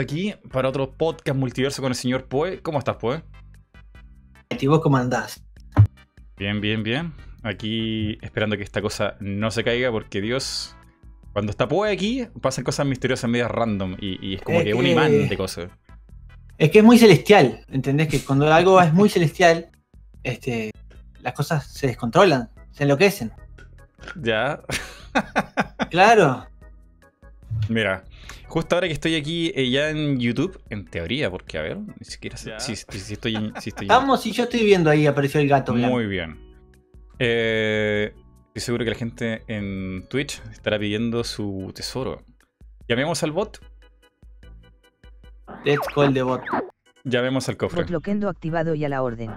aquí para otro podcast multiverso con el señor Poe. ¿Cómo estás, Poe? ¿Y vos cómo andás? Bien, bien, bien. Aquí esperando que esta cosa no se caiga porque Dios, cuando está Poe aquí, pasan cosas misteriosas, medias random y, es como Es que un que- imán de cosas. Es que es muy celestial, ¿entendés? Que cuando algo es muy celestial, este, las cosas se descontrolan, se enloquecen. Ya. Claro. Mira, justo ahora que estoy aquí eh, ya en YouTube, en teoría, porque a ver, ni siquiera sé si, si- si estoy en. si estoy en- Estamos y yo estoy viendo ahí, apareció el gato blanco. Muy bien. Eh, estoy seguro que la gente en Twitch estará pidiendo su tesoro. Llamemos al bot, Let's call the bot. llamemos al cofre. Botloquendo activado y a la orden.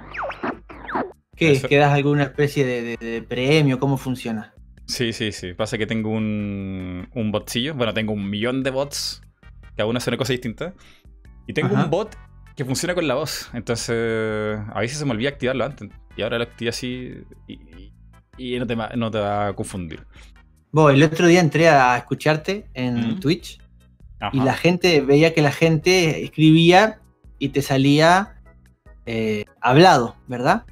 ¿Qué? Eso- ¿Quedas alguna especie de, de- de premio? ¿Cómo funciona? Sí, sí, sí. Pasa que tengo un, un botcillo. Bueno, tengo un millón de bots. Cada uno hace una cosa distinta. Y tengo Ajá. un bot que funciona con la voz. Entonces, a veces se me olvida activarlo antes. Y ahora lo activé así y, y- y no, te, va- no te va a confundir. Vos, el otro día entré a escucharte en Mm. Twitch Ajá. y la gente, veía que la gente escribía y te salía eh, hablado, ¿verdad?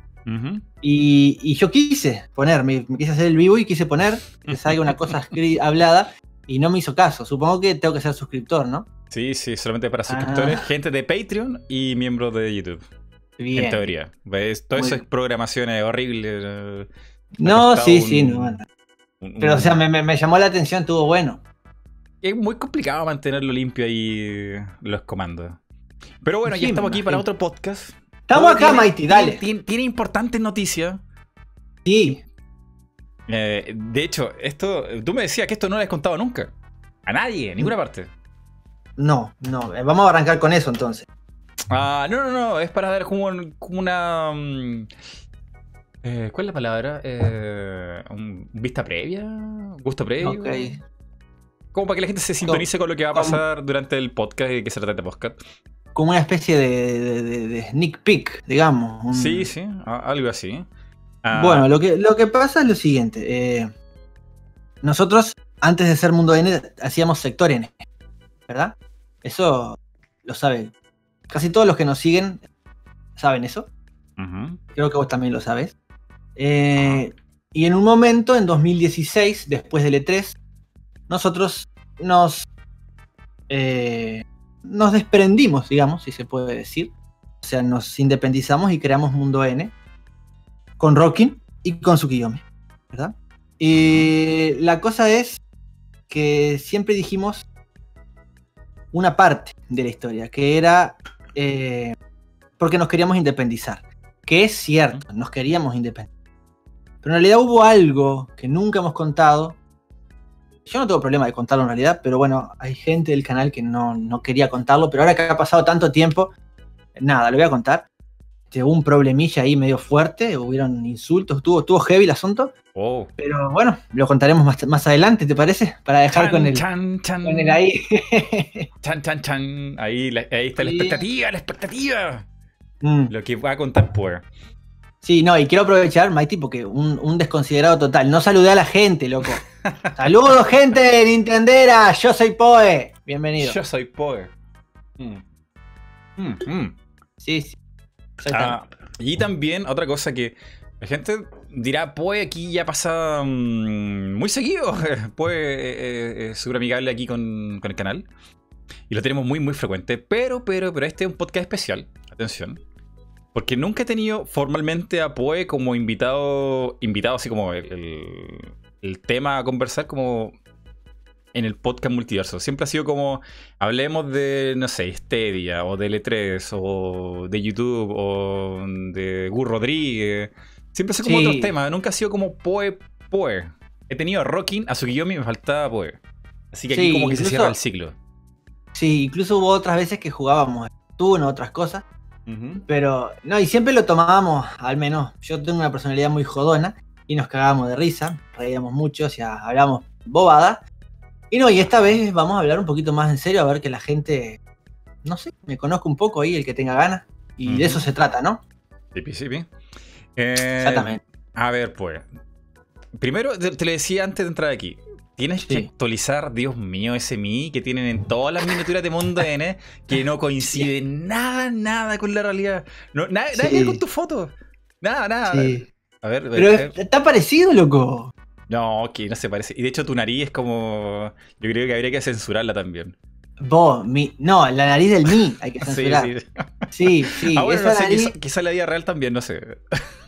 Y, y yo quise poner, me, me quise hacer el vivo y quise poner que salga una cosa hablada y no me hizo caso. Supongo que tengo que ser suscriptor, ¿no? Sí, sí, solamente para suscriptores, Ah. gente de Patreon y miembros de YouTube. Bien. En teoría. ¿Ves? Todo Muy eso es bien. programaciones horribles. eh, No, sí, un- sí, no. un- Pero, o sea, me, me- me llamó la atención, estuvo bueno. Es muy complicado mantenerlo limpio ahí los comandos. Pero bueno, Sí, ya estamos aquí para otro podcast. Estamos acá, tiene- Mighty, dale. Tiene, tiene importantes noticias. Sí, Eh, de hecho, esto, tú me decías que esto no lo has contado nunca. A nadie, en ninguna parte. no, no. eh, Vamos a arrancar con eso entonces. Ah, no, no, no, es para dar como, como una... mm, eh, ¿Cuál es la palabra? Eh, un vista previa, gusto previo. Ok. Como para que la gente se sintonice con lo que va a pasar durante el podcast y que se trata este podcast. Como una especie de, de- de- de sneak peek, digamos. un- Sí, sí, algo así. Ah, Bueno, lo que, lo que pasa es lo siguiente. eh, nosotros, antes de ser Mundo N, hacíamos Sector N. ¿Verdad? Eso lo saben. Casi todos los que nos siguen saben eso. Creo que vos también lo sabes. Eh, y en un momento, en 2016, después del E3, nosotros nos, eh, nos desprendimos, digamos, si se puede decir. O sea, nos independizamos y creamos Mundo N con Rockin y con Tsukiyomi, ¿verdad? Y la cosa es que siempre dijimos una parte de la historia, que era eh, porque nos queríamos independizar. Que es cierto, nos queríamos independizar. Pero en realidad hubo algo que nunca hemos contado. Yo no tengo problema de contarlo en realidad, pero bueno, hay gente del canal que no, no quería contarlo, pero ahora que ha pasado tanto tiempo, nada, lo voy a contar. Hubo un problemilla ahí medio fuerte, hubieron insultos, estuvo, estuvo heavy el asunto, Oh. pero bueno, lo contaremos más, más adelante, ¿te parece? Para dejar Chan, con el, chan, chan. con el ahí. Chan, chan, chan. Ahí, la- ahí está la Sí. expectativa, la expectativa. Mm. Lo que va a contar Poe. Sí, no, y quiero aprovechar, Mighty, porque un, un desconsiderado total. No saludé a la gente, loco. Saludos, gente de Nintendera. Yo soy Poe. Bienvenido. Yo soy Poe. Mm. Mm, mm. Sí, sí. Soy Ah, y también otra cosa que la gente dirá, Poe aquí ya pasa muy seguido. Poe eh, eh, es súper amigable aquí con, con el canal. Y lo tenemos muy, muy frecuente. Pero, pero, pero este es un podcast especial. Atención. Porque nunca he tenido formalmente a Poe como invitado, invitado así como el, el- el tema a conversar como en el podcast multiverso. Siempre ha sido como, hablemos de, no sé, Stadia, o de L3, o de YouTube, o de Gur Rodríguez. Siempre ha sido como Sí. otros temas. Nunca ha sido como Poe, Poe. He tenido a Rockin, a Tsukiyomi y me faltaba Poe. Así que aquí Sí, como que se cierra el ciclo. Sí, incluso hubo otras veces que jugábamos tú en otras cosas. Pero, no, y siempre lo tomábamos, al menos. Yo tengo una personalidad muy jodona y nos cagábamos de risa, reíamos mucho, o sea, hablábamos bobada. Y no, y esta vez vamos a hablar un poquito más en serio, a ver que la gente, no sé, me conozca un poco ahí, el que tenga ganas. Y de eso se trata, ¿no? Sipi, sipi. Eh, Exactamente. A ver, pues. Primero, te, te lo decía antes de entrar aquí. Tienes que Sí. actualizar, Dios mío, ese Mi que tienen en todas las miniaturas de Mundo N, que no coincide nada, nada con la realidad. No, nada, nada que ver Sí. con tus fotos. Nada, nada. Sí. A ver, a Pero ver. es- está parecido, loco. No, que no se parece. Y de hecho tu nariz es como... Yo creo que habría que censurarla también. Vos, mi. No, la nariz del mi hay que Sí, censurar. sí. Sí, sí. ah, bueno, no sé, nariz- quizá, la vida real también, no sé.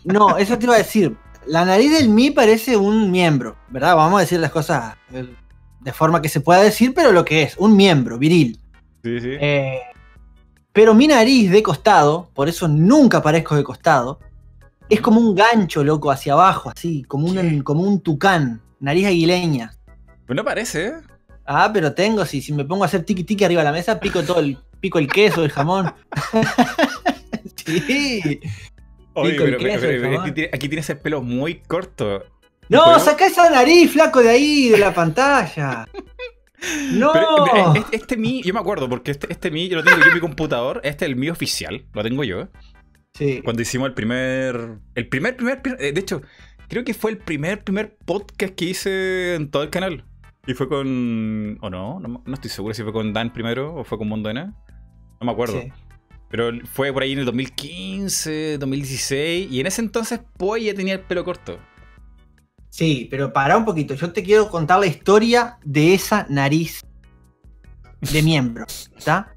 No, eso te iba a decir. La nariz del Mi parece un miembro, ¿verdad? Vamos a decir las cosas de forma que se pueda decir, pero lo que es, un miembro viril. Sí, sí. Eh, pero mi nariz de costado, por eso nunca parezco de costado, es como un gancho, loco, hacia abajo, así, como un, como un tucán, nariz aguileña. Pues no parece, ¿eh? Ah, pero tengo, si, si me pongo a hacer tiki tiki arriba de la mesa, pico todo el, pico el queso, el jamón. sí. Oye, pero, jamón. aquí, tiene- aquí tienes el pelo muy corto. No, saca esa nariz, flaco, de ahí, de la pantalla. No. Pero, este, este Mi, yo me acuerdo, porque este, este Mi yo lo tengo yo en mi computador. Este es el Mi oficial, lo tengo yo. Sí. Cuando hicimos el primer. El primer, primer. primer- eh, de hecho, creo que fue el primer, primer podcast que hice en todo el canal. Y fue con. ¿O no? No, no estoy seguro si fue con Dan primero o fue con Mondo N. No me acuerdo. sí. Pero fue por ahí en el 2015, 2016. Y en ese entonces, pues ya tenía el pelo corto. Sí, pero para un poquito. Yo te quiero contar la historia de esa nariz de miembro, ¿está?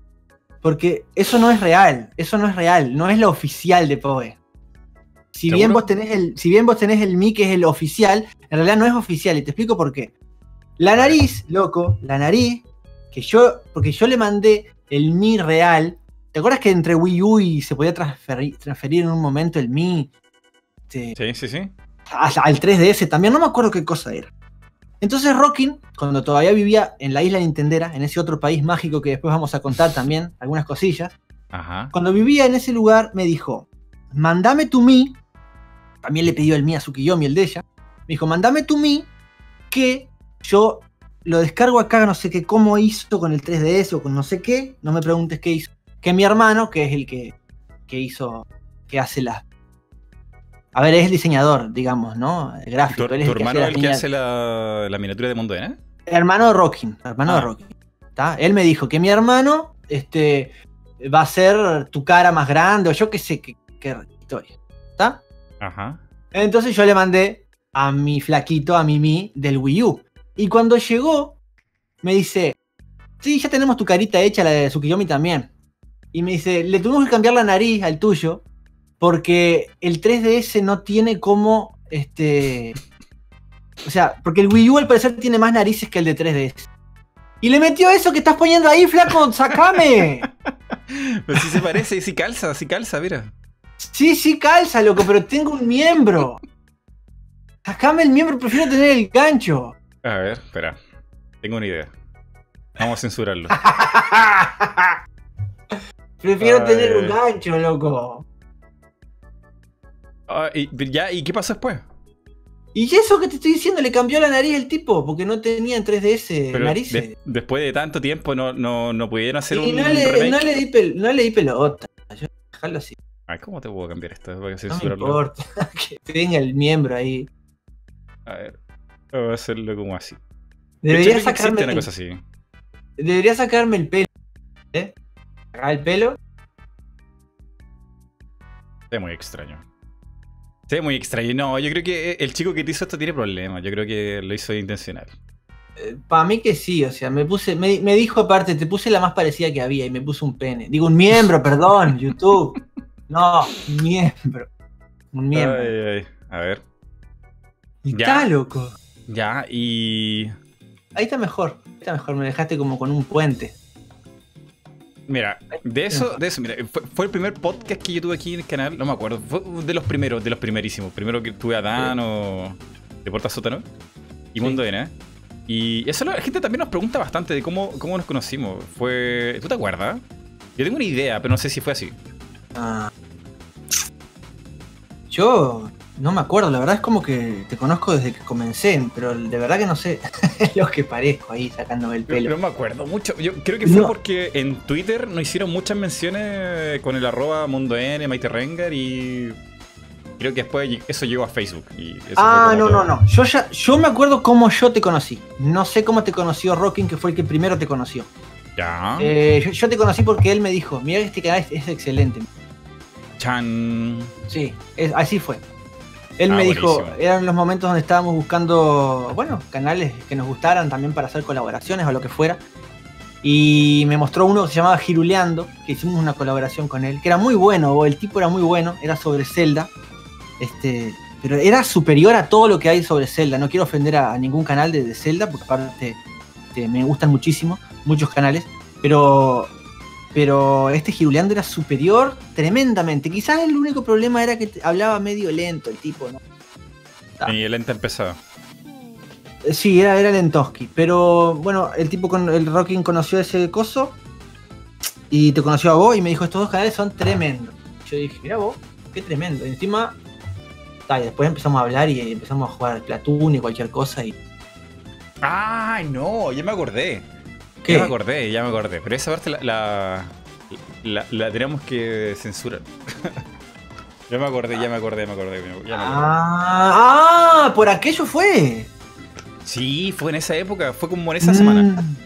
Porque eso no es real, eso no es real, no es la oficial de Poe. Si bien, vos tenés el, si bien vos tenés el Mi que es el oficial, en realidad no es oficial y te explico por qué. La nariz, loco, la nariz, que yo, porque yo le mandé el Mi real. ¿Te acuerdas que entre Wii U y se podía transferir, transferir en un momento el Mi? Este, Sí, sí, sí. al 3DS también, no me acuerdo qué cosa era. Entonces Rockin, cuando todavía vivía en la isla Nintendera, en ese otro país mágico que después vamos a contar también, algunas cosillas, Ajá. cuando vivía en ese lugar me dijo, mandame tu Mi, también le pidió el Mi a Tsukiyomi, el de ella, me dijo, mandame tu Mi, que yo lo descargo acá, no sé qué, cómo hizo con el 3DS o con no sé qué, no me preguntes qué hizo, que mi hermano, que es el que, que hizo, que hace las... A ver, es el diseñador, digamos, ¿no? El ¿Tu, gráfico. tu él es el que hermano es el que hace la, la miniatura de Mundo N? Hermano de Rockin, hermano de Ah. Rockin. ¿tá? Él me dijo que mi hermano este, va a ser tu cara más grande o yo qué sé qué, qué historia. ¿Está? Ajá. Entonces yo le mandé a mi flaquito, a Mimi del Wii U. Y cuando llegó, me dice, sí, ya tenemos tu carita hecha, la de Tsukiyomi también. Y me dice, le tuvimos que cambiar la nariz al tuyo porque el 3DS no tiene como, este... O sea, porque el Wii U al parecer tiene más narices que el de 3DS. Y le metió eso que estás poniendo ahí, flaco, sacame. Pero sí se parece, sí calza, sí calza, mira. Sí, sí, calza, loco, pero tengo un miembro. Sacame el miembro, prefiero tener el gancho. A ver, espera. Tengo una idea. Vamos a censurarlo. prefiero Ay, tener un gancho, loco. Ah, y, ya, ¿Y qué pasó después? Y eso que te estoy diciendo, le cambió la nariz el tipo, porque no tenía en 3DS Pero narices. de- después de tanto tiempo no, no, no pudieron hacer y un no le, remake. no, le di pel- no le di pelota. Yo, dejarlo así. Ay, ¿cómo te puedo cambiar esto? No me importa. que tenga el miembro ahí. a ver. Voy a hacerlo como así. De Debería hecho, sacarme, una cosa así. debería sacarme el pelo. ¿Eh? Sacar el pelo. Se ve muy extraño. Se ve muy extraño. No, yo creo que el chico que te hizo esto tiene problemas. Yo creo que lo hizo intencional. Para mí que sí, o sea, me puse, me, me dijo aparte, te puse la más parecida que había y me puso un pene. Digo, un miembro, perdón, YouTube. No, un miembro. Un miembro. Ay, ay. A ver. y ya. está loco. Ya, y. Ahí está mejor. Ahí está mejor, me dejaste como con un puente. Mira, de eso, de eso, mira, fue, fue el primer podcast que yo tuve aquí en el canal, no me acuerdo, fue de los primeros, de los primerísimos. Primero que tuve a Dan o Deporta Sótano y Sí. Mundo N. Y eso la gente también nos pregunta bastante de cómo, cómo nos conocimos. Fue. ¿Tú te acuerdas? Yo tengo una idea, pero no sé si fue así. Ah. Yo no me acuerdo, la verdad es como que te conozco desde que comencé, pero de verdad que no sé lo que parezco ahí sacándome el pelo. no me acuerdo mucho. Yo creo que fue No. porque en Twitter nos hicieron muchas menciones con el arroba Mundo N, Maite Rengar y. creo que después eso llegó a Facebook. Y eso fue Ah, no, todo. no, no. Yo ya, yo me acuerdo cómo yo te conocí. No sé cómo te conoció Rockin, que fue el que primero te conoció. Ya. Eh, yo, yo te conocí porque él me dijo, mira este canal es, es excelente. Chan. Sí, es- así fue. Él Ah, me dijo, eran los momentos donde estábamos buscando, bueno, canales que nos gustaran también para hacer colaboraciones o lo que fuera. Y me mostró uno que se llamaba Giruleando, que hicimos una colaboración con él, que era muy bueno, o el tipo era muy bueno, era sobre Zelda. Este, pero era superior a todo lo que hay sobre Zelda. No quiero ofender a, a ningún canal de, de Zelda, porque aparte este, me gustan muchísimo, muchos canales. Pero pero este Giruleando era superior tremendamente. Quizás el único problema era que hablaba medio lento el tipo, ¿no? Ah. Y el ente empezó. Eh, Sí, era, era Lentoski. Pero bueno, el tipo con el Rocking conoció ese coso y te conoció a vos y me dijo: Estos dos canales son tremendos. Yo dije: Mira vos, qué tremendo. Y encima, ta, y después empezamos a hablar y empezamos a jugar Platoon y cualquier cosa. Y, ¡Ay, no! Ya me acordé. ¿Qué? Ya me acordé, ya me acordé. Pero esa parte la, la, la- la tenemos que censurar. ya me acordé, ya me acordé, ya me acordé. ya me acordé. ah, ah, por aquello fue. Sí, fue en esa época, fue como en esa semana. Mm,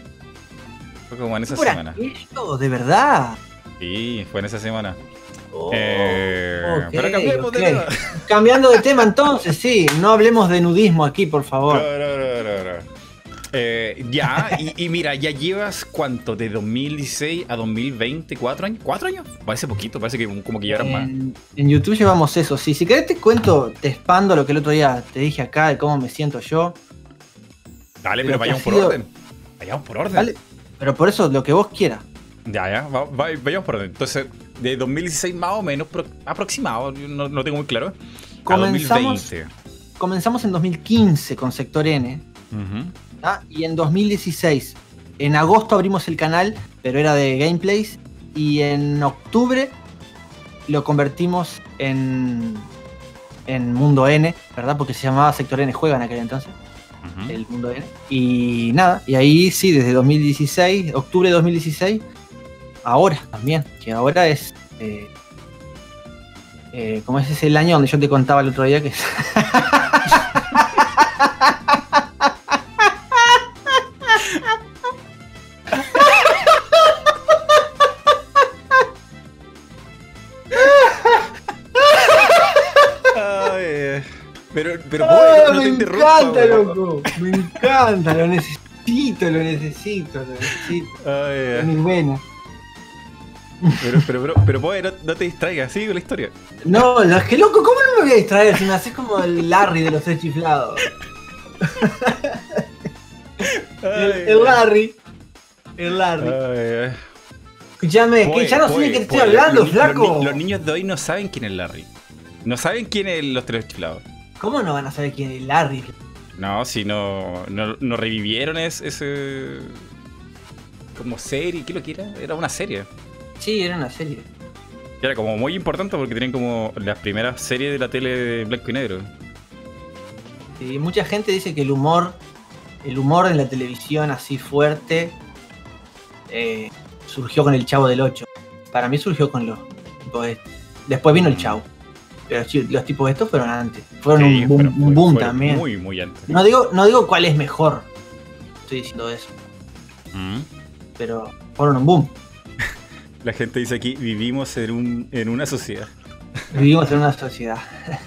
Fue como en esa por semana. aquello, de verdad. Sí, fue en esa semana. Oh, Eh, ok, pero cambiemos ok. de tema. Cambiando de tema entonces, sí, no hablemos de nudismo aquí, por favor. no, no. Eh, ya, y, y mira, ya llevas cuánto, de 2016 a 2020, ¿cuatro años? ¿Cuatro años? Parece poquito, parece que como que llevaran más. En, YouTube llevamos eso, sí. Si querés te cuento, te expando lo que el otro día te dije acá, de cómo me siento yo. Dale, pero vayamos por sido- orden. Vayamos por orden. Dale. Pero por eso, lo que vos quieras. Ya, ya, va- va- vayamos por orden. Entonces, de 2016 más o menos, pro- aproximado, no, no tengo muy claro, a Comenzamos, 2020. comenzamos en 2015 con Sector N. Ujú. Y en 2016, en agosto abrimos el canal, pero era de gameplays. Y en octubre lo convertimos en, en Mundo N, ¿verdad? Porque se llamaba Sector N Juega en aquel entonces. El mundo N. Y nada, y ahí sí, desde 2016, octubre de 2016, ahora también, que ahora es... Eh, eh, como ese es el año donde yo te contaba el otro día que... pero, pero, ¡Ah, no me encanta, loco! Me encanta, lo necesito, lo necesito, lo necesito. Es muy buena. Pero, pero, pero, pero, pobre, no, no te distraigas, sigue con la historia. No, lo- es que loco, ¿cómo no me voy a distraer si me haces como el Larry de los tres chiflados? El, Larry. El Larry. ay, ay. Escúchame, que ya no sé de qué te estoy hablando, los, flaco. Los, los niños de hoy no saben quién es Larry. No saben quién es los tres chiflados. ¿Cómo no van a saber quién es Larry? No, si no, no, no revivieron es- ese. Como serie, ¿qué lo que era? Era una serie. Sí, era una serie. Era como muy importante porque tenían como las primeras series de la tele de blanco y negro. Y mucha gente dice que el humor, el humor en la televisión así fuerte, eh, surgió con el Chavo del 8. Para mí surgió con los estos. Después vino el Chavo. Pero los tipos estos fueron antes. Fueron Sí, un boom, un también. Muy, muy antes. No digo, no digo cuál es mejor. Estoy diciendo eso. Mm. Pero fueron un boom. La gente dice aquí, vivimos en, un, en una sociedad. Vivimos en una sociedad.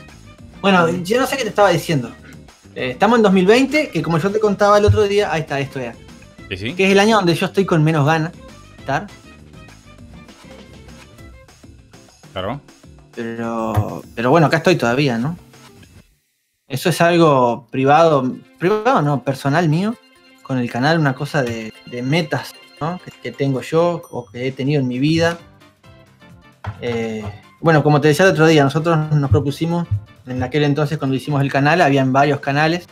bueno, yo no sé qué te estaba diciendo. Eh, estamos en 2020, que como yo te contaba el otro día, ahí está, esto ya. Que es el año donde yo estoy con menos ganas de estar. Claro. Pero, pero bueno, acá estoy todavía, ¿no? Eso es algo privado, privado no, personal mío, con el canal, una cosa de, metas, ¿no? Que, tengo yo o que he tenido en mi vida. Eh, bueno, como te decía el otro día, nosotros nos propusimos, en aquel entonces cuando hicimos el canal, habían varios canales.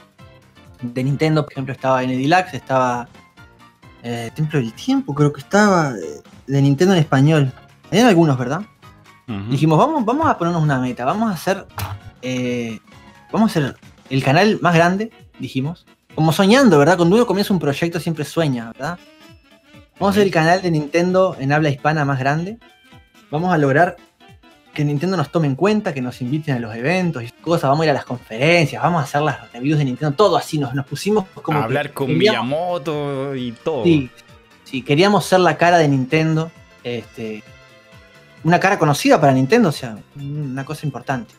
De Nintendo, por ejemplo, estaba Enedilax, estaba eh, Templo del Tiempo, creo que estaba, eh, de Nintendo en español. Habían algunos, ¿verdad? Dijimos, vamos, vamos a ponernos una meta, vamos a hacer. eh, vamos a hacer el canal más grande, dijimos. Como soñando, ¿verdad? Cuando uno comienza un proyecto siempre sueña, ¿verdad? Vamos a hacer el canal de Nintendo en habla hispana más grande. Vamos a lograr que Nintendo nos tome en cuenta, que nos inviten a los eventos y cosas, vamos a ir a las conferencias, vamos a hacer las reviews de Nintendo, todo así, nos, nos pusimos como... A hablar con queríamos- Miyamoto y todo. Sí, sí, queríamos ser la cara de Nintendo, este, una cara conocida para Nintendo, o sea, una cosa importante.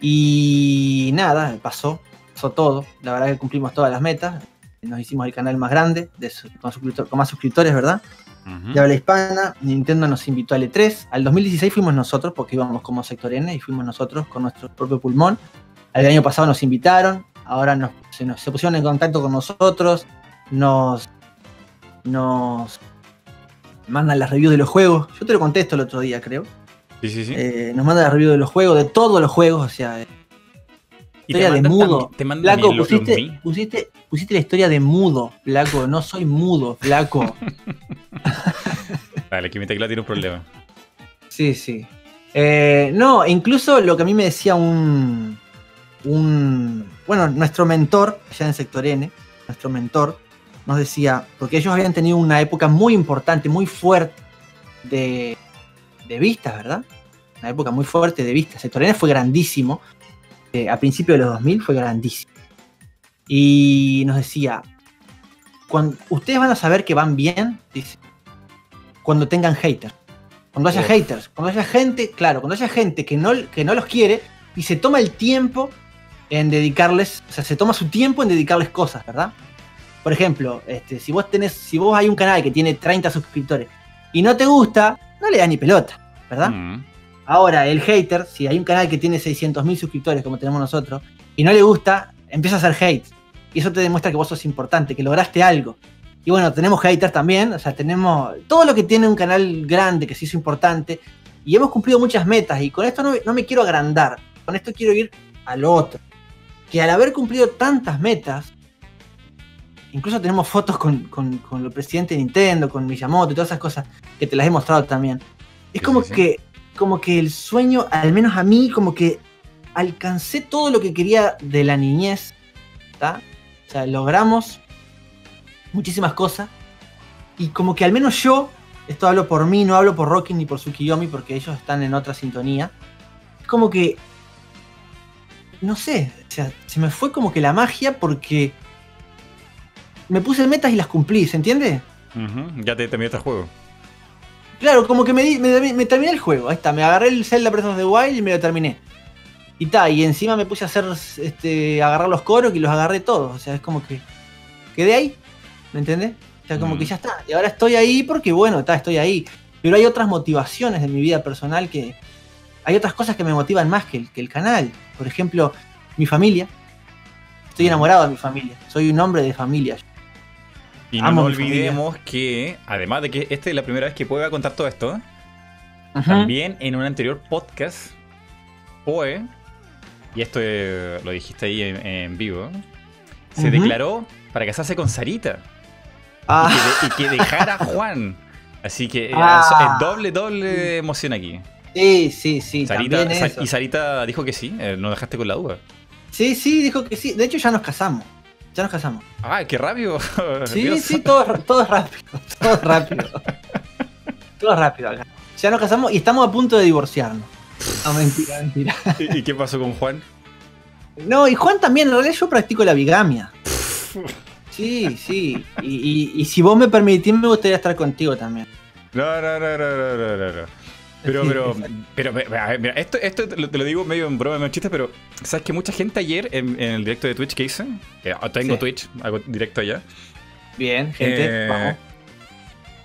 Y nada, pasó, pasó todo. La verdad que cumplimos todas las metas. Nos hicimos el canal más grande, de su- con, suscriptor- con más suscriptores, ¿verdad? De habla hispana. Nintendo nos invitó al E3. Al 2016 fuimos nosotros, porque íbamos como sector N y fuimos nosotros con nuestro propio pulmón. El año pasado nos invitaron, ahora nos, se, nos- se pusieron en contacto con nosotros, nos, nos mandan las reviews de los juegos. Yo te lo contesto el otro día, creo. Sí, sí, sí. Eh, nos mandan las reviews de los juegos, de todos los juegos, o sea, eh, historia de mudo. te Flaco, pusiste, pusiste, pusiste la historia de mudo, Flaco. No soy mudo, Flaco. Vale, que mi teclado tiene un problema. Sí, sí. Eh, no, incluso lo que a mí me decía un, un. Bueno, nuestro mentor, allá en Sector N, nuestro mentor, nos decía, porque ellos habían tenido una época muy importante, muy fuerte de, de vistas, ¿verdad? Una época muy fuerte de vistas. Sector N fue grandísimo. eh, a principios de los 2000 fue grandísimo. Y nos decía, cuando, ustedes van a saber que van bien, dice, cuando tengan haters. Cuando haya haters, cuando haya gente, claro, cuando haya gente que no, que no los quiere y se toma el tiempo en dedicarles, o sea, se toma su tiempo en dedicarles cosas, ¿verdad? Por ejemplo, este, si vos tenés, si vos hay un canal que tiene 30 suscriptores y no te gusta, no le das ni pelota, ¿verdad? Mm. Ahora, el hater, si hay un canal que tiene 600.000 suscriptores como tenemos nosotros, y no le gusta, empieza a hacer hate. Y eso te demuestra que vos sos importante, que lograste algo. Y bueno, tenemos haters también, o sea, tenemos todo lo que tiene un canal grande, que se hizo importante, y hemos cumplido muchas metas, y con esto no, no me quiero agrandar, con esto quiero ir al otro. Que al haber cumplido tantas metas, incluso tenemos fotos con, con, con el presidente de Nintendo, con Miyamoto y todas esas cosas, que te las he mostrado también. Es Sí, como sí, que como que el sueño, al menos a mí, como que alcancé todo lo que quería de la niñez. ¿tá? O sea, logramos muchísimas cosas. Y como que al menos yo, esto hablo por mí, no hablo por Rocky ni por Tsukiyomi, porque ellos están en otra sintonía. Es como que. No sé, o sea, se me fue como que la magia porque. Me puse metas y las cumplí, ¿se entiende? Ujú, Ya te terminaste el juego. Claro, como que me, di- me, me terminé el juego. Ahí está, me agarré el Zelda Breath of the Wild y me lo terminé. Y ta, y encima me puse a hacer, este, agarrar los coros y los agarré todos. O sea, es como que quedé ahí, ¿me entiendes? O sea, como que ya está. Y ahora estoy ahí porque, bueno, está, estoy ahí. Pero hay otras motivaciones de mi vida personal que... Hay otras cosas que me motivan más que el, que el canal. Por ejemplo, mi familia. Estoy enamorado de mi familia. Soy un hombre de familia. Y no nos olvidemos que, además de que esta es la primera vez que pueda contar todo esto, también en un anterior podcast, Poe, y esto eh, lo dijiste ahí en, en vivo, se declaró para casarse con Sarita Ah, y, que, de- y que dejara a Juan. Así que eh, Ah. es doble, doble emoción aquí. sí, sí, sí. Sarita, también Sa- eso. y Sarita dijo que sí, eh, no dejaste con la duda. Sí, sí, dijo que sí. De hecho, ya nos casamos. Ya nos casamos. ¡Ah, qué rápido! Sí, Dios. sí, todo, todo rápido. Todo rápido. todo rápido acá. Ya nos casamos y estamos a punto de divorciarnos. No, mentira, mentira. ¿Y y qué pasó con Juan? No, y Juan también, en realidad yo practico la bigamia. Sí, sí. Y, y- y si vos me permitís, me gustaría estar contigo también. No, no, no, no, no, no, no. Pero, pero, pero, mira, esto, esto te lo, te lo digo medio en broma, medio en chiste, pero sabes que mucha gente ayer en, en el directo de Twitch que hice, que ah, tengo Sí. Twitch, hago directo allá, Bien, gente, eh, vamos.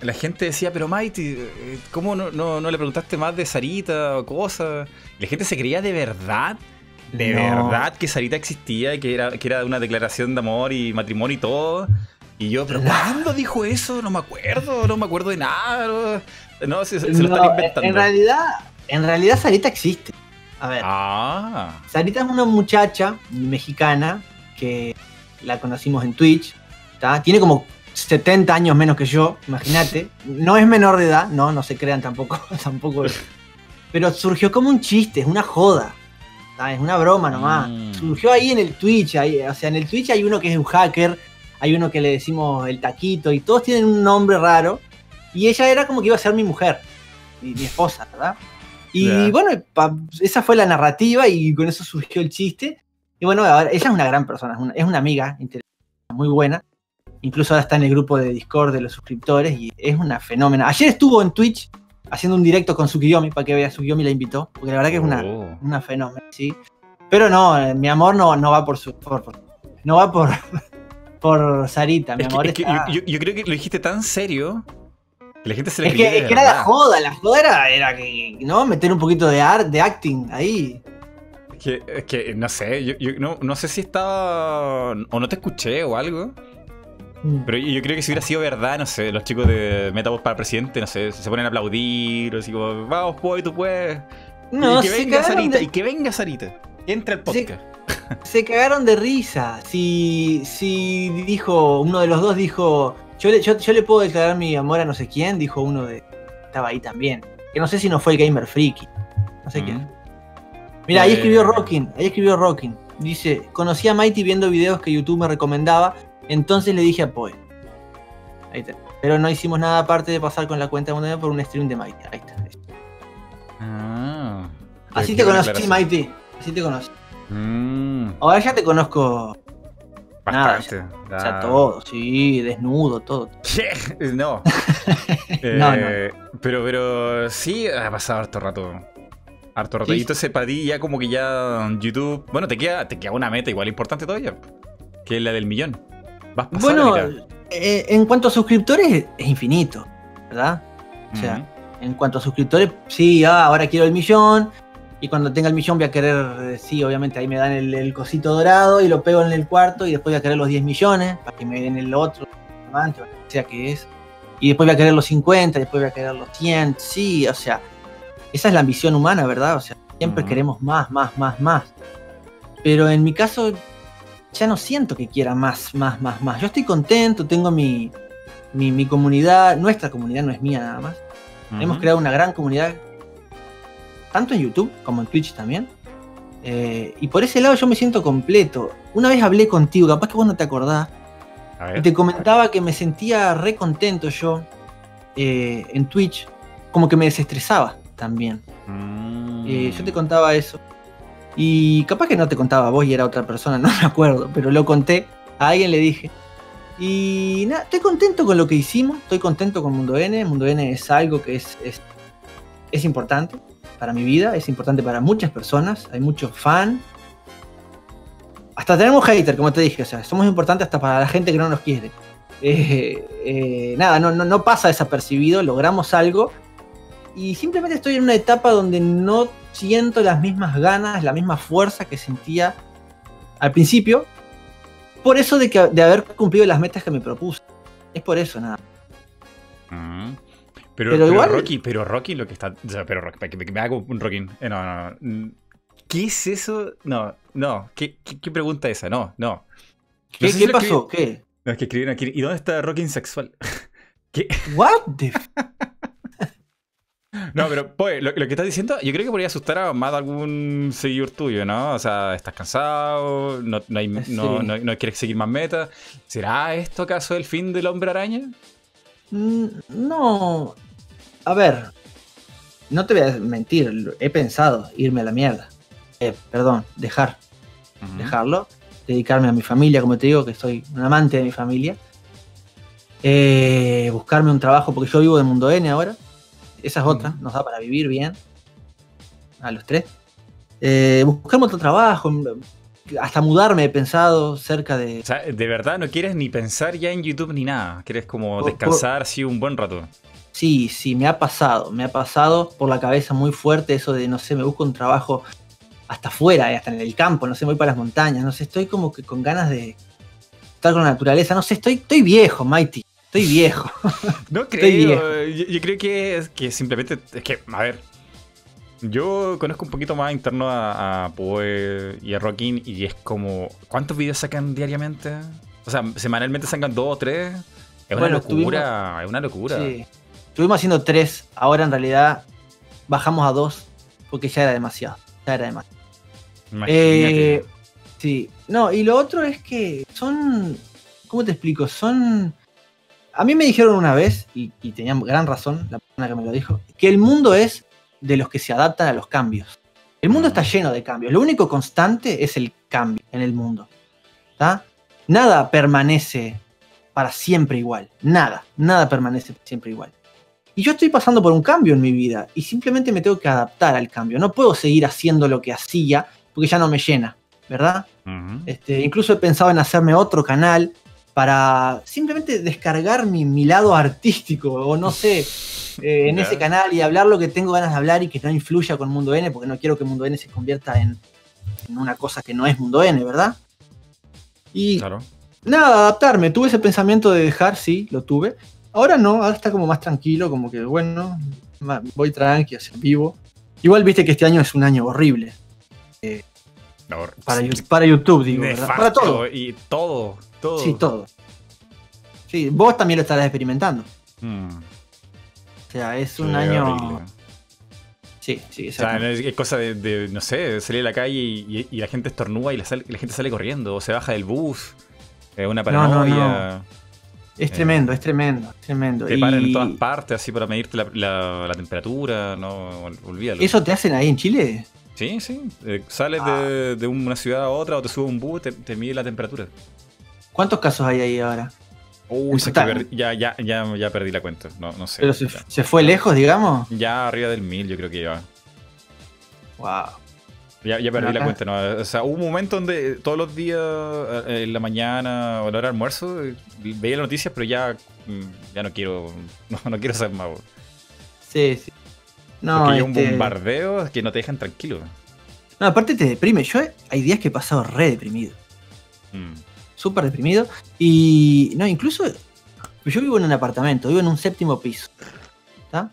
la gente decía, pero Mighty, eh, ¿cómo no, no, no le preguntaste más de Sarita o cosas? Y la gente se creía de verdad, de No. verdad que Sarita existía, que era, que era una declaración de amor y matrimonio y todo. Y yo, ¿pero cuándo dijo eso? No me acuerdo, no me acuerdo de nada. No, se, se lo están en- inventando. En realidad, en realidad Sarita existe. A ver. Ah, Sarita es una muchacha mexicana que la conocimos en Twitch. ¿tá? Tiene como 70 años menos que yo, imagínate. No es menor de edad, no, no se crean tampoco. tampoco. Pero surgió como un chiste, es una joda. ¿tá? Es una broma nomás. Mm. Surgió ahí en el Twitch. ahí- o sea, en el Twitch hay uno que es un hacker, hay uno que le decimos el taquito, y todos tienen un nombre raro. Y ella era como que iba a ser mi mujer, mi, mi esposa, ¿verdad? Y Ya. bueno, pa- esa fue la narrativa y con eso surgió el chiste. Y bueno, ahora, ella es una gran persona, es una, es una amiga muy buena. Incluso ahora está en el grupo de Discord de los suscriptores y es una fenómena. Ayer estuvo en Twitch haciendo un directo con Sukiyomi, para que vea, Sukiyomi la invitó, porque la verdad que es una, Oh. una fenómeno, ¿sí? Pero no, eh, mi amor no, no va por su. por- por- no va por. por Sarita, mi Es que- amor. es que está- yo, creo que lo dijiste tan serio la gente se le es que, de es que era la joda, la joda era, era que, ¿no? Meter un poquito de art, de acting ahí. Es que, es que, no sé, yo, yo no, no sé si estaba. O no te escuché o algo. Pero yo, creo que si hubiera sido verdad, no sé, los chicos de Metaverse para presidente, no sé, se ponen a aplaudir, o así como, vamos, pues, tú puedes. No, y que se venga Sarita, de, y que venga Sarita. Entra al Sí. podcast. se cagaron de risa. Si, si dijo, uno de los dos dijo, yo le, yo, yo le puedo declarar mi amor a no sé quién, dijo uno de. Estaba ahí también. Que no sé si no fue el Gamer Freaky. No sé quién. Mm. Mira, ahí Eh. escribió Rockin, ahí escribió Rockin. Dice, conocí a Mighty viendo videos que YouTube me recomendaba, entonces le dije a Poe. Ahí está. Pero no hicimos nada aparte de pasar con la cuenta mundial por un stream de Mighty. Ahí está. Ah. Así te conocí. Mighty. Así te conocí. Mm, Ahora ya te conozco. Nada, bastante. O sea, todo, sí, desnudo, todo. ¿Qué? No. No, Eh, Pero, pero sí, ha pasado harto rato. Harto rato. Sí. Y entonces para ti ya como que ya YouTube... Bueno, te queda, te queda una meta igual importante todavía. Que es la del millón. Vas pasando Bueno, mitad. eh, en cuanto a suscriptores, es infinito, ¿verdad? o sea. En cuanto a suscriptores, sí, ah, ahora quiero el millón. Y cuando tenga el millón voy a querer, eh, sí, obviamente ahí me dan el, el cosito dorado y lo pego en el cuarto y después voy a querer los 10 millones para que me den el otro, diamante, o sea que es. Y después voy a querer los 50, después voy a querer los 100, sí, o sea, esa es la ambición humana, ¿verdad? O sea, siempre queremos más, más, más, más. Pero en mi caso, ya no siento que quiera más, más, más, más. Yo estoy contento, tengo mi, mi, mi comunidad, nuestra comunidad no es mía nada más. Hemos creado una gran comunidad, tanto en YouTube como en Twitch también. Eh, y por ese lado yo me siento completo. Una vez hablé contigo, capaz que vos no te acordás, y te comentaba que me sentía re contento yo eh, en Twitch, como que me desestresaba también. Mm. Eh, yo te contaba eso. Y capaz que no te contaba vos y era otra persona, no me acuerdo, pero lo conté, a alguien le dije. Y nada, estoy contento con lo que hicimos, estoy contento con Mundo N. Mundo N es algo que es, es, es importante para mi vida, es importante para muchas personas, hay muchos fan. Hasta tenemos hater, como te dije, o sea, somos importantes hasta para la gente que no nos quiere. Eh, eh, nada, no, no, no pasa desapercibido, logramos algo y simplemente estoy en una etapa donde no siento las mismas ganas, la misma fuerza que sentía al principio. Por eso de, que, de haber cumplido las metas que me propuse. Es por eso, nada. Mm. Pero, Pero pero igual- Rocky, pero Rocky lo que está. o sea, pero Rocky, me, hago un Rocky. Eh, no, no, no. ¿Qué es eso? No, no. ¿Qué, qué, qué pregunta es esa? No, no. ¿Qué, sé qué pasó? ¿Qué? No, es que escribieron aquí. ¿Y dónde está Rocky sexual? ¿Qué? What the No, pero pues, lo, lo que estás diciendo, yo creo que podría asustar a más de algún seguidor tuyo, ¿no? O sea, estás cansado, no, no, hay- Sí. no- no quieres seguir más metas. ¿Será esto acaso el fin del hombre araña? No. A ver. No te voy a mentir. He pensado irme a la mierda. Eh, perdón, dejar. Dejarlo, dedicarme a mi familia, como te digo, que soy un amante de mi familia. Eh, buscarme un trabajo, porque yo vivo de Mundo N ahora. Esa es otra, nos da para vivir bien. A los tres. Eh, buscarme otro trabajo, hasta mudarme he pensado cerca de... O sea, de verdad no quieres ni pensar ya en YouTube ni nada. Quieres como Por- descansar así un buen rato. Sí, sí, me ha pasado, me ha pasado por la cabeza muy fuerte eso de, no sé, me busco un trabajo hasta afuera, eh, hasta en el campo, no sé, me voy para las montañas, no sé, estoy como que con ganas de estar con la naturaleza, no sé, estoy, estoy viejo, Mighty, estoy viejo. No creo. Yo, yo creo que, que simplemente. Es que, a ver. Yo conozco un poquito más interno a, a Poe y a Rockin y es como. ¿Cuántos videos sacan diariamente? O sea, semanalmente sacan dos o tres. Es una locura. Es una locura. Sí. Estuvimos haciendo tres, ahora en realidad bajamos a dos porque ya era demasiado, ya era demasiado. Imagínate. Eh, sí, no, y lo otro es que son, ¿cómo te explico? Son, a mí me dijeron una vez, y, y tenían gran razón la persona que me lo dijo, que el mundo es de los que se adaptan a los cambios. El mundo está lleno de cambios. Lo único constante es el cambio en el mundo. ¿tá? Nada permanece para siempre igual. Nada, nada permanece siempre igual. Y yo estoy pasando por un cambio en mi vida y simplemente me tengo que adaptar al cambio. No puedo seguir haciendo lo que hacía porque ya no me llena, ¿verdad? Este, incluso he pensado en hacerme otro canal para simplemente descargar mi, mi lado artístico o no sé, eh, en ese canal y hablar lo que tengo ganas de hablar y que no influya con Mundo N porque no quiero que Mundo N se convierta en, en una cosa que no es Mundo N, ¿verdad? Y Claro. nada, adaptarme. Tuve ese pensamiento de dejar, sí, lo tuve. Ahora no, ahora está como más tranquilo, como que bueno, voy tranqui, vivo. Igual viste que este año es un año horrible Para, sí, para YouTube, digo, Para todo. Y todo, todo. Sí, todo. Sí, vos también lo estarás experimentando. Mm. O sea, es un Sí, año. horrible. Sí, sí, O sea, exacto. es, cosa de, de, no sé, salir a la calle y, y- y la gente estornuda y la, sal- la gente sale corriendo, o se baja del bus, eh, una No, no, no. paranoia, Es tremendo, es tremendo, es tremendo. te paran en todas partes así para medirte la, la- la temperatura, no, ol- olvídalo. ¿Eso te hacen ahí en Chile? Sí, sí, eh, sales Ah. de, de una ciudad a otra o te sube un bus, te, te mide la temperatura. ¿Cuántos casos hay ahí ahora? Uy, per- ya, ya, ya, ya perdí la cuenta, no, no sé. Pero se, fue lejos, digamos. Ya arriba del mil yo creo que ya. Wow. Ya, ya perdí la cuenta, ¿no? O sea, hubo un momento donde todos los días, eh, en la mañana o a la hora de almuerzo, eh, veía las noticias, pero ya, mm, ya no quiero, no, no quiero saber más. Sí, sí. No, Porque hay un este- bombardeo que no te dejan tranquilo. no, aparte te deprime. Yo hay días que he pasado re deprimido. Mm. súper deprimido. Y no, incluso yo vivo en un apartamento, vivo en un séptimo piso. ¿Está?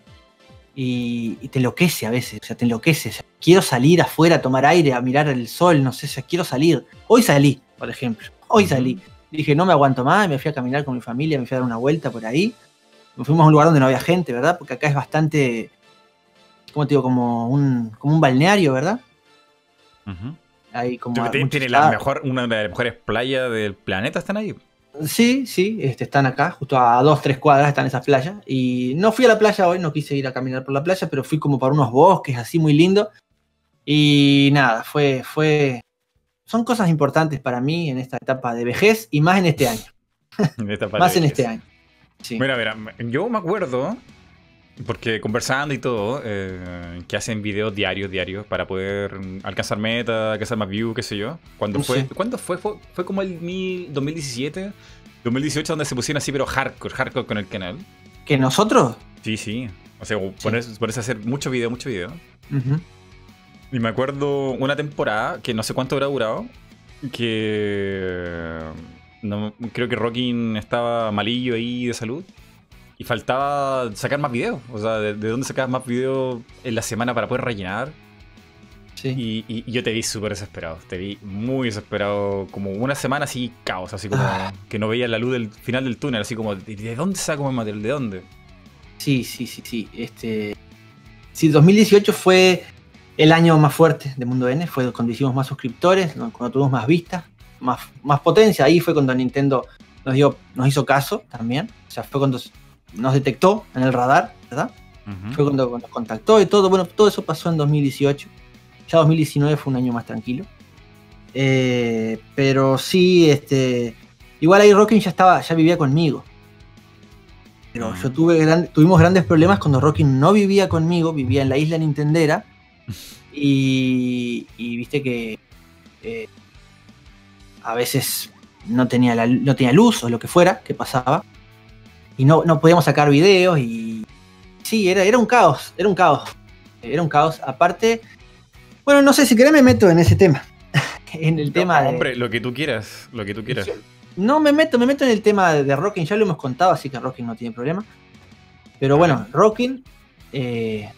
Y, y te enloquece a veces, o sea, te enloquece. o sea, quiero salir afuera a tomar aire, a mirar el sol, no sé, o sea, quiero salir. Hoy salí, por ejemplo. Hoy salí. Dije, no me aguanto más, me fui a caminar con mi familia, me fui a dar una vuelta por ahí. Nos fuimos a un lugar donde no había gente, ¿verdad? Porque acá es bastante, ¿cómo te digo? Como un, como un balneario, ¿verdad? Ujú. Hay como tiene- la mejor, una de las mejores playas del planeta, están ahí. Sí, sí, este, están acá, justo a dos, tres cuadras están esas playas. Y no fui a la playa hoy, no quise ir a caminar por la playa, pero fui como para unos bosques así muy lindos. Y nada, fue, fue. Son cosas importantes para mí en esta etapa de vejez y más en este año. En esta Más en este año. Sí. Mira, mira, yo me acuerdo, porque conversando y todo, eh, que hacen videos diarios, diarios, para poder alcanzar meta, alcanzar más views, qué sé yo. Cuando fue, Sí. ¿Cuándo fue? fue? fue como el mil- 2017, 2018, donde se pusieron así, pero hardcore, hardcore con el canal. ¿Que nosotros? Sí, sí. O sea, ponerse, ponerse a hacer mucho video, mucho video. Y me acuerdo una temporada, que no sé cuánto habrá durado, que no, creo que Rockin estaba malillo ahí de salud y faltaba sacar más videos. O sea, de, de dónde sacabas más videos en la semana para poder rellenar. Sí. Y, yo te vi súper desesperado, te vi muy desesperado, como una semana así caos, así como Ah. que no veía la luz del final del túnel, así como, ¿de, de dónde saco más material? ¿De dónde? Sí, sí, sí, sí. Este. Sí, 2018 fue el año más fuerte de Mundo N, fue cuando hicimos más suscriptores, cuando tuvimos más vistas, más, más potencia. Ahí fue cuando Nintendo nos dio, nos hizo caso también. O sea, fue cuando nos detectó en el radar, ¿verdad? Fue cuando nos contactó y todo. Bueno, todo eso pasó en 2018. Ya 2019 fue un año más tranquilo. Eh, pero sí, este. Igual ahí Rockin ya estaba, ya vivía conmigo. Pero yo tuve gran- tuvimos grandes problemas cuando Rockin no vivía conmigo, vivía en la isla Nintendera. Y, y viste que eh, a veces no tenía, la- no tenía luz o lo que fuera que pasaba. Y no, no podíamos sacar videos y sí, era, era un caos, era un caos. Era un caos. Aparte, bueno, no sé si querés me meto en ese tema. en el No, tema de... hombre, lo que tú quieras, lo que tú quieras. No, me meto, me meto en el tema de, de Rockin, ya lo hemos contado, así que Rockin no tiene problema. Pero bueno, Rockin eh,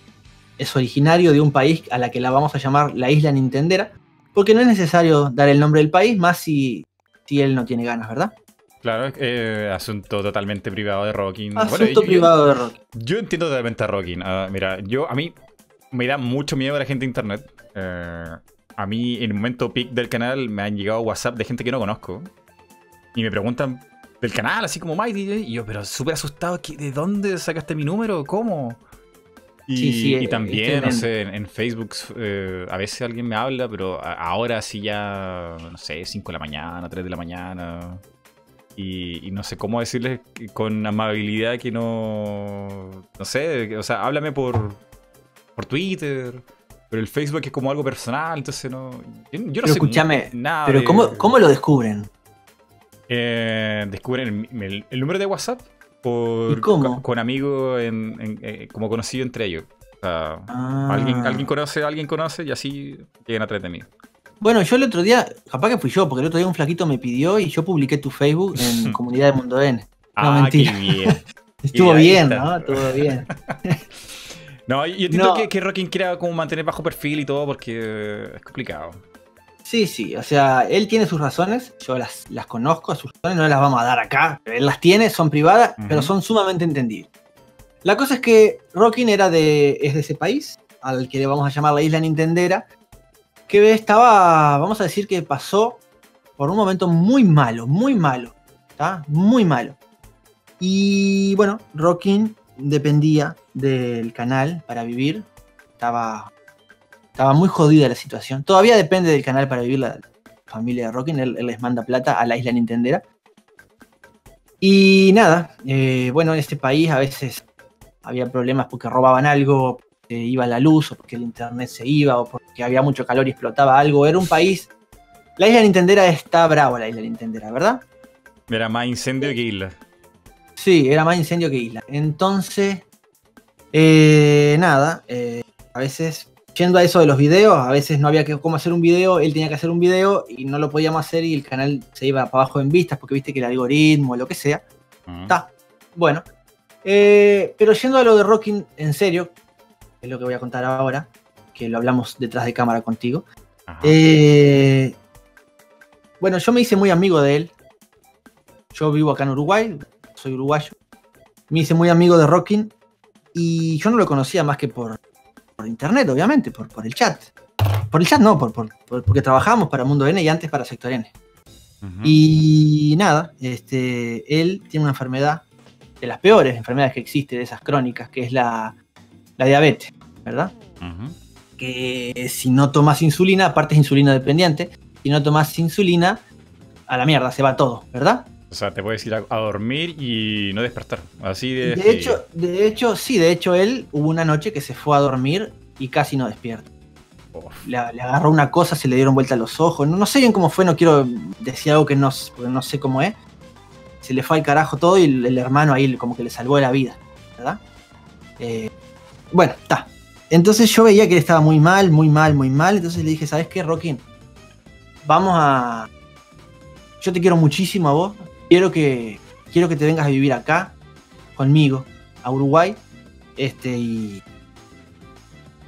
es originario de un país a la que la vamos a llamar la isla Nintendera, porque no es necesario dar el nombre del país, más si, si él no tiene ganas, ¿verdad? Claro, es eh, asunto totalmente privado de Rockin. Asunto Bueno, yo- privado de Rockin. Yo entiendo totalmente a Rockin. Ah, mira, yo a mí me da mucho miedo la gente de internet. Eh, a mí en el momento peak del canal me han llegado WhatsApp de gente que no conozco y me preguntan del canal, así como Mighty, y yo, pero súper asustado, ¿qué- ¿de dónde sacaste mi número? ¿Cómo? Y, Sí, sí, y es también, no sé, en, en Facebook eh, a veces alguien me habla, pero a- ahora sí ya, no sé, 5 de la mañana, 3 de la mañana. Y, y no sé cómo decirles con amabilidad que no. No sé, o sea, háblame por, por Twitter. Pero el Facebook es como algo personal, entonces no. Yo, yo no Pero sé escúchame, nada. Pero de- ¿cómo, ¿cómo lo descubren? eh, descubren el, el- el número de WhatsApp por. Con, con amigos en- en- eh, como conocido entre ellos. O sea, Ah. alguien, alguien conoce, alguien conoce y así llegan a través de mí. Bueno, yo el otro día, capaz que fui yo, porque el otro día un flaquito me pidió y yo publiqué tu Facebook en Comunidad de Mundo N. ah, mentira. qué bien. Estuvo bien. ¿no? Estuvo bien. No, yo entiendo No. que, que Rockin quiera como mantener bajo perfil y todo porque es complicado. Sí, sí, o sea, él tiene sus razones, yo las, las conozco, sus razones no las vamos a dar acá, él las tiene, son privadas, pero son sumamente entendibles. La cosa es que Rockin era de, es de ese país, al que le vamos a llamar la isla Nintendera, que estaba, vamos a decir que pasó por un momento muy malo, muy malo, ¿está? Muy malo. Y bueno, Rockin dependía del canal para vivir, estaba estaba muy jodida la situación. Todavía depende del canal para vivir la familia de Rockin. Él, les manda plata a la isla Nintendera. Y nada, eh, bueno, en este país a veces había problemas porque robaban algo, porque iba la luz, o porque el internet se iba, o porque había mucho calor y explotaba algo. Era un país. La isla Nintendera está brava, la isla Nintendera, ¿verdad? Era más incendio que isla. Sí, era más incendio que isla. Entonces, eh, nada, eh, a veces, yendo a eso de los videos, a veces no había que, cómo hacer un video, él tenía que hacer un video y no lo podíamos hacer y el canal se iba para abajo en vistas porque viste que el algoritmo, lo que sea. Está, bueno. Eh, pero yendo a lo de Rocking en serio, es lo que voy a contar ahora, que lo hablamos detrás de cámara contigo. Eh, bueno, yo me hice muy amigo de él. Yo vivo acá en Uruguay, soy uruguayo. Me hice muy amigo de Rockin y yo no lo conocía más que por, por internet, obviamente, por, por el chat. Por el chat no, por, por- por- porque trabajábamos para Mundo N y antes para Sector N. Y nada, este, él tiene una enfermedad, de las peores enfermedades que existe, de esas crónicas, que es la, la diabetes, ¿verdad? Que si no tomas insulina, aparte es insulina dependiente, si no tomas insulina, a la mierda, se va todo, ¿verdad? O sea, te puedes ir a, a dormir y no despertar. Así de. De hecho, de hecho, sí, de hecho él hubo una noche que se fue a dormir y casi no despierta. Le, le agarró una cosa, se le dieron vuelta los ojos, no, no sé bien cómo fue, no quiero decir algo que no, porque no sé cómo es. Se le fue al carajo todo y el, el hermano ahí como que le salvó la vida, ¿verdad? Eh, bueno, está. Entonces yo veía que él estaba muy mal, muy mal, muy mal. Entonces le dije, ¿sabes qué, Rockin? Vamos a. Yo te quiero muchísimo a vos. Quiero que. Quiero que te vengas a vivir acá, conmigo, a Uruguay. Este, y.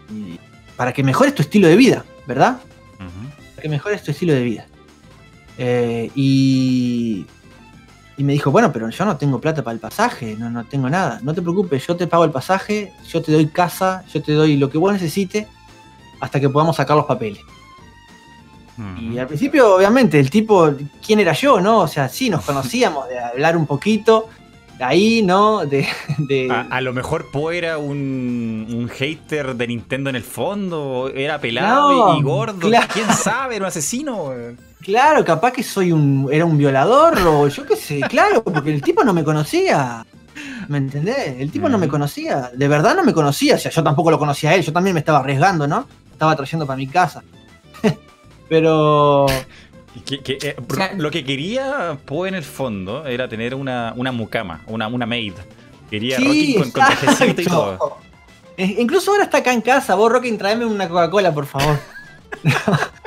y para que mejores tu estilo de vida, ¿verdad? Para que mejores tu estilo de vida. Eh, y. Y me dijo, bueno, pero yo no tengo plata para el pasaje, no, no tengo nada. No te preocupes, yo te pago el pasaje, yo te doy casa, yo te doy lo que vos necesites hasta que podamos sacar los papeles. Y al principio, obviamente, el tipo, ¿quién era yo, no? O sea, sí, nos conocíamos de hablar un poquito, de ahí, ¿no? De, de- A, a lo mejor Poe era un, un hater de Nintendo en el fondo, era No, pelado y, y gordo, claro. quién sabe, era un asesino. Claro, capaz que soy un. era un violador, o yo qué sé, claro, porque el tipo no me conocía. ¿Me entendés? El tipo no me Ujú. conocía. De verdad no me conocía. O sea, yo tampoco lo conocía a él. Yo también me estaba arriesgando, ¿no? Estaba trayendo para mi casa. Pero. Y que- que, eh, O sea- lo que quería Poe en el fondo era tener una, una mucama, una, una maid. Quería Sí, con, y todo. Incluso ahora está acá en casa. Vos, Rockin, tráeme una Coca-Cola, por favor.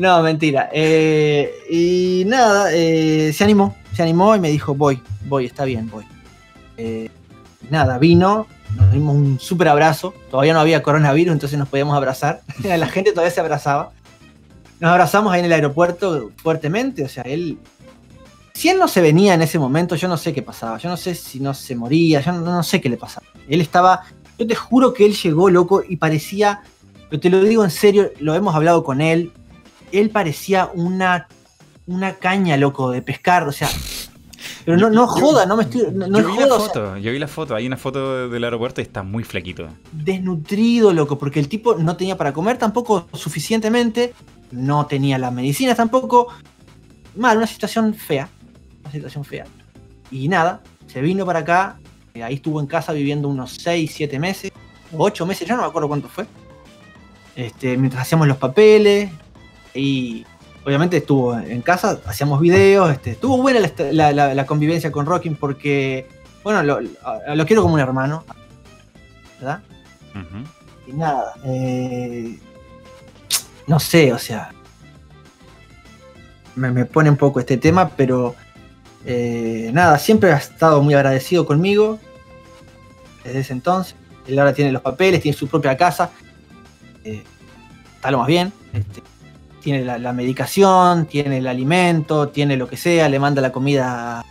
no, mentira. Eh, y nada, eh, se animó. Se animó y me dijo, voy, voy, está bien, voy. Eh, nada, vino, nos dimos un súper abrazo. Todavía no había coronavirus, entonces nos podíamos abrazar. La gente todavía se abrazaba. Nos abrazamos ahí en el aeropuerto fuertemente. O sea, él si él no se venía en ese momento, yo no sé qué pasaba. Yo no sé si no se moría, yo no, no sé qué le pasaba. Él estaba, yo te juro que él llegó loco y parecía, pero te lo digo en serio, lo hemos hablado con él. Él parecía una, una caña, loco, de pescar. O sea, Pero no, no joda, no me estoy. No, yo vi la joda, o sea, foto, yo vi la foto, hay una foto del aeropuerto y está muy flaquito. desnutrido, loco, porque el tipo no tenía para comer tampoco suficientemente, no tenía las medicinas tampoco. Mal, una situación fea. Una situación fea. Y nada, se vino para acá, eh, ahí estuvo en casa viviendo unos 6, 7 meses, 8 meses, ya no me acuerdo cuánto fue. Este, mientras hacíamos los papeles, y obviamente estuvo en casa, hacíamos videos, este, estuvo buena la, la- la- la convivencia con Rockin porque, bueno, lo, quiero como un hermano, ¿verdad? Y nada, eh, no sé, o sea, me, me pone un poco este tema, pero eh, nada, siempre ha estado muy agradecido conmigo desde ese entonces. Él ahora tiene los papeles, tiene su propia casa, eh, está lo más bien. este, tiene la, la medicación, tiene el alimento, tiene lo que sea, le manda la comida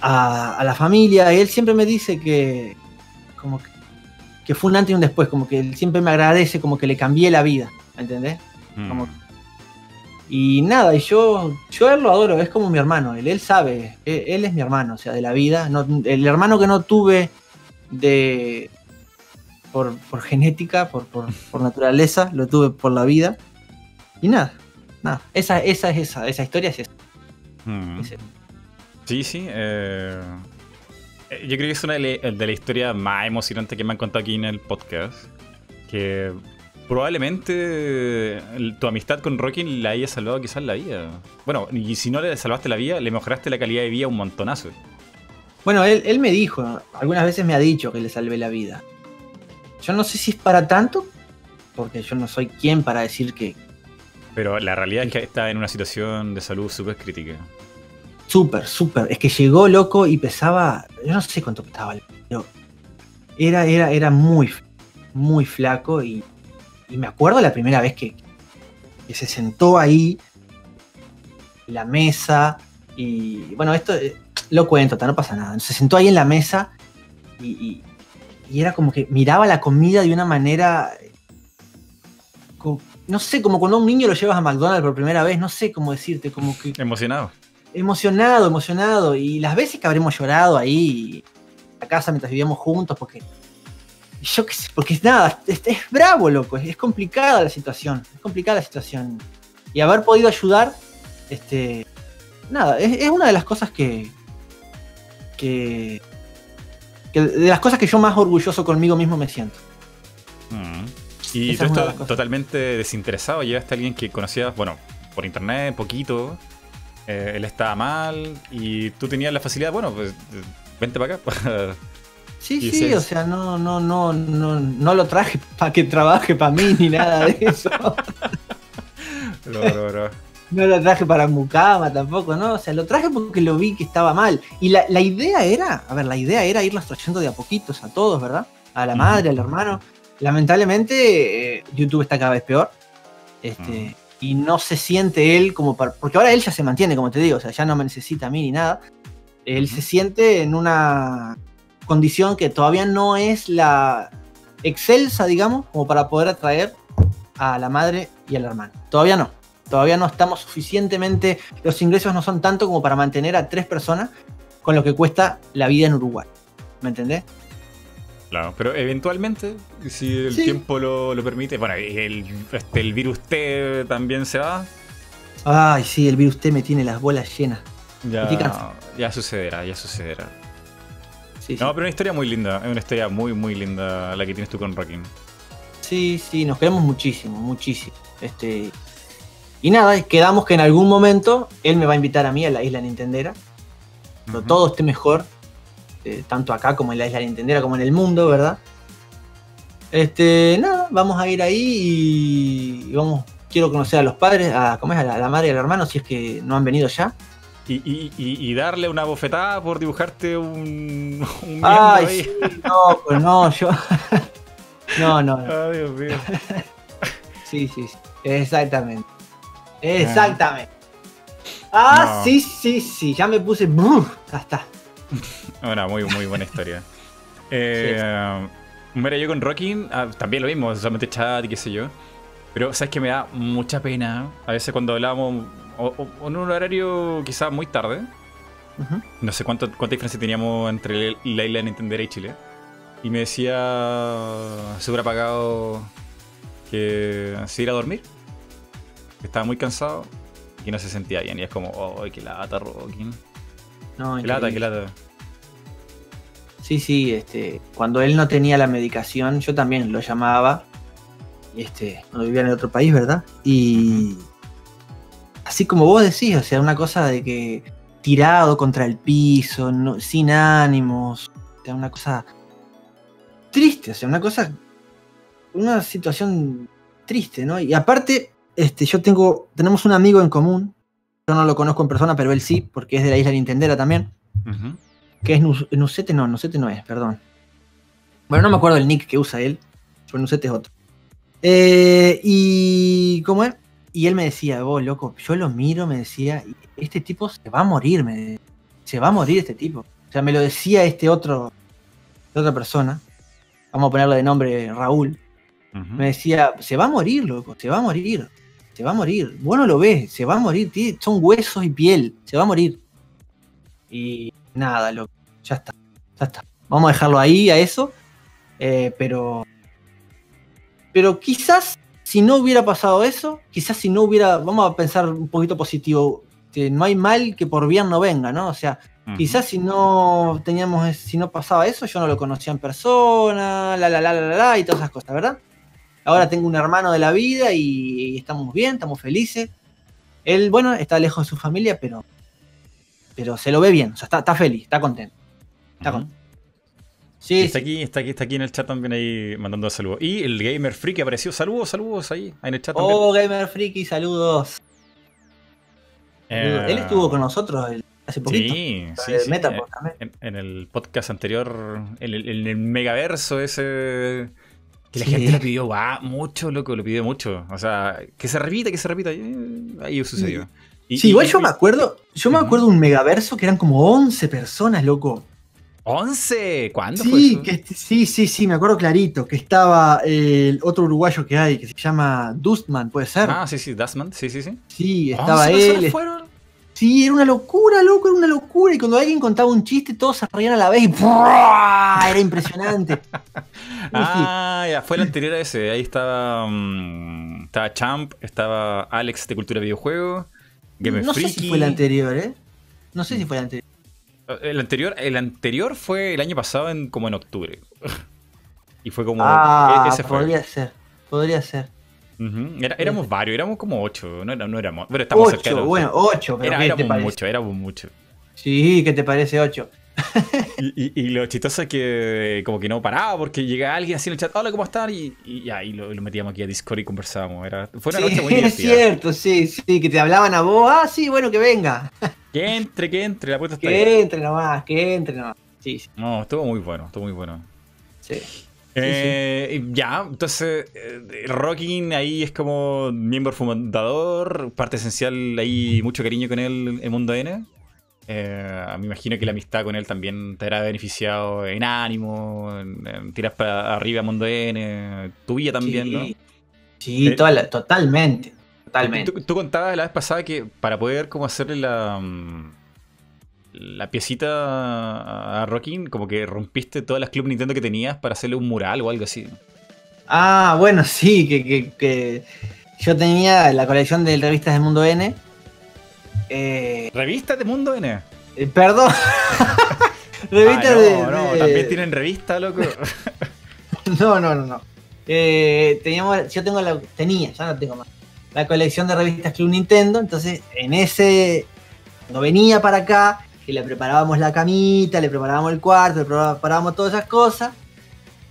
a, a la familia. Y él siempre me dice que, como que, que fue un antes y un después, como que él siempre me agradece, como que le cambié la vida, ¿me entendés? Mm. Como- Y nada, y yo, yo a él lo adoro, es como mi hermano, él, él sabe, él, él es mi hermano, o sea, de la vida. no- el hermano que no tuve de por, por genética, por, por, por naturaleza, lo tuve por la vida. Y nada, nada, esa, esa es esa, esa historia es esa. Mm. es esa. Sí, sí. eh, eh, yo creo que es una de, la- de las historias más emocionantes que me han contado aquí en el podcast. Que probablemente tu amistad con Rockin le haya salvado quizás la vida. Bueno, y si no le salvaste la vida, le mejoraste la calidad de vida un montonazo. Bueno, él, él me dijo, algunas veces me ha dicho que le salvé la vida. Yo no sé si es para tanto, porque yo no soy quien para decir que Pero la realidad es que está en una situación de salud súper crítica. súper, súper. Es que llegó loco y pesaba, yo no sé cuánto pesaba, pero era, era, era muy, muy flaco y, y me acuerdo la primera vez que, se sentó ahí, en la mesa, y bueno, esto eh, lo cuento, no pasa nada. Se sentó ahí en la mesa y, era como que miraba la comida de una manera, no sé, como cuando a un niño lo llevas a McDonald's por primera vez, no sé cómo decirte, como que Emocionado. emocionado, emocionado. Y las veces que habremos llorado ahí en la casa mientras vivíamos juntos, porque yo qué sé, porque nada, es, es bravo, loco, es, es complicada la situación, es complicada la situación. Y haber podido ayudar, este, nada, es, es una de las cosas que, que, que- de las cosas que yo más orgulloso conmigo mismo me siento. Mm. Y Esa tú estás totalmente desinteresado. Llegaste a alguien que conocías, bueno, por internet, poquito. eh, él estaba mal y tú tenías la facilidad, bueno, pues vente para acá. Sí, Y sí, o sea, no, no, no, no, no lo traje para que trabaje para mí ni nada de eso. No lo traje para Mucama tampoco, ¿no? O sea, lo traje porque lo vi que estaba mal. Y la, la idea era, a ver, la idea era irlos trayendo de a poquitos a todos, ¿verdad? A la madre, al hermano. Lamentablemente, eh, YouTube está cada vez peor. Este, Y no se siente él como para. Porque ahora él ya se mantiene, como te digo, o sea, ya no me necesita a mí ni nada. Él se siente en una condición que todavía no es la excelsa, digamos, como para poder atraer a la madre y al hermano. Todavía no. Todavía no estamos suficientemente, los ingresos no son tanto como para mantener a tres personas con lo que cuesta la vida en Uruguay. ¿Me entendés? Claro, pero eventualmente, si el Sí. tiempo lo, lo permite, bueno, el, este, el virus T también se va, Ay, sí, el virus T me tiene las bolas llenas. Ya, ya sucederá, ya sucederá. Sí, sí. No, pero una historia muy linda, es una historia muy, muy linda la que tienes tú con Rockin. Sí, sí, nos queremos muchísimo, muchísimo. Este, y nada, quedamos que en algún momento él me va a invitar a mí a la isla Nintendera. Cuando todo esté mejor, eh, tanto acá como en la isla Nintendera, como en el mundo, ¿verdad? Este, nada, vamos a ir ahí y, vamos, quiero conocer a los padres, a, ¿cómo es? a, la, a la madre y al hermano, si es que no han venido ya. Y, y- y- y darle una bofetada por dibujarte un, un Ay, ahí. sí, no, pues no, yo... no, no, no. Ay, Dios mío. Sí, sí, sí. Exactamente. Exactamente. Ah, No. sí, sí, sí. Ya me puse. Ya está. Bueno, muy, muy buena historia. Eh, Mira, yo con Rockin ah, también lo mismo, solamente chat y qué sé yo. Pero sabes que me da mucha pena a veces cuando hablábamos o, o- o en un horario quizás muy tarde. No sé cuánto, cuánta diferencia teníamos entre la isla de y Chile. Y me decía, se hubiera pagado que se ir a dormir. Que estaba muy cansado y no se sentía bien. Y es como, oh, qué lata, Rockin. No, Qué lata, qué lata. Sí, sí, este, cuando él no tenía la medicación, yo también lo llamaba. Este, no vivía en otro país, ¿verdad? Y así como vos decís, o sea, una cosa de que tirado contra el piso, no- sin ánimos, o sea, una cosa triste, o sea, una cosa, una situación triste, ¿no? Y aparte, este, yo tengo, tenemos un amigo en común, yo no lo conozco en persona, pero él sí, porque es de la isla Nintendera también que es Nus- Nusete, no, Nusete no es, perdón. Bueno, no me acuerdo el nick que usa él, pero Nusete es otro. Eh, y, ¿cómo es? Y él me decía, vos, loco, yo lo miro, me decía, "y este tipo se va a morir, me, se va a morir este tipo. O sea, me lo decía este otro, otra persona, vamos a ponerle de nombre Raúl, me decía, se va a morir, loco, se va a morir, se va a morir. Vos no lo ves, se va a morir, tiene- son huesos y piel, se va a morir. Y nada, loco, ya está, ya está. Vamos a dejarlo ahí, a eso. eh, pero, pero quizás si no hubiera pasado eso, quizás si no hubiera, vamos a pensar un poquito positivo, que no hay mal que por bien no venga, ¿no? O sea. Quizás si no teníamos, si no pasaba eso, yo no lo conocía en persona, la la la la, la, y todas esas cosas, ¿verdad? Ahora tengo un hermano de la vida y, y estamos bien, estamos felices. Él, bueno, está lejos de su familia, pero, pero se lo ve bien, o sea, está, está feliz, está contento. Está contento. Sí, está sí. aquí, está aquí, está aquí en el chat también ahí mandando saludos. Y el Gamer que apareció, saludos, saludos ahí, ahí en el chat también. Oh, Gamer Freaky, saludos. Eh, Él estuvo con nosotros el- hace poquito. Sí, sí, sí. También. En, en el podcast anterior, en el, en el megaverso ese. Que la Sí. gente lo pidió va, mucho, loco, lo pidió mucho. O sea, que se repita, que se repita. y Ahí sucedió. Y- Sí, y- igual yo me acuerdo, yo me acuerdo de un megaverso que eran como 11 personas, loco. ¿11? ¿Cuándo fue Sí, eso? que, sí, sí, sí, me acuerdo clarito, que estaba eh, el otro uruguayo que hay, que se llama Dustman, ¿puede ser? Ah, sí, sí, Dustman, sí, sí, sí. sí, estaba 11 él. fueron? Sí, era una locura, loco, era una locura. Y cuando alguien contaba un chiste, todos se reían a la vez y ¡buah! Era impresionante. Ah, ya, fue el anterior a ese. Ahí estaba, mm, estaba Champ, estaba Alex de Cultura Videojuego, Game no sé si fue el anterior, ¿eh? No sé si fue el anterior. El anterior, el anterior fue el año pasado, en, como en octubre. y fue como. Ah, e- ese fue. podría ser, podría ser. Era- éramos varios, éramos como ocho. No, era- no éramos. Pero estamos cerca de Ocho, bueno, ocho, pero Era- ¿qué te éramos mucho, éramos mucho. Sí, ¿qué te parece ocho? Y, y- y lo chistoso es que como que no paraba porque llegaba alguien así en el chat, hola, ¿cómo están? Y, y ahí lo, lo metíamos aquí a Discord y conversábamos. Era, fue una noche muy Sí, es divertida. cierto, sí, sí, que te hablaban a vos. Ah, sí, bueno, que venga. Que entre, que entre, la puerta está ahí. Que entre nomás, que entre nomás. Sí, sí, No, estuvo muy bueno, estuvo muy bueno. sí. Eh, Ya, entonces, eh, Rockin ahí es como miembro fundador, parte esencial, hay mucho cariño con él en Mundo N. Eh, me imagino que la amistad con él también te habrá beneficiado en ánimo, en, en tirar para arriba Mundo N, tu vida también, sí, ¿no? Sí, Eh, toda la- totalmente. Totalmente. Tú, tú contabas la vez pasada que para poder como hacerle la mm, la piecita a Rockin, como que rompiste todas las Club Nintendo que tenías para hacerle un mural o algo así. Ah, bueno, sí, que, que- que yo tenía la colección de revistas del Mundo N. Eh, ¿Revistas de Mundo N? eh, perdón. revistas Ah, no, de, no, de- también tienen revista, loco. No, no, no, no. Eh, teníamos, yo tengo la, tenía, ya no tengo más. La colección de revistas Club Nintendo. Entonces, en ese, cuando venía para acá, que le preparábamos la camita, le preparábamos el cuarto, le preparábamos todas esas cosas.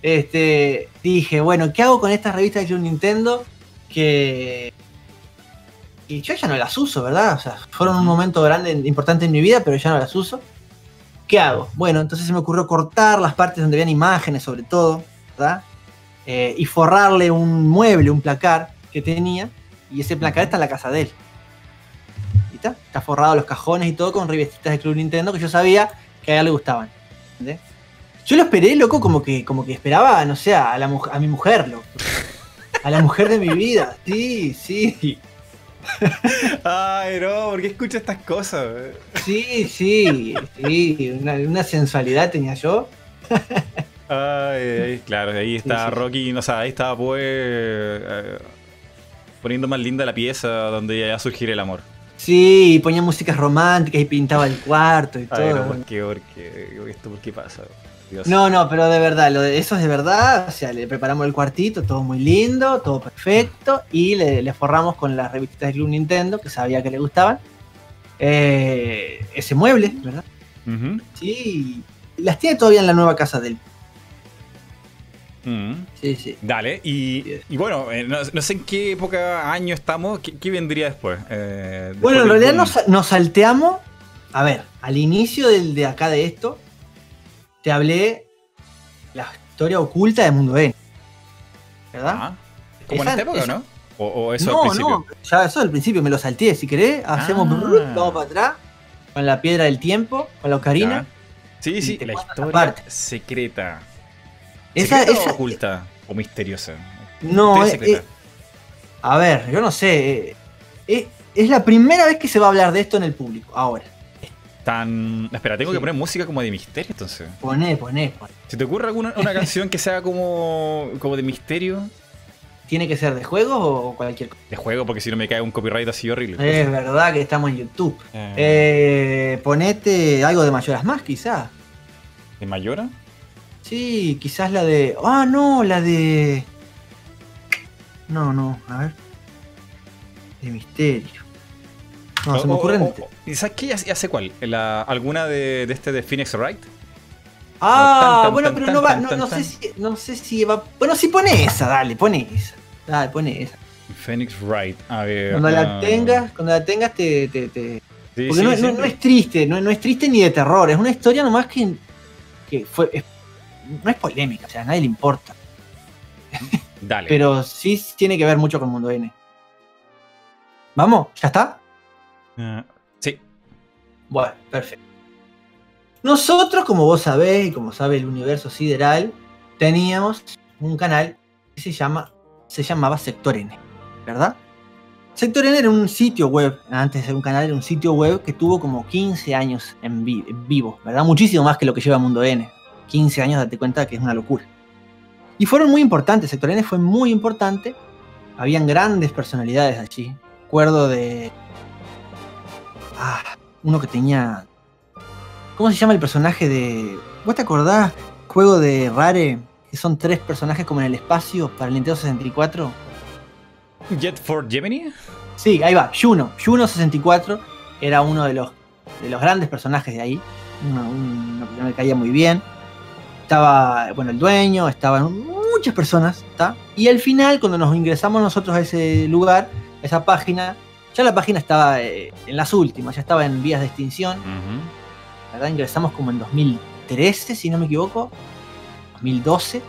Este, dije, bueno, ¿qué hago con estas revistas de Club Nintendo? Que, y yo ya no las uso, ¿verdad? O sea, fueron un momento grande, importante en mi vida, pero ya no las uso. ¿Qué hago? Bueno, entonces se me ocurrió cortar las partes donde habían imágenes, sobre todo, ¿verdad? Eh, y forrarle un mueble, un placar que tenía, y ese placar está en la casa de él. ¿Y está? Forrado los cajones y todo con revistitas de Club Nintendo que yo sabía que a él le gustaban. ¿entendés? Yo lo esperé, loco, como que, como que esperaba, no sé, a, la, a mi mujer, loco. A la mujer de mi vida. Sí, sí. Ay, no, ¿por qué escucho estas cosas? Sí, sí, sí, una, una sensualidad tenía yo. Ay, ay, claro, ahí está sí, sí. Rocky, no sé, ahí estaba pues eh, poniendo más linda la pieza donde ya surgir el amor. Sí, y ponía músicas románticas y pintaba el cuarto y todo. No. ¿por qué? ¿Por qué? ¿Esto por qué pasa? Dios. No, no, pero de verdad, lo de eso es de verdad. O sea, le preparamos el cuartito, todo muy lindo, todo perfecto. Y le, le forramos con las revistas de Club Nintendo, que sabía que le gustaban. eh, ese mueble, ¿verdad? Sí, las tiene todavía en la nueva casa del. Mm. Sí, sí. Dale, y, y bueno, eh, no, no sé en qué época, año estamos, ¿qué, qué vendría después? Eh, después Bueno, en del realidad nos, nos salteamos. A ver, al inicio del, de acá de esto, te hablé la historia oculta de Mundo N. ¿Verdad? Ah, ¿Como en esta época no? O, o eso no, al principio. no, ya eso al principio me lo salteé. Si querés, hacemos Ah. brrr, vamos para atrás, con la piedra del tiempo, con la ocarina. Ya. Sí, sí, la historia secreta. Esa, ¿Secreta esa- oculta? ¿O misteriosa? no, eh, secreta. eh, a ver, yo no sé. eh, es la primera vez que se va a hablar de esto en el público. Ahora, Tan... Espera, tengo Sí. que poner música como de misterio entonces. poné, poné, poné. ¿Se te ocurre alguna una canción que sea como, como de misterio? ¿Tiene que ser de juegos o cualquier cosa? De juego, porque si no me cae un copyright así horrible. Es verdad que estamos en YouTube. Eh, Eh, ponete algo de Mayoras más, quizás. ¿De Mayora? Sí, quizás la de. Ah, no, la de. No, no, a ver. De misterio. No, se me O- ocurren. o- o- ¿Y sabes qué? Ya, ya sé cuál. La- ¿Alguna de, de este de Phoenix Wright? ah, tan, tan, bueno, tan, pero no va. No, no sé si. No sé si va. Bueno, sí pone esa, dale, pone esa. Dale, pone esa. Phoenix Wright. A ver. Cuando ah, la tengas, cuando la tengas te. te- te- sí, Porque sí, no, sí. no- no es triste, no, no es triste ni de terror, es una historia nomás que. que fue. es- no es polémica, o sea, a nadie le importa. Dale. Pero sí tiene que ver mucho con Mundo N. ¿Vamos? ¿Ya está? Ah, sí. Bueno, perfecto. Nosotros, como vos sabés y como sabe el universo sideral, teníamos un canal que se llama se llamaba Sector N, ¿verdad? Sector N era un sitio web, antes de ser un canal, era un sitio web que tuvo como 15 años en, vi- en vivo, ¿verdad? Muchísimo más que lo que lleva Mundo N. 15 años, date cuenta que es una locura. Y fueron muy importantes, Sector N fue muy importante. Habían grandes personalidades allí. Recuerdo de. Ah, uno que tenía. ¿Cómo se llama el personaje de. ¿Vos te acordás? Juego de Rare, que son tres personajes como en el espacio para el Nintendo 64. Jet for Gemini. Sí, ahí va, Juno. Juno 64 era uno de los, de los grandes personajes de ahí. Uno, uno que me caía muy bien. Estaba, bueno, el dueño, estaban muchas personas, ¿está? Y al final, cuando nos ingresamos nosotros a ese lugar, a esa página, ya la página estaba eh, en las últimas, ya estaba en vías de extinción. ¿verdad? Ingresamos como en 2013, si no me equivoco, 2012,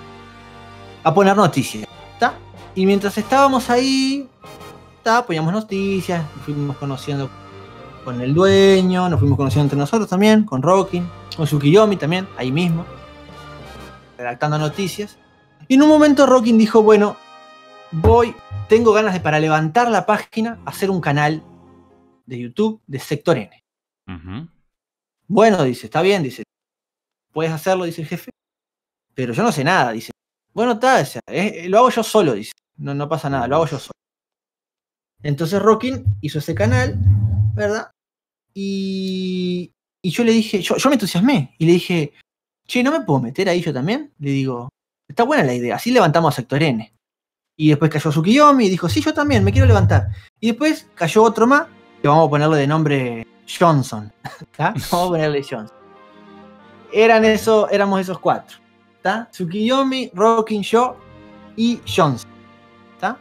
a poner noticias, ¿está? Y mientras estábamos ahí, ¿está? Poníamos noticias, nos fuimos conociendo con el dueño, nos fuimos conociendo entre nosotros también, con Rockin, con Tsukiyomi también, ahí mismo, redactando noticias. Y en un momento Rockin dijo, bueno, voy, tengo ganas de para levantar la página, hacer un canal de YouTube de Sector N. Bueno, dice, está bien, dice. Puedes hacerlo, dice el jefe. Pero yo no sé nada, dice. Bueno, está, o sea, eh, lo hago yo solo, dice. No, no pasa nada, lo hago yo solo. Entonces Rockin hizo ese canal, ¿verdad? Y, y yo le dije, yo, yo me entusiasmé y le dije, che, ¿no me puedo meter ahí yo también? Le digo, está buena la idea, así levantamos a Sector N. Y después cayó Tsukiyomi y dijo, sí, yo también, me quiero levantar. Y después cayó otro más, que vamos a ponerle de nombre Johnson. Vamos a ponerle Johnson. Eran eso, éramos esos cuatro. ¿tá? Tsukiyomi, Rockin, yo y Johnson. ¿tá?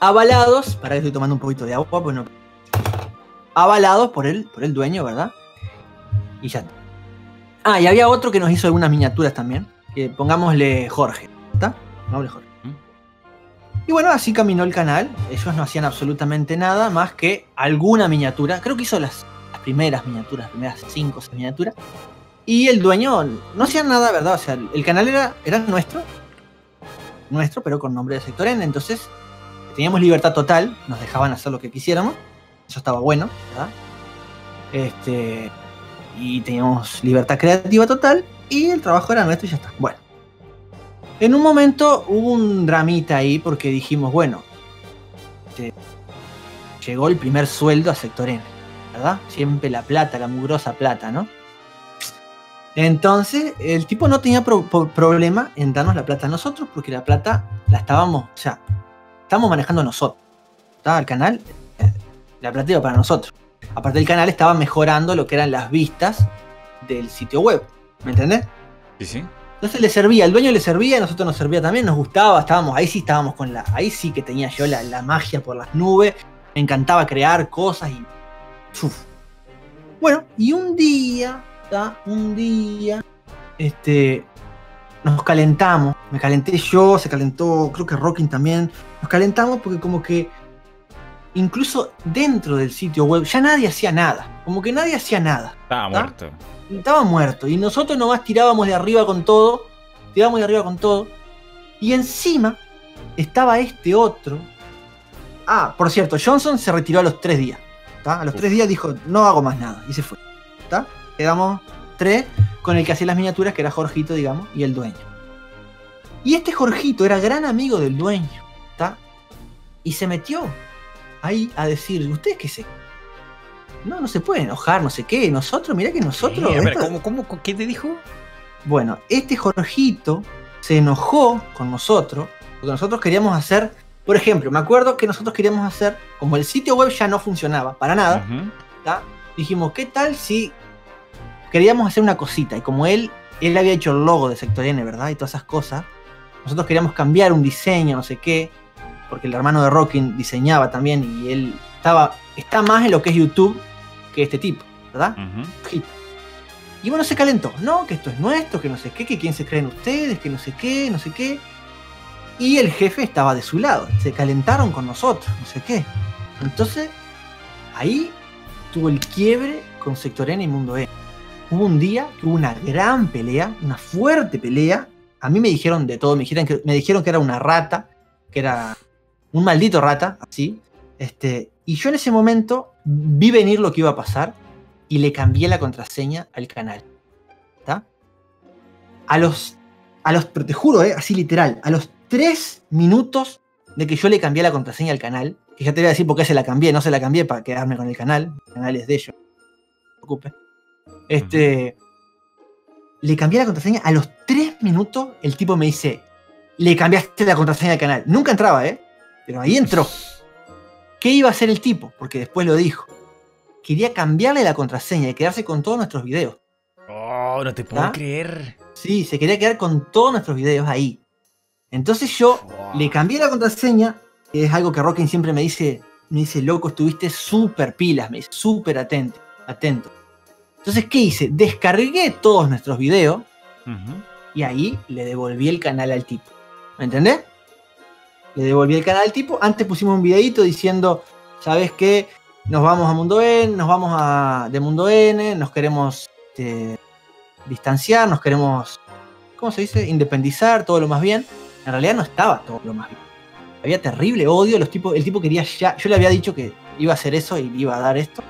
Avalados, para que estoy tomando un poquito de agua, pues no. Avalados por el, por el dueño, ¿verdad? Y ya está. Ah, y había otro que nos hizo algunas miniaturas también. Que pongámosle Jorge. ¿Está? Pongámosle Jorge. Y bueno, así caminó el canal. Ellos no hacían absolutamente nada más que alguna miniatura. Creo que hizo las, las primeras miniaturas, las primeras cinco o seis miniaturas. Y el dueño no hacía nada, ¿verdad? O sea, el canal era, era nuestro. Nuestro, pero con nombre de Sector N. Entonces, teníamos libertad total, nos dejaban hacer lo que quisiéramos, eso estaba bueno, ¿verdad? Este, y teníamos libertad creativa total y el trabajo era nuestro y ya está. Bueno, en un momento hubo un dramita ahí porque dijimos, bueno, llegó el primer sueldo a Sector N, ¿verdad? Siempre la plata, la mugrosa plata, ¿no? Entonces, el tipo no tenía pro- pro- problema en darnos la plata a nosotros porque la plata la estábamos, o sea, estábamos manejando nosotros. Estaba el canal, eh, la plata iba para nosotros. Aparte el canal estaba mejorando lo que eran las vistas del sitio web. ¿Me entendés? Sí, sí. Entonces le servía, el dueño le servía, a nosotros nos servía también, nos gustaba, estábamos, ahí sí estábamos con la, ahí sí que tenía yo la, la magia por las nubes, me encantaba crear cosas y. uf. Bueno, y un día, ¿tá? un día, este, nos calentamos, me calenté yo, se calentó, creo que Rocking también, nos calentamos porque como que incluso dentro del sitio web ya nadie hacía nada, como que nadie hacía nada Estaba muerto. estaba muerto. Y nosotros nomás tirábamos de arriba con todo. Tirábamos de arriba con todo. Y encima estaba este otro. Ah, por cierto, Johnson se retiró a los tres días. ¿tá? A los Uf. tres días dijo, no hago más nada. Y se fue. ¿tá? Quedamos tres con el que hacía las miniaturas, que era Jorgito, digamos, y el dueño. Y este Jorgito era gran amigo del dueño. ¿tá? Y se metió ahí a decir, ¿ustedes qué se no, no se puede enojar, no sé qué. Nosotros, mirá que nosotros. A ver, esto- ¿cómo, cómo, ¿Qué te dijo? Bueno, este Jorgito se enojó con nosotros porque nosotros queríamos hacer, por ejemplo, me acuerdo que nosotros queríamos hacer, como el sitio web ya no funcionaba para nada. ¿tá? dijimos, ¿qué tal si queríamos hacer una cosita? Y como él, él había hecho el logo de Sector N, ¿verdad? Y todas esas cosas, nosotros queríamos cambiar un diseño, no sé qué, porque el hermano de Rockin diseñaba también y él estaba, está más en lo que es YouTube que este tipo, ¿verdad? Y bueno, se calentó. No, que esto es nuestro, que no sé qué, que quién se creen ustedes, que no sé qué, no sé qué. Y el jefe estaba de su lado. Se calentaron con nosotros, no sé qué. Entonces, ahí tuvo el quiebre con Sector N y Mundo E. Hubo un día que hubo una gran pelea, una fuerte pelea. A mí me dijeron de todo, me dijeron que, me dijeron que era una rata, que era un maldito rata, así. Este, y yo en ese momento vi venir lo que iba a pasar y le cambié la contraseña al canal. ¿Está? A los, a los, pero te juro, eh, así literal, a los tres minutos de que yo le cambié la contraseña al canal, que ya te voy a decir por qué se la cambié, no se la cambié para quedarme con el canal, el canal es de ellos, no se preocupe. Este, le cambié la contraseña, a los tres minutos el tipo me dice, le cambiaste la contraseña al canal. Nunca entraba, ¿eh? Pero ahí entró. ¿Qué iba a hacer el tipo? Porque después lo dijo. Quería cambiarle la contraseña y quedarse con todos nuestros videos. Oh, no te puedo ¿Ah? creer. Sí, se quería quedar con todos nuestros videos ahí. Entonces yo Wow. le cambié la contraseña, que es algo que Rockin siempre me dice, me dice, loco, estuviste súper pilas, me dice, súper atento, atento. Entonces, ¿qué hice? Descargué todos nuestros videos y ahí le devolví el canal al tipo. ¿Me entendés? Le devolví el canal al tipo. Antes pusimos un videito diciendo, ¿sabes qué? Nos vamos a Mundo N, nos vamos a, de Mundo N, nos queremos este, distanciar, nos queremos, ¿cómo se dice? Independizar, todo lo más bien. En realidad no estaba todo lo más bien. Había terrible odio, los tipos, el tipo quería ya, yo le había dicho que iba a hacer eso y iba a dar esto,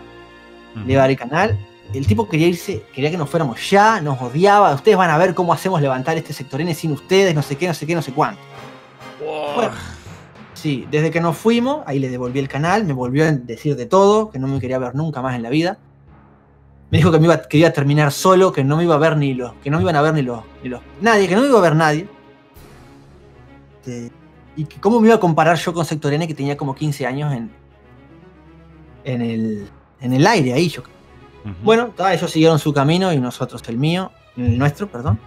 le iba a dar el canal. El tipo quería irse, quería que nos fuéramos ya, nos odiaba. Ustedes van a ver cómo hacemos levantar este sector N sin ustedes, no sé qué, no sé qué, no sé cuánto. Wow. Bueno. Sí, desde que nos fuimos, ahí le devolví el canal, me volvió a decir de todo, que no me quería ver nunca más en la vida. Me dijo que me iba, que iba a terminar solo, que no me iba a ver ni los, que no me iban a ver ni los, ni los, nadie, que no me iba a ver nadie. Este, y que cómo me iba a comparar yo con Sector N que tenía como 15 años en, en el, en el aire ahí. Yo. Bueno, ta, ellos siguieron su camino y nosotros el mío, el nuestro, perdón.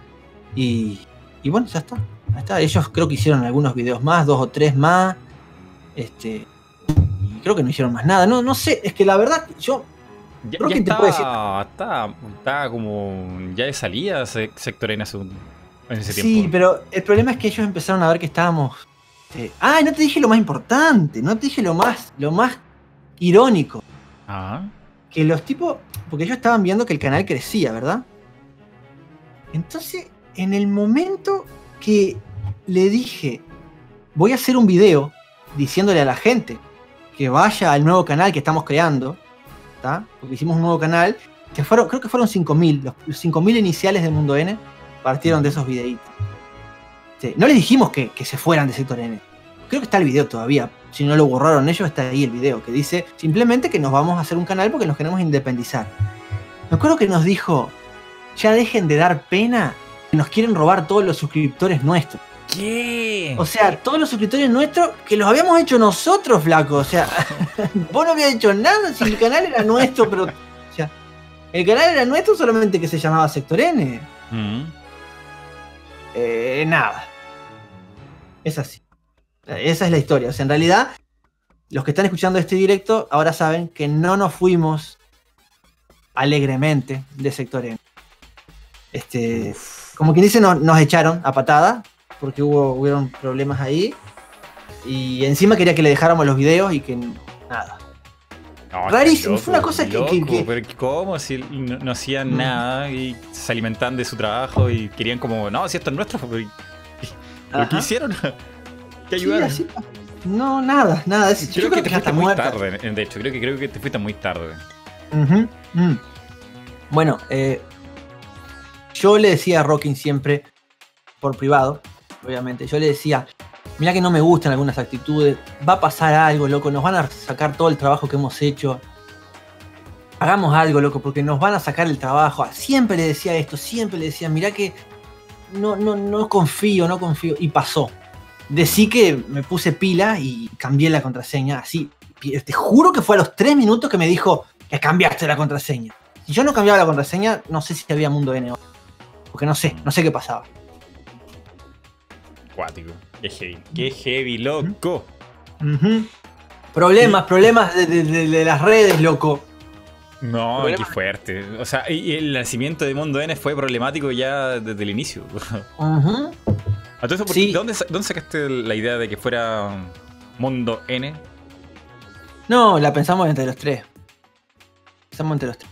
Y, y bueno, ya está. Está. Ellos creo que hicieron algunos videos más, dos o tres más. Este. Y creo que no hicieron más nada. No, no sé, es que la verdad, yo. Ya, creo ya que te estaba, puede decir- estaba, estaba como ya de salida se- Sector N hace un- en ese Sí, tiempo. pero el problema es que ellos empezaron a ver que estábamos. este, ah, no te dije lo más importante, no te dije lo más, lo más irónico. Ah, que los tipos, porque ellos estaban viendo que el canal crecía, ¿verdad? Entonces, en el momento que le dije, voy a hacer un video diciéndole a la gente que vaya al nuevo canal que estamos creando, porque hicimos un nuevo canal, que fueron, creo que fueron 5.000, los, los 5.000 iniciales de Mundo N partieron de esos videitos. No les dijimos que, que se fueran de Sector N. Creo que está el video todavía. Si no lo borraron ellos, está ahí el video que dice simplemente que nos vamos a hacer un canal porque nos queremos independizar. Me acuerdo que nos dijo, ya dejen de dar pena, que nos quieren robar todos los suscriptores nuestros. ¿Qué? O sea, todos los suscriptores nuestros que los habíamos hecho nosotros, flaco. O sea, vos no habías hecho nada si el canal era nuestro, pero. O sea, el canal era nuestro solamente que se llamaba Sector N. Mm. Eh, nada. Es así. Esa es la historia. O sea, en realidad, los que están escuchando este directo ahora saben que no nos fuimos alegremente de Sector N. Este, como quien dice, no- nos echaron a patada porque hubo hubieron problemas ahí. Y encima quería que le dejáramos los videos y que nada. No, Rarísimo, fue una cosa que- que- Pero ¿cómo? Si no, no hacían Mm. nada y se alimentaban de su trabajo y querían como, no, si esto es nuestro, pero ¿pero. ¿qué hicieron? ¿Qué Sí, ayudaron? así no, nada, nada. es- creo, yo que te fuiste muy muerta. tarde, de hecho, creo que, creo que te fuiste muy tarde. Mm. Bueno, eh, yo le decía a Rockin siempre, por privado, obviamente, yo le decía, mira que no me gustan algunas actitudes, va a pasar algo, loco, nos van a sacar todo el trabajo que hemos hecho. Hagamos algo, loco, porque nos van a sacar el trabajo. Siempre le decía esto, siempre le decía, mira que no, no, no confío, no confío. Y pasó. Decí que me puse pila y cambié la contraseña, así. Te juro que fue a los tres minutos que me dijo que cambiaste la contraseña. Si yo no cambiaba la contraseña, no sé si había Mundo N. Porque no sé, no sé qué pasaba. Cuático. Qué heavy. Qué heavy, loco. Problemas, problemas de, de- de- de las redes, loco. No, Problema- qué fuerte. O sea, y el nacimiento de Mundo N fue problemático ya desde el inicio. Ujú. A todo eso, ¿por- Sí. ¿de dónde, dónde sacaste la idea de que fuera Mundo N? No, la pensamos entre los tres. Pensamos entre los tres.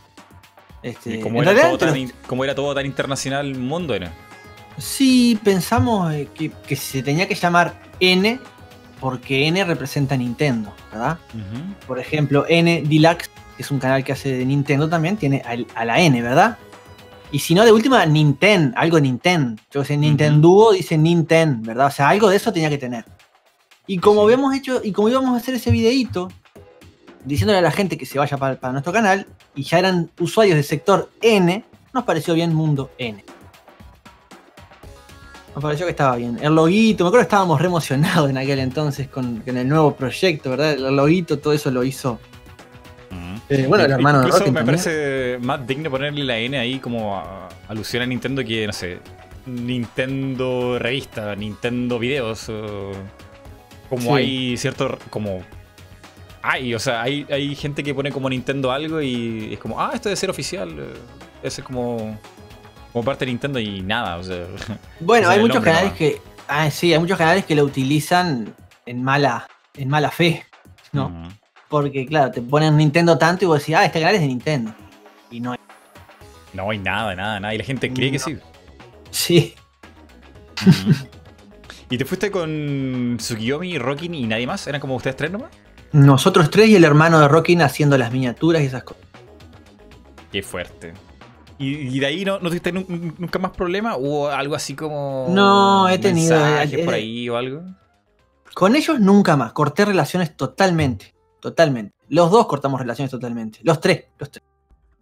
Este, como, era todo tan, los- in- como era todo tan internacional, Mundo N. Sí, pensamos eh, que, que se tenía que llamar N porque N representa Nintendo, ¿verdad? Por ejemplo, N Deluxe, que es un canal que hace de Nintendo también, tiene a, la N, ¿verdad? Y si no, de última, Nintendo, algo Nintendo. Yo sé, Nintendo dice Nintendo, ¿verdad? O sea, algo de eso tenía que tener. Y como Sí. habíamos hecho, y como íbamos a hacer ese videíto, diciéndole a la gente que se vaya para, para nuestro canal, y ya eran usuarios del sector N, nos pareció bien Mundo N. Nos pareció que estaba bien. El loguito, me acuerdo que estábamos re emocionados en aquel entonces con, con el nuevo proyecto, ¿verdad? El loguito, todo eso lo hizo. Ujú. eh, bueno, el hermano de Incluso Rockin me también. parece más digno ponerle la N ahí como a- alusión a Nintendo que, no sé, Nintendo revista, Nintendo videos. o- como Sí. hay cierto. como. Hay, o sea, hay, hay gente que pone como Nintendo algo y es como, ah, esto debe ser oficial. eh, Ese es como. como parte de Nintendo y nada, o sea. Bueno, hay muchos canales nomás. que. Ah, sí, hay muchos canales que lo utilizan en mala, en mala fe, ¿no? Porque, claro, te ponen Nintendo tanto y vos decís, ah, este canal es de Nintendo. Y no es. No hay nada, nada, nada. Y la gente cree que sí. Sí. ¿Y te fuiste con Tsukiyomi, Rockin y nadie más? ¿Eran como ustedes tres nomás? Nosotros tres y el hermano de Rockin haciendo las miniaturas y esas cosas. Qué fuerte. ¿Y, de ahí no, no tuviste nun- nunca más problema? ¿Hubo algo así como. No, he tenido, mensajes eh, por eh, ahí o algo? Con ellos nunca más. Corté relaciones totalmente. Totalmente. Los dos cortamos relaciones totalmente. Los tres, los tres.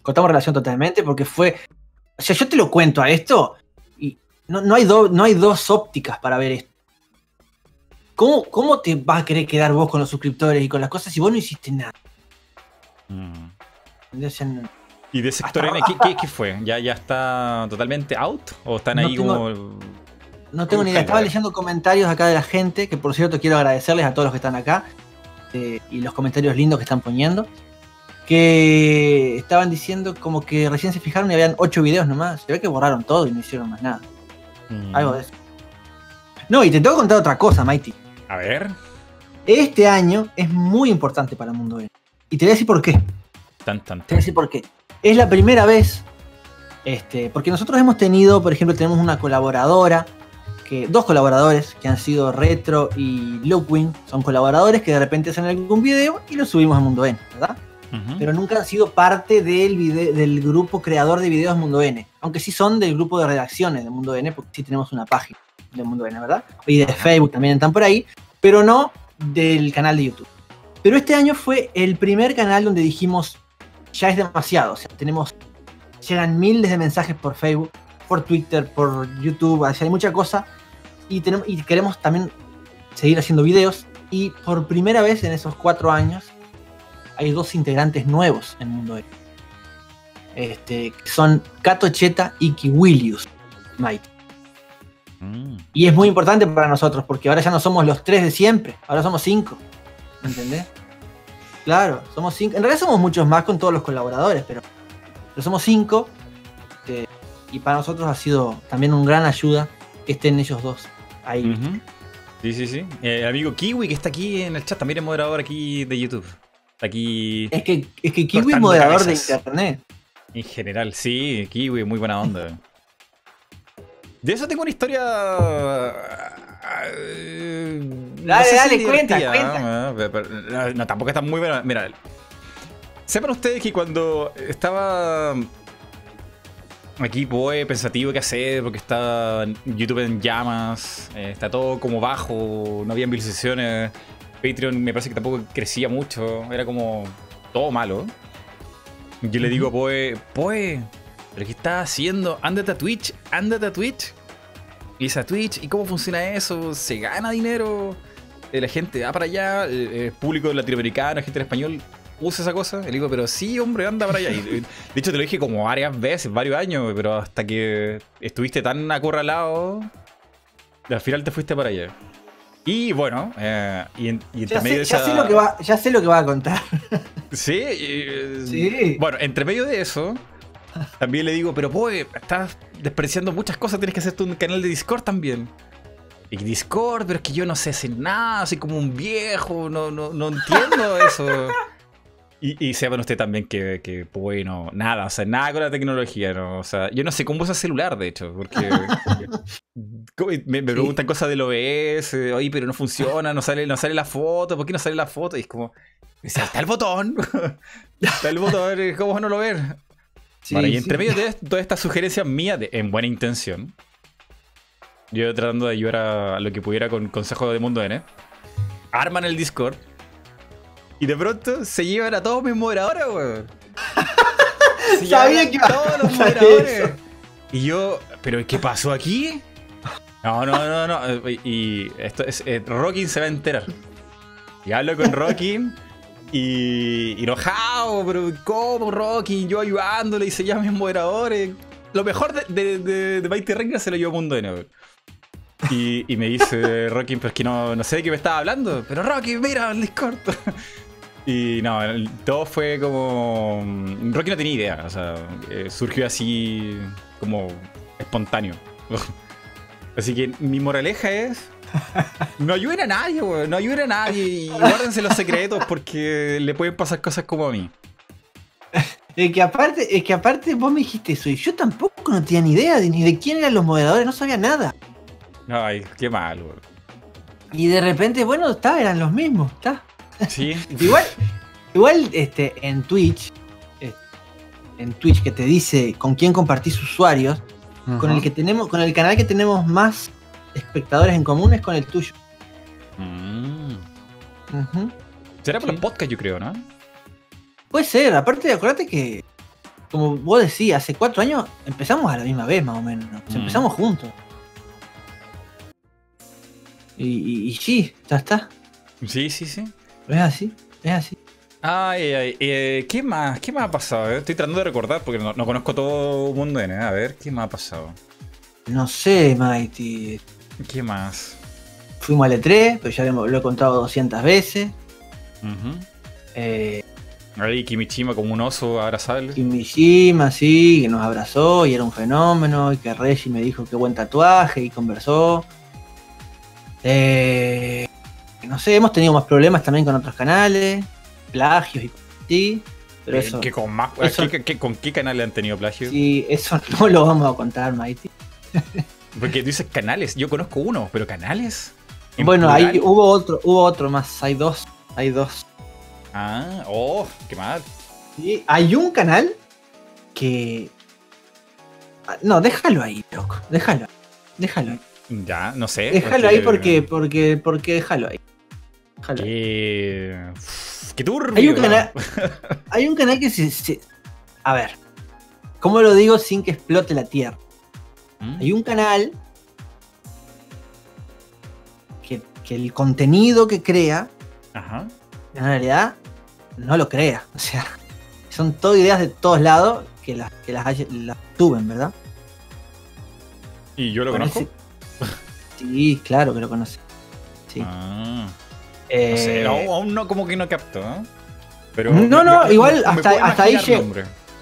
Cortamos relación totalmente porque fue. O sea, yo te lo cuento a esto y no, no hay, do- no hay dos ópticas para ver esto. ¿Cómo, ¿Cómo te vas a querer quedar vos con los suscriptores y con las cosas si vos no hiciste nada? Mm. No- ¿Y de sector Hasta- N qué, qué- qué fue? ¿Ya, ¿Ya está totalmente out? ¿O están No ahí tengo- como.? No tengo ni idea. Estaba leyendo comentarios acá de la gente, que por cierto quiero agradecerles a todos los que están acá eh, y los comentarios lindos que están poniendo. Que estaban diciendo como que recién se fijaron y habían 8 videos nomás. Se ve que borraron todo y no hicieron más nada. Mm. Algo de eso. No, y te tengo que contar otra cosa, Mighty. A ver. Este año es muy importante para el mundo N. Y te voy a decir por qué. Tan, tan, Te voy a decir por qué. Es la primera vez, este, porque nosotros hemos tenido, por ejemplo, tenemos una colaboradora que dos colaboradores que han sido Retro y Lookwing son colaboradores que de repente hacen algún video y lo subimos a Mundo N, ¿verdad? Pero nunca han sido parte del, vide- del grupo creador de videos Mundo N. Aunque sí son del grupo de redacciones de Mundo N, porque sí tenemos una página de Mundo N, ¿verdad? Y de Facebook también están por ahí, pero no del canal de YouTube. Pero este año fue el primer canal donde dijimos, ya es demasiado. O sea, tenemos, llegan miles de mensajes por Facebook, por Twitter, por YouTube, hay mucha cosa. Y, queremos también seguir haciendo videos. Y por primera vez en esos cuatro años hay dos integrantes nuevos en Mundo N. Este, son Kato Cheta y Kiwilius Mike. Mm. Y es muy importante para nosotros porque ahora ya no somos los tres de siempre, ahora somos cinco. ¿Me ¿Entendés? Claro, somos cinco. En realidad somos muchos más con todos los colaboradores, pero, pero somos cinco. este, y para nosotros ha sido también un gran ayuda que estén ellos dos ahí. Sí, sí, sí. Eh, El amigo Kiwi que está aquí en el chat, también es moderador aquí de YouTube. Está aquí Es que, es que Kiwi es moderador cabezas. de internet. en general. Sí, Kiwi, muy buena onda. De eso tengo una historia. eh, no Dale, sé si dale, cuenta, cuenta. pero- No, tampoco está muy buena. Mira, sepan ustedes que cuando estaba aquí, pues, pensativo qué hacer, porque está YouTube en llamas, eh, está todo como bajo, no había visualizaciones. Patreon me parece que tampoco crecía mucho, era como todo malo. Yo le digo, pues, pues, ¿pero qué estás haciendo? Ándate a Twitch, ándate a Twitch. Y es a Twitch, ¿y cómo funciona eso? ¿Se gana dinero? Eh, La gente va para allá, el, el público latinoamericano, gente en español, usa esa cosa. Y le digo, pero sí, hombre, anda para allá. Y, eh, de hecho, te lo dije como varias veces, varios años, pero hasta que estuviste tan acorralado, al final te fuiste para allá. Y bueno, eh, y, en, y entre Ya medio sé, de ya esa- sé lo que va, ya sé lo que va a contar. Sí, y- Sí. Bueno, entre medio de eso, también le digo, pero pues, estás despreciando muchas cosas, tienes que hacerte un canal de Discord también. Y Discord, pero es que yo no sé hacer nada, soy como un viejo, no, no, no entiendo eso. Y, y sepan usted también que, que, bueno, nada, o sea, nada con la tecnología, ¿no? O sea, yo no sé cómo usar celular, de hecho, porque me, me preguntan cosas del OBS, oye, pero no funciona, no sale, no sale la foto, ¿por qué no sale la foto? Y es como, está el botón, está el botón, ¿cómo no lo ver? Sí, Vale, y entre medio de todas estas sugerencias mías, en buena intención, yo tratando de ayudar a, a lo que pudiera con consejo de Mundo N, arman el Discord y de pronto se llevan a todos mis moderadores, weón. Sabía que iba todos los moderadores. eso. Y yo, ¿pero qué pasó aquí? No, no, no, no. Y esto es. eh, Rockin se va a enterar. Y hablo con Rockin. Y, enojado, pero ¿cómo Rockin? Yo ayudándole y se llaman mis moderadores. Lo mejor de, de, de, de Mighty Reina se lo llevó Mundo N. Y, y me dice Rockin, pero es que no, no sé de qué me estaba hablando. Pero Rockin, mira el Discord. Y no, todo fue como. Rocky no tenía idea, o sea, eh, surgió así como espontáneo. Así que mi moraleja es. No ayuden a nadie, weón. No ayuden a nadie y guárdense los secretos porque le pueden pasar cosas como a mí. Es que aparte, es que aparte vos me dijiste eso y yo tampoco no tenía ni idea de, ni de quién eran los moderadores, no sabía nada. Ay, qué mal, weón. Y de repente, bueno, está, eran los mismos, está. Sí. Igual, igual este, en Twitch, eh, en Twitch que te dice con quién compartís usuarios, con el que tenemos, con el canal que tenemos más espectadores en común es con el tuyo. Mm. Será por Sí. los podcasts, yo creo, ¿no? Puede ser, aparte acuérdate que, como vos decías, hace cuatro años empezamos a la misma vez más o menos. O sea, Mm. Empezamos juntos. Y, y- y sí, ya está. Sí, sí, sí. Es así, es así. Ay, ay, eh, ¿qué más? ¿Qué más ha pasado? Eh, Estoy tratando de recordar porque no, no conozco todo Mundo N. A ver, ¿qué más ha pasado? No sé, Mighty. ¿Qué más? Fuimos al E3, pero ya lo, he contado 200 veces. Ujú. Eh, Ahí Kimichima como un oso abrazable. y Mishima, sí, que nos abrazó y era un fenómeno. Y que Reggie me dijo qué buen tatuaje y conversó. Eh, no sé, hemos tenido más problemas también con otros canales, plagios y. Pero Eh, eso, ¿qué con, más, eso- ¿qué- qué- con qué canal han tenido plagio? sí, eso no lo vamos a contar, Mighty. Porque tú dices canales. Yo conozco uno, pero canales. ¿En Bueno, plural? ahí hubo otro, hubo otro más, hay dos, hay dos. Ah, oh, qué mal. Sí, hay un canal que... Ah, No, déjalo ahí, loco, déjalo, déjalo. ahí. Ya, no sé. Déjalo ahí porque, porque, porque déjalo ahí. Déjalo ahí. Qué. Uf, Qué turbio. Hay un canal, hay un canal que se, se- A ver, ¿cómo lo digo sin que explote la tierra? ¿Mm? Hay un canal que, que el contenido que crea, Ajá. en realidad, no lo crea. O sea, son todo ideas de todos lados que las, que las, las tuven, ¿verdad? ¿Y yo lo Parece- conozco? Sí, claro que lo conoce. Sí. Ah. Eh, No sé, aún, no, como que no capto, ¿eh? Pero No, no, igual hasta- hasta ahí llego.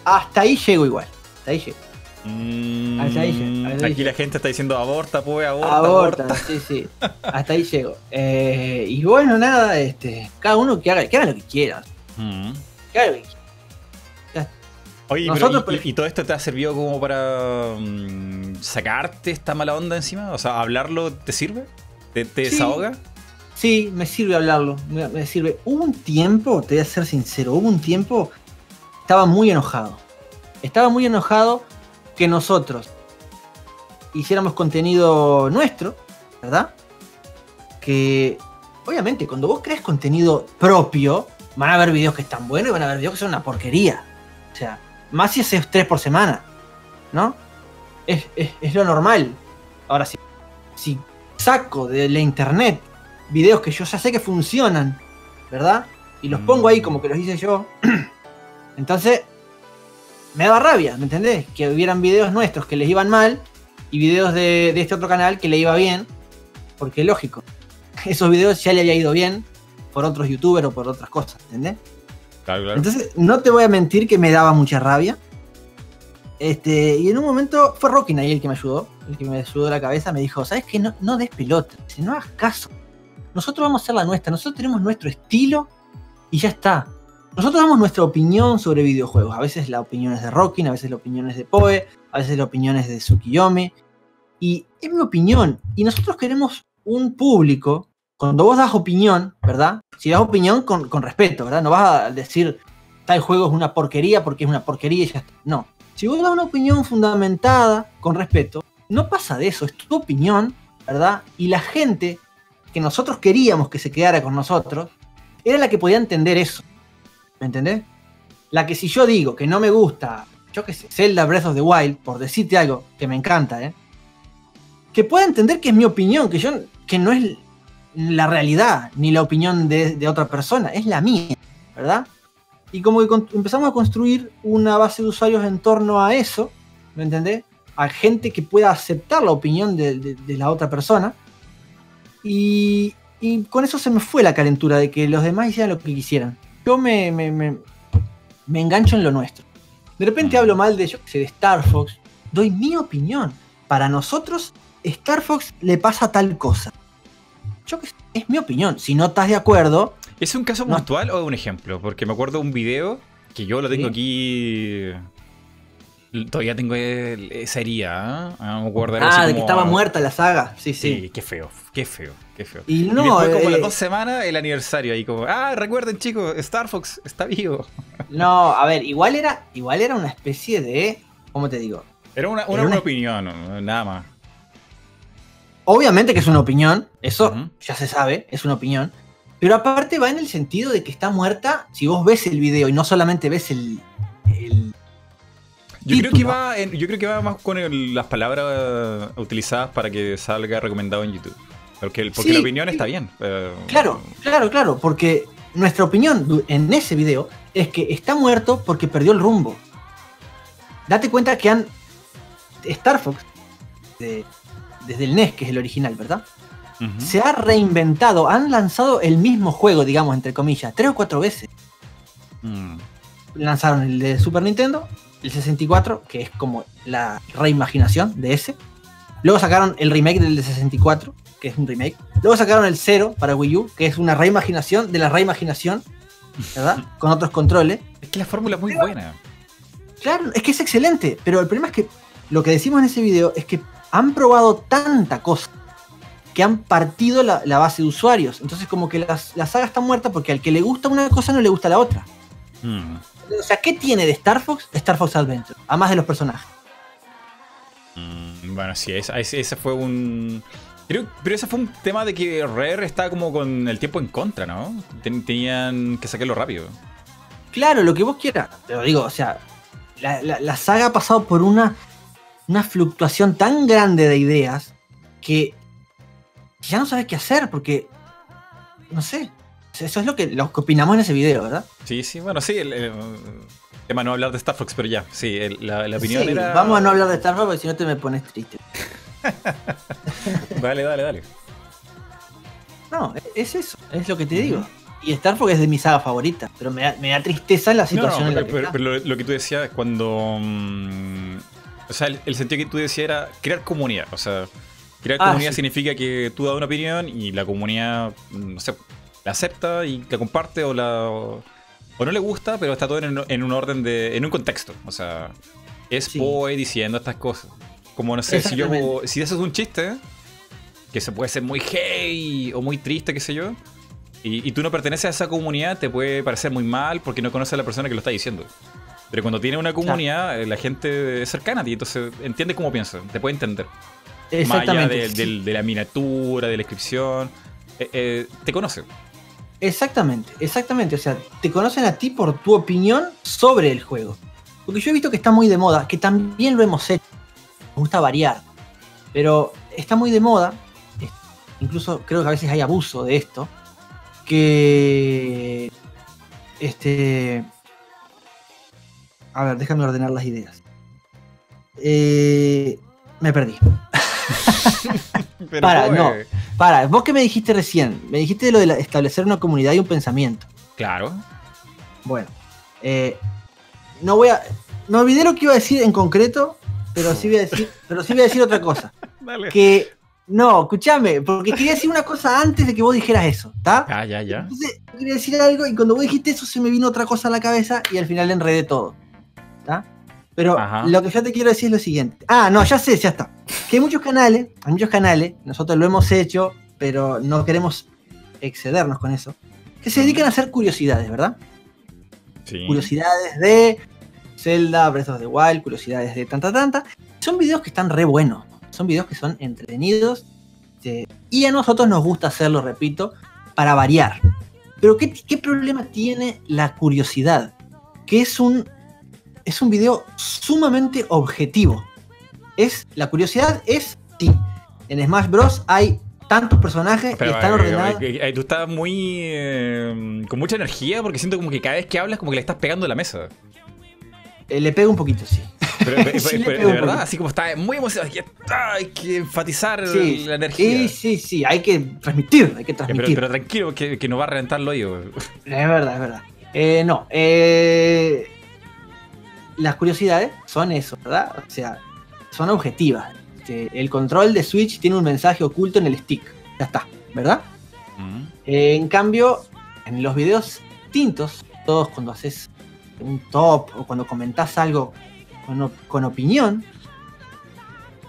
Hasta ahí llego igual. Hasta ahí llego. Mm, Hasta ahí llega, hasta ahí aquí la gente está diciendo aborta, pues, aborta, Aborta, aborta. sí, sí. Hasta ahí llego. Eh, y bueno, nada, este, cada uno que haga, que haga lo que quiera. Mm. Que haga lo que quiera. Oye, Nosotros, pero, ¿y, todo esto te ha servido como para mm, sacarte esta mala onda encima? O sea, ¿hablarlo te sirve? ¿Te, te Sí. desahoga? Sí, me sirve hablarlo. Me, me sirve. Hubo un tiempo, te voy a ser sincero, hubo un tiempo, estaba muy enojado. Estaba muy enojado que nosotros hiciéramos contenido nuestro, ¿verdad? Que, obviamente, cuando vos creas contenido propio, van a haber videos que están buenos y van a haber videos que son una porquería. O sea, más si haces tres por semana, ¿no? Es, es- es lo normal. Ahora, si, si saco de la internet videos que yo ya sé que funcionan, ¿verdad? Y los pongo ahí como que los hice yo. Entonces, me daba rabia, ¿me entendés? Que hubieran videos nuestros que les iban mal y videos de, de este otro canal que le iba bien. Porque lógico, esos videos ya le había ido bien por otros youtubers o por otras cosas, ¿entendés? Claro, claro. Entonces, no te voy a mentir que me daba mucha rabia. Este, y en un momento fue Rockin ahí el que me ayudó, el que me ayudó la cabeza, me dijo, ¿sabes qué? No, no des pelota, si no hagas caso. Nosotros vamos a hacer la nuestra, nosotros tenemos nuestro estilo y ya está. Nosotros damos nuestra opinión sobre videojuegos. A veces la opinión es de Rockin, a veces la opinión es de Poe, a veces la opinión es de Tsukiyomi. Y es mi opinión. Y nosotros queremos un público. Cuando vos das opinión, ¿verdad? Si das opinión con, con respeto, ¿verdad? No vas a decir tal juego es una porquería porque es una porquería y ya está. No. Si vos das una opinión fundamentada, con respeto, no pasa de eso, es tu opinión, ¿verdad? Y la gente que nosotros queríamos que se quedara con nosotros, era la que podía entender eso. ¿Me entendés? La que si yo digo que no me gusta, yo qué sé, Zelda Breath of the Wild, por decirte algo que me encanta, ¿eh? Que pueda entender que es mi opinión, que yo que no es la realidad ni la opinión de, otra persona, es la mía, ¿verdad? Y como que empezamos a construir una base de usuarios en torno a eso, ¿me entendés? A gente que pueda aceptar la opinión de la otra persona. Y, y con eso se me fue la calentura de que los demás hicieran lo que quisieran. Yo me, me, me- me engancho en lo nuestro. De repente hablo mal de, yo de Star Fox. Doy mi opinión. Para nosotros, Star Fox le pasa tal cosa. Yo sé, es mi opinión. Si no estás de acuerdo, ¿Es un caso No. puntual o un ejemplo? Porque me acuerdo un video que yo lo tengo Sí. aquí. Todavía tengo esa herida. ¿eh? Ah, me acuerdo, era ah, así de que estaba muerta la saga. Sí, Sí, sí. qué feo, qué feo, qué feo. Y Y no, después, como eh, las dos semanas, el aniversario ahí, como, ah, recuerden chicos, Star Fox está vivo. no, a ver, igual era, igual era una especie de, ¿cómo te digo? Era una, una, Era una- una opinión, nada más. Obviamente que es una opinión, eso ya se sabe, es una opinión. Pero aparte va en el sentido de que está muerta. Si vos ves el video y no solamente ves el. el- Yo creo, que va en- yo creo que va más con el- las palabras utilizadas para que salga recomendado en YouTube. Porque, el- porque Sí, la opinión está bien. Claro, claro, claro, porque nuestra opinión en ese video es que está muerto porque perdió el rumbo. Date cuenta que han. Star Fox, de- desde el NES, que es el original, ¿verdad? Se ha reinventado, han lanzado el mismo juego, digamos, entre comillas, tres o cuatro veces. Mm. lanzaron el de Super Nintendo, el 64, que es como la reimaginación de ese. Luego sacaron el remake del de 64, que es un remake. Luego sacaron el 0 para Wii U, que es una reimaginación de la reimaginación, ¿verdad? Con otros controles. Es que la fórmula es muy buena. Claro, es que es excelente, pero el problema es que lo que decimos en ese video es que han probado tanta cosa que han partido la, la base de usuarios. Entonces como que las- la saga está muerta porque al que le gusta una cosa no le gusta la otra. Mm, O sea, ¿qué tiene de Star Fox? Star Fox Adventure, además de los personajes. mm, bueno, sí, esa- ese fue un. Creo, pero ese fue un tema de que Rare está como con el tiempo en contra, ¿no? Ten- tenían que sacarlo rápido. Claro, lo que vos quieras. Te lo digo, o sea, la, la- la saga ha pasado por una, una fluctuación tan grande de ideas que ya no sabes qué hacer porque, no sé, eso es lo que, lo que opinamos en ese video, ¿verdad? Sí, sí, bueno, sí. El, el tema no hablar de Star Fox, pero ya, sí, el- la, la opinión Sí, era. Vamos a no hablar de Star Wars porque si no te me pones triste. Dale, dale, dale. No, es eso, es lo que te digo. Y Star Fox es de mi saga favorita, pero me da, me da tristeza la No, situación no, en la pero, que pero- está. pero lo, lo que tú decías es cuando. mm, o sea, el, el sentido que tú decías era crear comunidad. O sea, crear Ah, comunidad sí. significa que tú das una opinión y la comunidad, no sé, la acepta y la comparte o la. O, o no le gusta, pero está todo en, en un orden de. en un contexto. O sea, es Sí. Poe diciendo estas cosas. Como no sé, si yo. Exactamente. Si haces un chiste, que se puede ser muy gay o muy triste, qué sé yo. Y, y tú no perteneces a esa comunidad, te puede parecer muy mal porque no conoces a la persona que lo está diciendo. Pero cuando tienes una comunidad, eh, la gente es cercana a ti, entonces entiende cómo piensas, te puede entender. Más allá de la miniatura, de la descripción, eh, eh, te conoce. Exactamente, exactamente. O sea, te conocen a ti por tu opinión sobre el juego. Porque yo he visto que está muy de moda, que también lo hemos hecho. Gusta variar. Pero está muy de moda. Incluso creo que a veces hay abuso de esto. Que. Este. A ver, déjame ordenar las ideas. Eh, me perdí. Pero, Para, no. Para, vos que me dijiste recién, me dijiste de lo de la- establecer una comunidad y un pensamiento. Claro. Bueno, eh, no voy a. Me olvidé lo que iba a decir en concreto, pero sí voy a decir, pero sí voy a decir otra cosa. Dale. Que. No, escúchame, porque quería decir una cosa antes de que vos dijeras eso, ¿está? Ah, ya, ya. Entonces, quería decir algo y cuando vos dijiste eso se me vino otra cosa a la cabeza y al final enredé todo. ¿Está? Pero Ajá. lo que yo te quiero decir es lo siguiente. Ah, no, ya sé, ya está. Que hay muchos canales, hay muchos canales, nosotros lo hemos hecho, pero no queremos excedernos con eso, que se dedican a hacer curiosidades, ¿verdad? Sí. Curiosidades de Zelda, Breath of the Wild, curiosidades de tanta, tanta. Son videos que están re buenos, son videos que son entretenidos este, y a nosotros nos gusta hacerlo, repito, para variar. Pero ¿qué, qué problema tiene la curiosidad? Que es un, es un video sumamente objetivo. Es, la curiosidad es, sí, en Smash Bros. hay tantos personajes Pero, y están eh, ordenados. eh, eh, tú estás muy. eh, con mucha energía porque siento como que cada vez que hablas, como que le estás pegando a la mesa. Eh, le pego un poquito, sí. Pero, pero- Sí, pero- de verdad, así como está muy emocionado. Hay que enfatizar Sí, la energía. Sí, sí, sí, hay que transmitir, hay que transmitir. pero tranquilo, que, que no va a reventar el oído. Es verdad, es verdad. Eh, no, eh, las curiosidades son eso, ¿verdad? O sea, son objetivas. Este, el control de Switch tiene un mensaje oculto en el stick. Ya está, ¿verdad? Mm. Eh, en cambio, en los videos distintos, todos cuando haces un top o cuando comentás algo con, op- con opinión,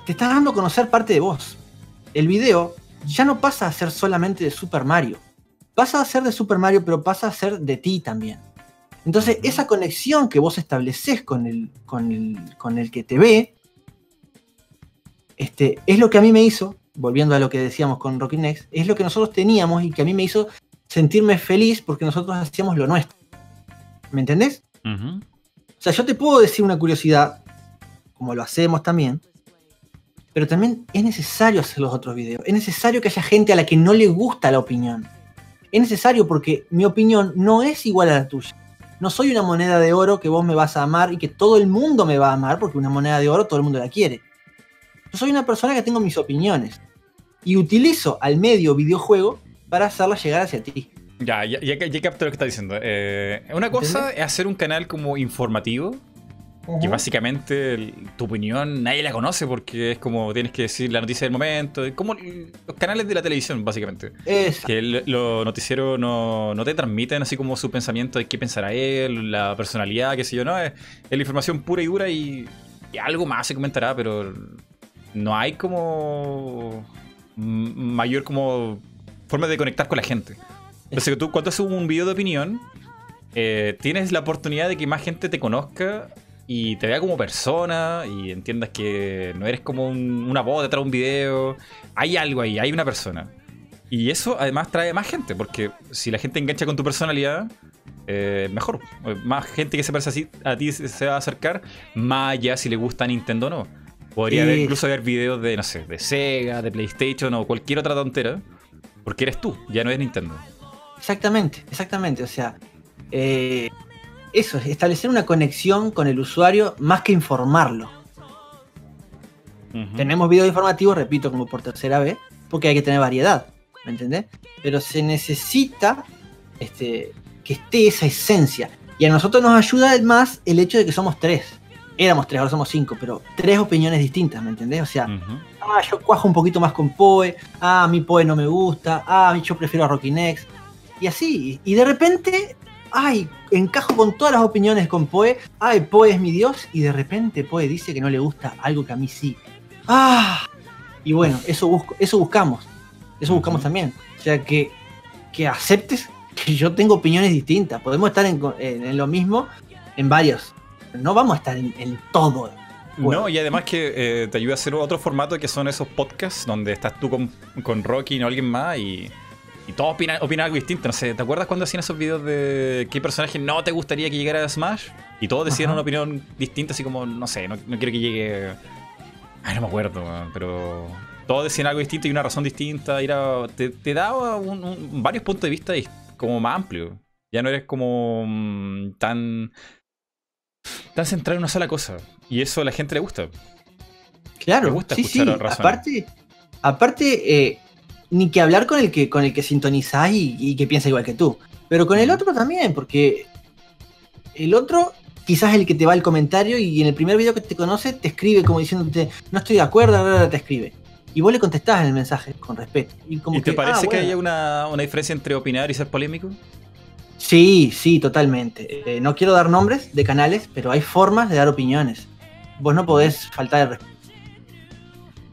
te estás dando a conocer parte de vos. El video ya no pasa a ser solamente de Super Mario. Pasa a ser de Super Mario, pero pasa a ser de ti también. Entonces, esa conexión que vos estableces con el, con el, con el que te ve, este, es lo que a mí me hizo, volviendo a lo que decíamos con Rocky Next, es lo que nosotros teníamos y que a mí me hizo sentirme feliz porque nosotros hacíamos lo nuestro. ¿Me entendés? O sea, yo te puedo decir una curiosidad, como lo hacemos también, pero también es necesario hacer los otros videos. Es necesario que haya gente a la que no le gusta la opinión. Es necesario porque mi opinión no es igual a la tuya. No soy una moneda de oro que vos me vas a amar y que todo el mundo me va a amar porque una moneda de oro todo el mundo la quiere. Yo soy una persona que tengo mis opiniones y utilizo al medio videojuego para hacerla llegar hacia ti. Ya, ya, ya, ya capto lo que estás diciendo. Eh, una cosa ¿Entendés? es hacer un canal como informativo, que básicamente el- tu opinión nadie la conoce porque es como tienes que decir la noticia del momento, como los canales de la televisión, básicamente. Exacto. Que los noticieros no, no te transmiten así como su pensamiento de qué pensará él, la personalidad, qué sé yo, no, es, es la información pura y dura y, y algo más se comentará, pero no hay como mayor como forma de conectar con la gente. Entonces tú cuando haces un video de opinión, eh, tienes la oportunidad de que más gente te conozca y te vea como persona y entiendas que no eres como un- una voz detrás de un video. Hay algo ahí, hay una persona. Y eso además trae más gente, porque si la gente engancha con tu personalidad, eh, mejor. Más gente que se parece así a ti se va a acercar, más allá si le gusta Nintendo o no. Podría haber, incluso haber videos de, no sé, de Sega, de PlayStation o cualquier otra tontera, porque eres tú, ya no es Nintendo. Exactamente, exactamente. O sea, eh, eso, es establecer una conexión con el usuario más que informarlo. Tenemos videos informativos, repito, como por tercera vez, porque hay que tener variedad, ¿me entendés? Pero se necesita este, que esté esa esencia. Y a nosotros nos ayuda más el hecho de que somos tres. Éramos tres, ahora somos cinco, pero tres opiniones distintas, ¿me entendés? O sea, ah, yo cuajo un poquito más con Poe, ah, a mí Poe no me gusta, ah, yo prefiero a Rocky Next. Y así, y de repente, ay, encajo con todas las opiniones con Poe, ay, Poe es mi dios, y de repente Poe dice que no le gusta algo que a mí sí. Ah, y bueno, eso, busco, eso buscamos, eso buscamos también. O sea, que, que aceptes que yo tengo opiniones distintas, podemos estar en, en- en lo mismo en varios, no vamos a estar en, en todo. Bueno. No, y además que eh, te ayuda a hacer otro formato que son esos podcasts donde estás tú con, con Rocky y no alguien más y, y todos opinan, opinan algo distinto. No sé, ¿te acuerdas cuando hacían esos videos de qué personaje no te gustaría que llegara a Smash? Y todos decían Ajá. una opinión distinta, así como, no sé, no, no quiero que llegue. Ay, no me acuerdo, pero todos decían algo distinto y una razón distinta. y Era, te, te daba un- un- varios puntos de vista y como más amplio. Ya no eres como mm, tan tan centrado en una sola cosa. Y eso a la gente le gusta. Claro, Me gusta sí, escuchar sí. razones. Aparte, aparte eh, ni que hablar con el que con el que sintonizás y, y que piensa igual que tú. Pero con el otro también, porque el otro quizás es el que te va al comentario y en el primer video que te conoce te escribe como diciéndote no estoy de acuerdo, bla", te escribe. Y vos le contestás en el mensaje con respeto. ¿Y, como ¿Y te que, parece "Ah, que bueno". haya una, una diferencia entre opinar y ser polémico? Sí, sí, totalmente. Eh, no quiero dar nombres de canales, pero hay formas de dar opiniones. Vos no podés faltar el respeto.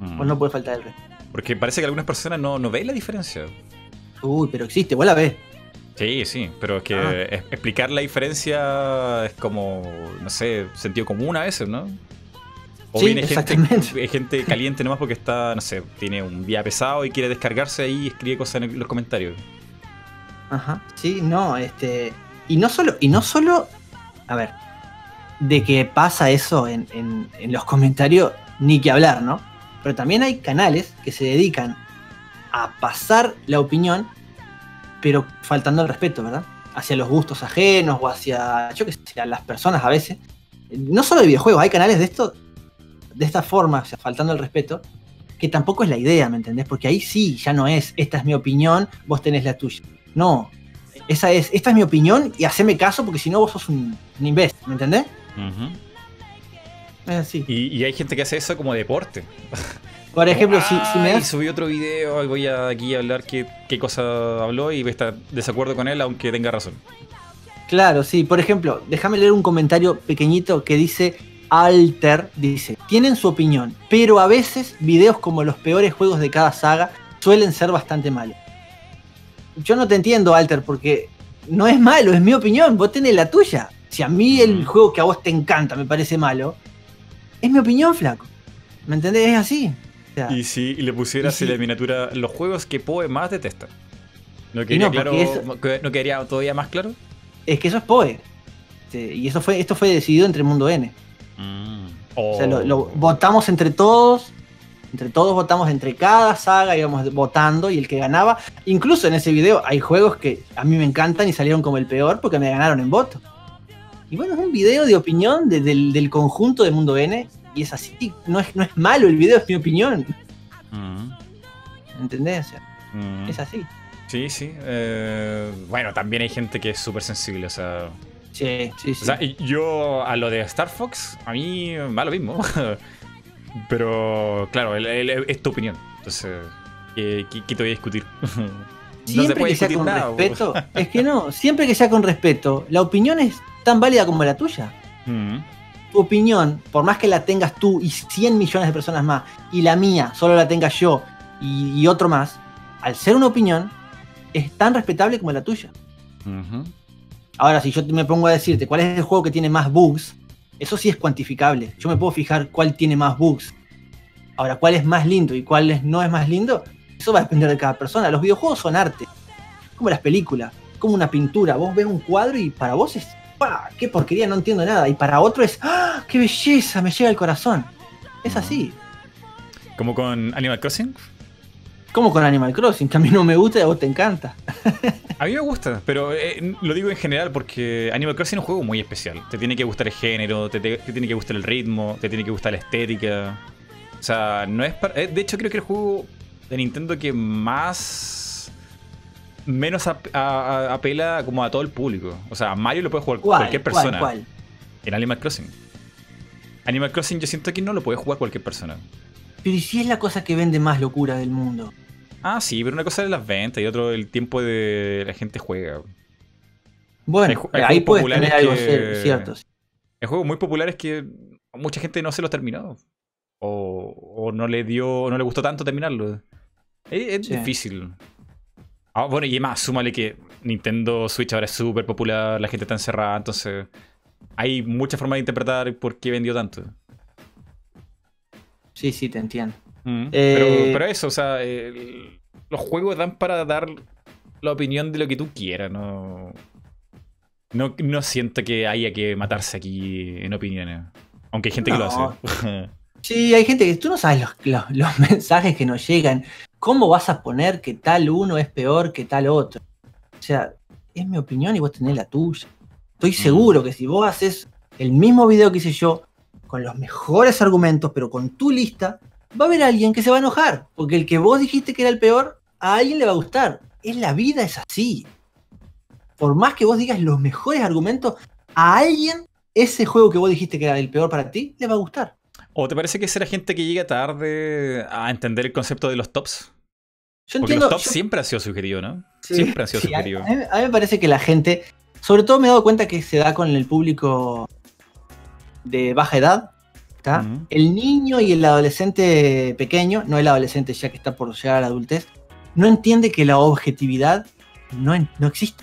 Mm. Vos no podés faltar el respeto. Porque parece que algunas personas no, no ven la diferencia. Uy, pero existe, vos la ves. Sí, sí, pero es que Ah. es- explicar la diferencia es como, no sé, sentido común a veces, ¿no? O Sí, viene gente, gente caliente nomás porque está, no sé, tiene un día pesado y quiere descargarse ahí y escribe cosas en los comentarios. Ajá, sí, no, este. Y no solo, y no solo, a ver, de que pasa eso en, en- en los comentarios, ni que hablar, ¿no? Pero también hay canales que se dedican a pasar la opinión, pero faltando el respeto, ¿verdad? Hacia los gustos ajenos o hacia, las personas a veces. No solo de videojuegos, hay canales de esto, de esta forma, o sea, faltando el respeto, que tampoco es la idea, ¿me entendés? Porque ahí sí, ya no es, esta es mi opinión, vos tenés la tuya. No, esa es, esta es mi opinión y haceme caso porque si no vos sos un, un imbécil, ¿me entendés? Así. y, y hay gente que hace eso como deporte. Por ejemplo, si, si me das... subí otro video y voy a aquí a hablar qué, qué cosa habló y voy a estar desacuerdo con él aunque tenga razón. Claro, sí. Por ejemplo, déjame leer un comentario pequeñito que dice Alter, dice, tienen su opinión, pero a veces videos como los peores juegos de cada saga suelen ser bastante malos. Yo no te entiendo, Alter, porque no es malo, es mi opinión, vos tenés la tuya. Si a mí el Mm. juego que a vos te encanta me parece malo, es mi opinión, flaco. ¿Me entendés? Es así. O sea, Y si le pusieras en la miniatura los juegos que Poe más detesta. ¿No quedaría no, claro? eso- ¿No quedaría todavía más claro? es que eso es Poe. Y eso fue, esto fue decidido entre Mundo N. O sea, lo, lo votamos entre todos. Entre todos votamos entre cada saga, íbamos votando y el que ganaba. Incluso en ese video hay juegos que a mí me encantan y salieron como el peor porque me ganaron en voto. Y bueno, es un video de opinión de- del, del conjunto de Mundo N y es así. No es, no es malo el video, es mi opinión. Mm, ¿Entendés? O sea, mm. es así. Sí, sí. eh, bueno, también hay gente que es súper sensible, o sea... Sí, sí, sí. O sea, yo a lo de Star Fox, a mí da lo mismo. Pero, claro, el- el- es tu opinión. Entonces, ¿qué, te voy a discutir? siempre que sea con respeto, es que no, siempre que sea con respeto, la opinión es tan válida como la tuya. Mm. tu opinión, por más que la tengas tú y 100 millones de personas más, y la mía solo la tenga yo y, y otro más, al ser una opinión, es tan respetable como la tuya. Ahora, si yo me pongo a decirte cuál es el juego que tiene más bugs, eso sí es cuantificable. Yo me puedo fijar cuál tiene más bugs. Ahora, cuál es más lindo y cuál no es más lindo, eso va a depender de cada persona. Los videojuegos son arte, como las películas, como una pintura. Vos ves un cuadro y para vos es, ¡pah! ¡Qué porquería! No entiendo nada. Y para otro es, ¡ah! ¡Qué belleza! Me llega al corazón. Es así. Como con Animal Crossing. Como con Animal Crossing, que a mí no me gusta y a vos te encanta. A mí me gusta, pero eh, lo digo en general porque Animal Crossing es un juego muy especial. Te tiene que gustar el género, te, te- te tiene que gustar el ritmo, te tiene que gustar la estética. O sea, no es para... eh, De hecho, creo que el juego de Nintendo que más... Menos ap- a- a- apela como a todo el público. O sea, Mario lo puede jugar cualquier persona. ¿Cuál? En Animal Crossing. Animal Crossing yo siento que no lo puede jugar cualquier persona. Pero ¿y si es la cosa que vende más locura del mundo? Ah, sí, pero una cosa es las ventas y otro el tiempo de la gente juega. Bueno, Hay hay ahí puedes tener algo que- cierto. Hay juegos muy populares que mucha gente no se los terminó. O, o no le dio, no le gustó tanto terminarlo. Es, es Sí. difícil. Ah, bueno, y más, súmale que Nintendo Switch ahora es súper popular, la gente está encerrada, entonces hay muchas formas de interpretar por qué vendió tanto. Sí, sí, te entiendo. Mm, Eh, pero, pero eso, o sea, el- los juegos dan para dar la opinión de lo que tú quieras, no, no, no siento que haya que matarse aquí en opiniones. Aunque hay gente que lo hace. Sí, hay gente que tú no sabes los, los- los mensajes que nos llegan. ¿Cómo vas a poner que tal uno es peor que tal otro? O sea, es mi opinión y vos tenés la tuya. Estoy seguro que si vos haces el mismo video que hice yo, con los mejores argumentos, pero con tu lista, va a haber alguien que se va a enojar. Porque el que vos dijiste que era el peor, a alguien le va a gustar. Es la vida, es así. Por más que vos digas los mejores argumentos, a alguien ese juego que vos dijiste que era el peor para ti, le va a gustar. ¿O te parece que será gente que llega tarde a entender el concepto de los tops? Yo Porque entiendo. los tops yo- siempre han sido subjetivos, ¿no? sí, siempre han sido sí, a, subjetivos. a mí, a mí me parece que la gente, sobre todo me he dado cuenta que se da con el público de baja edad. Ujú. El niño y el adolescente pequeño, no el adolescente ya que está por llegar a la adultez, no entiende que la objetividad no, en- no existe.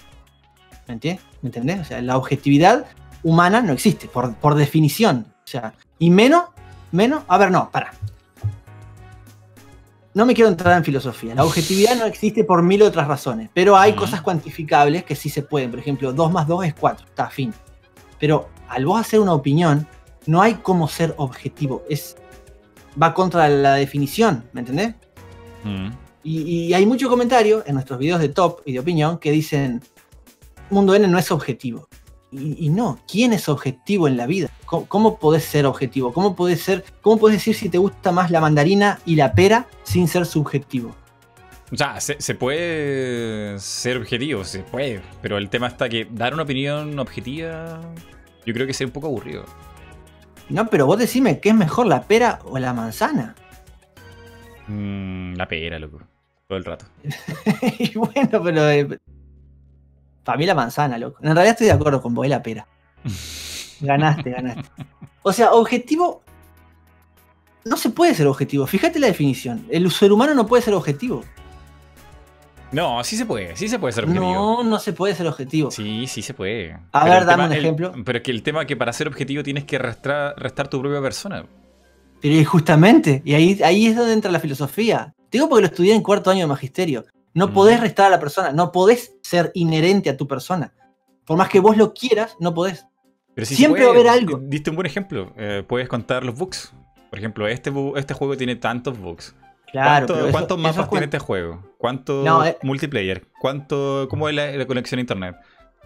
¿Me entiendes? ¿Me entendés? O sea, la objetividad humana no existe, por, por definición. O sea, y menos, menos, a ver, no, para. No me quiero entrar en filosofía. La objetividad no existe por mil otras razones, pero hay cosas cuantificables que sí se pueden. Por ejemplo, 2 más 2 es 4, está fin. Pero al vos hacer una opinión, no hay cómo ser objetivo. Es, va contra la definición, ¿me entendés? Mm. Y, y hay muchos comentarios en nuestros videos de top y de opinión que dicen, Mundo N no es objetivo. Y, y no, ¿quién es objetivo en la vida? ¿Cómo, cómo podés ser objetivo? ¿Cómo podés, ser, ¿Cómo podés decir si te gusta más la mandarina y la pera sin ser subjetivo? O sea, se, se puede ser objetivo, se puede. Pero el tema está que dar una opinión objetiva, yo creo que sería un poco aburrido. No, pero vos decime, ¿qué es mejor, la pera o la manzana? Mm, la pera, loco. Todo el rato. y bueno, pero... eh, para mí la manzana, loco. En realidad estoy de acuerdo con vos, es la pera. Ganaste, ganaste. O sea, objetivo. No se puede ser objetivo. Fíjate la definición. El ser humano no puede ser objetivo. No, sí se puede, sí se puede ser objetivo. No, no se puede ser objetivo. Sí, sí se puede. A Pero ver, dame un el- ejemplo. pero es que el tema es que para ser objetivo tienes que restar, restar tu propia persona. Pero justamente, y ahí, ahí es donde entra la filosofía. Te digo porque lo estudié en cuarto año de magisterio. No Mm. podés restar a la persona, no podés ser inherente a tu persona. Por más que vos lo quieras, no podés. Pero se Siempre puede. va a haber algo. Diste un buen ejemplo. Eh, puedes contar los bugs. Por ejemplo, este, este juego tiene tantos bugs. Claro, ¿Cuánto- pero eso- ¿Cuántos mapas es tiene este juego? ¿Cuánto No, eh. multiplayer? ¿Cuánto, ¿Cómo es la, la conexión a internet?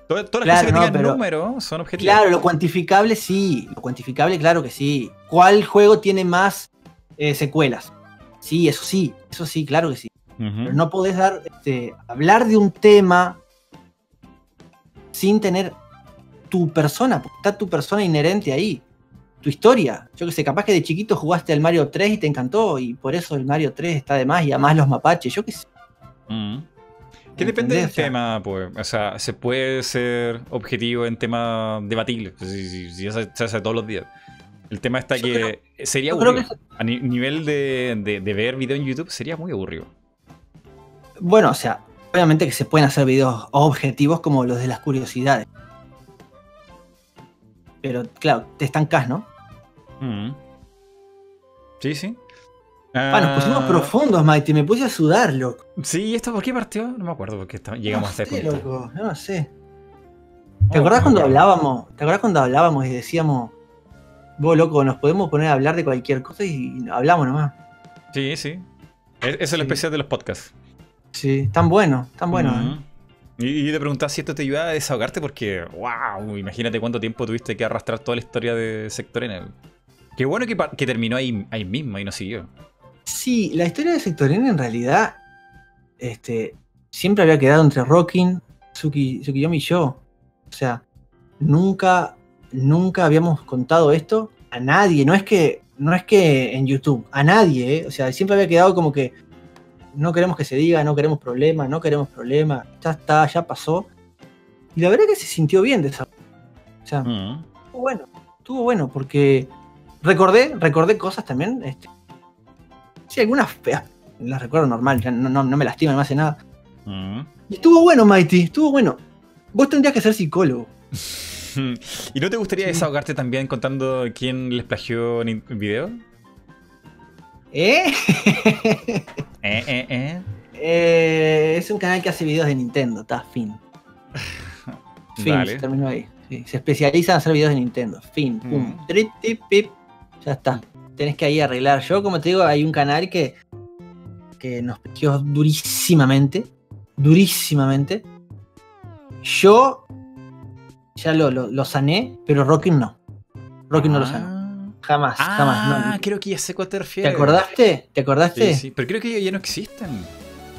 Todas, todas las Claro, cosas que no, tengan pero- números son objetivos. Claro, lo cuantificable sí. Lo cuantificable, claro que sí. ¿Cuál juego tiene más eh, secuelas? Sí, eso sí, eso sí, claro que sí. Pero no podés dar, este, hablar de un tema sin tener tu persona, porque está tu persona inherente ahí, tu historia. Yo que sé, capaz que de chiquito jugaste al Mario 3 y te encantó, y por eso el Mario 3 está de más, y además los mapaches, yo qué sé. Que depende del O sea, tema, pues. O sea, se puede ser objetivo en temas debatibles. pues, Si, si- se, se hace todos los días. El tema está que sería aburrido. A ni- nivel de, de- de ver video en YouTube sería muy aburrido. Bueno, o sea, obviamente que se pueden hacer videos objetivos como los de las curiosidades. Pero claro, te estancas, ¿no? Mm. Sí, sí. Ah, nos pusimos Ah, profundos, Mighty. Me puse a sudar, loco. Sí, ¿y esto por qué partió? No me acuerdo porque llegamos no a este punto. No sé. Oh, ¿Te acordás no cuando hablábamos? ¿Te acordás cuando hablábamos y decíamos, vos loco, nos podemos poner a hablar de cualquier cosa y hablamos nomás? Sí, sí. Es, es el Sí. especial de los podcasts. Sí, tan bueno, tan bueno. ¿eh? Y, te preguntaba si esto te ayuda a desahogarte porque, wow, imagínate cuánto tiempo tuviste que arrastrar toda la historia de Sector N. Qué bueno que, que terminó ahí, ahí mismo y no siguió. Sí, la historia de Sector N en realidad este, siempre había quedado entre Rockin, Suki, Tsukiyomi y yo. O sea, nunca, nunca habíamos contado esto a nadie. No es que, no es que en YouTube, a nadie. ¿eh? O sea, siempre había quedado como que no queremos que se diga, no queremos problemas, no queremos problemas. Ya está, ya pasó. Y la verdad que se sintió bien de esa. O sea, Mm. estuvo bueno, estuvo bueno porque recordé, recordé cosas también. Este, sí, algunas feas, las recuerdo normal, ya no, no, no me lastiman, no hace nada. Mm. Y estuvo bueno, Mighty, estuvo bueno. Vos tendrías que ser psicólogo. ¿Y no te gustaría Sí. desahogarte también contando quién les plagió en en video? ¿Eh? Eh, eh, eh. Eh, es un canal que hace videos de Nintendo, está fin. Fin, Dale. se terminó ahí. Sí, se especializa en hacer videos de Nintendo. Fin, pum. Mm. Tip, pip. Ya está. Tenés que ahí arreglar. Yo, como te digo, hay un canal que, que nos plagió durísimamente. Durísimamente. Yo ya lo, lo, lo sané, pero Rockin no. Rockin no lo sanó. Jamás, Ah, jamás. no. creo que ya sé cuál te ¿Te acordaste? ¿Te acordaste? Sí, sí, pero creo que ya, no existen.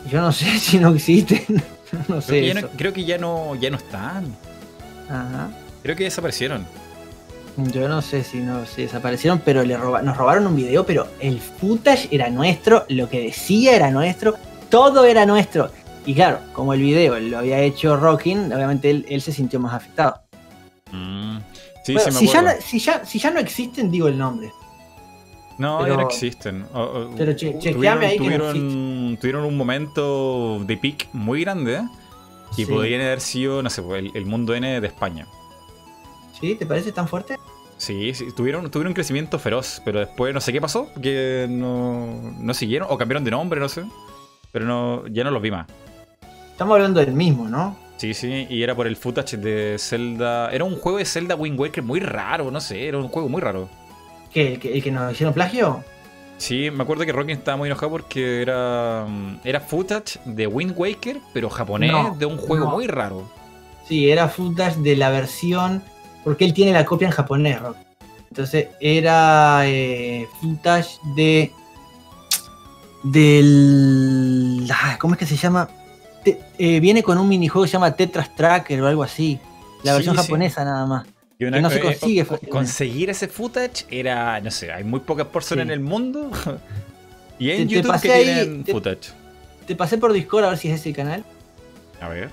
Yo no sé si no existen. no Creo, sé. que ya no, eso. creo que ya no, ya no están. Ajá. Creo que desaparecieron. Yo no sé si no si desaparecieron, pero le roba- nos robaron un video, pero el footage era nuestro, lo que decía era nuestro, todo era nuestro. Y claro, como el video lo había hecho Rockin, obviamente él, él se sintió más afectado. Sí, Bueno, sí, me si, ya no, si, ya, si ya no existen, digo el nombre. No, pero- ya no existen. O- o- pero che- tuvieron, chequeame ahí que no tuvieron, tuvieron un momento de peak muy grande que Sí. podrían haber sido, no sé, el, el mundo N de España. ¿Sí? ¿Te parece tan fuerte? Sí, sí, tuvieron, tuvieron un crecimiento feroz, pero después no sé qué pasó, que no, no siguieron, o cambiaron de nombre, no sé. Pero no, ya no los vi más. Estamos hablando del mismo, ¿no? Sí, sí, y era por el footage de Zelda. Era un juego de Zelda Wind Waker muy raro, no sé, era un juego muy raro. ¿Qué, el, que, el que nos hicieron plagio? Sí, me acuerdo que Rockin estaba muy enojado porque era, mm, era footage de Wind Waker, pero japonés, No, de un juego no. muy raro. Sí, era footage de la versión. Porque él tiene la copia en japonés, Rock. Entonces era eh, footage de. Del. ah, ¿Cómo es que se llama? Te- eh, viene con un minijuego que se llama Tetras Tracker o algo así. La Sí, versión sí. japonesa nada más. Y Que no se eh, consigue fácilmente. conseguir ese footage era, no sé, hay muy pocas personas Sí. en el mundo. y en Te- te YouTube pasé que ahí, tienen footage. Te pasé por Discord a ver si es ese canal. A ver.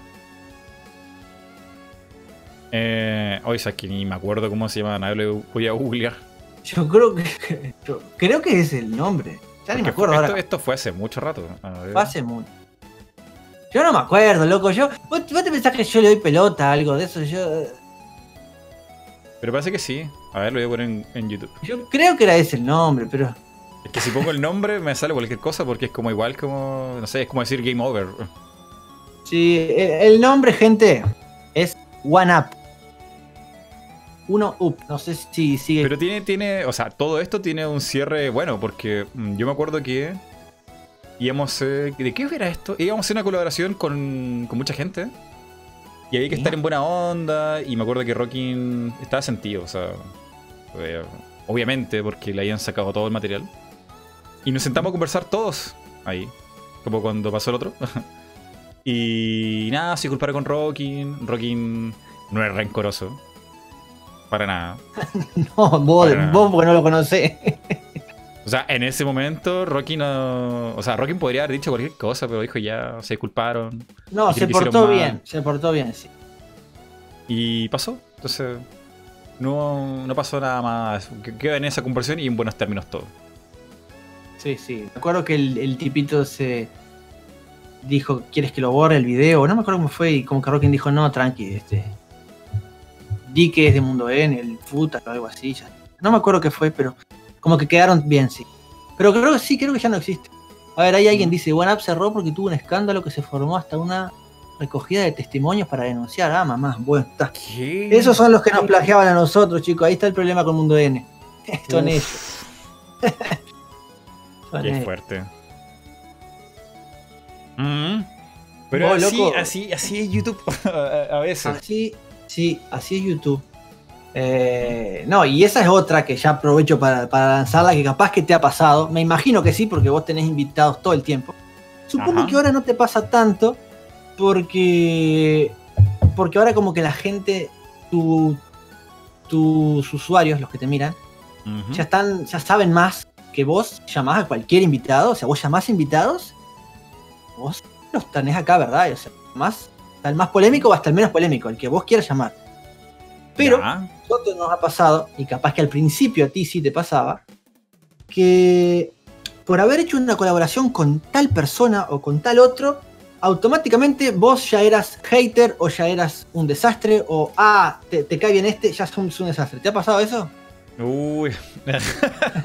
Eh, hoy es que ni me acuerdo cómo se llama, lo voy a googlear. Yo creo que. yo creo que es el nombre. Ya ni me acuerdo esto, ahora. esto fue hace mucho rato. Fue hace mucho. Yo no me acuerdo, loco. Yo, ¿vos, vos te pensás que yo le doy pelota a algo de eso? Yo, Pero parece que sí. A ver, lo voy a poner en, en YouTube. yo creo que era ese el nombre, pero. Es que si pongo el nombre me sale cualquier cosa porque es como igual como, no sé, es como decir game over. Sí, el, el nombre, gente, es One Up. Uno Up. No sé si sigue. Pero tiene, tiene, o sea, todo esto tiene un cierre bueno porque mm, yo me acuerdo que íbamos, eh, ¿de qué era esto? Íbamos a hacer una colaboración con, con mucha gente y había que ¿Sí? estar en buena onda y me acuerdo que Rockin estaba sentido, o sea, eh, obviamente porque le habían sacado todo el material. Y nos sentamos a conversar todos ahí, como cuando pasó el otro. y nada, se culparon con Rockin. Rockin no es rencoroso. Para nada. no, vos, Para nada. vos porque no lo conocés. O sea, en ese momento Rocky no... O sea, Rocky podría haber dicho cualquier cosa, pero dijo ya, se disculparon. No, se portó mal. bien. Se portó bien, sí. Y pasó. Entonces... No, no pasó nada más. Que- Queda en esa conversación y en buenos términos todo. Sí, sí. Me acuerdo que el, el tipito se dijo, ¿quieres que lo borre el video? No me acuerdo cómo fue y como que Rockin dijo, no, tranqui, este. Di que es de Mundo N, el puta o algo así. ya. No me acuerdo qué fue, pero como que quedaron bien, sí. Pero creo que sí, creo que ya no existe. A ver, ahí alguien dice, OneUp cerró porque tuvo un escándalo que se formó hasta una recogida de testimonios para denunciar. Ah, mamá, bueno, está. ¿Qué? Esos son los que nos plagiaban a nosotros, chicos. Ahí está el problema con Mundo N. Son ellos. Son Qué ellos. fuerte. Mm. Pero Vos, así, loco. así, así es YouTube a veces. Así, sí, así es YouTube. Eh, no, y esa es otra que ya aprovecho para, para lanzarla, que capaz que te ha pasado. Me imagino que sí, porque vos tenés invitados todo el tiempo. Supongo Ajá. que ahora no te pasa tanto, porque, porque ahora como que la gente, tu- tus usuarios, los que te miran, ya están, ya saben más que vos llamás a cualquier invitado. O sea, vos llamás invitados, vos los tenés acá, ¿verdad? O sea, más, hasta el más polémico o hasta el menos polémico, el que vos quieras llamar. Pero Ya. a nosotros nos ha pasado, y capaz que al principio a ti sí te pasaba, que por haber hecho una colaboración con tal persona o con tal otro, automáticamente vos ya eras hater o ya eras un desastre o, ah, te, te cae bien este, ya sos un desastre. ¿Te ha pasado eso? Uy.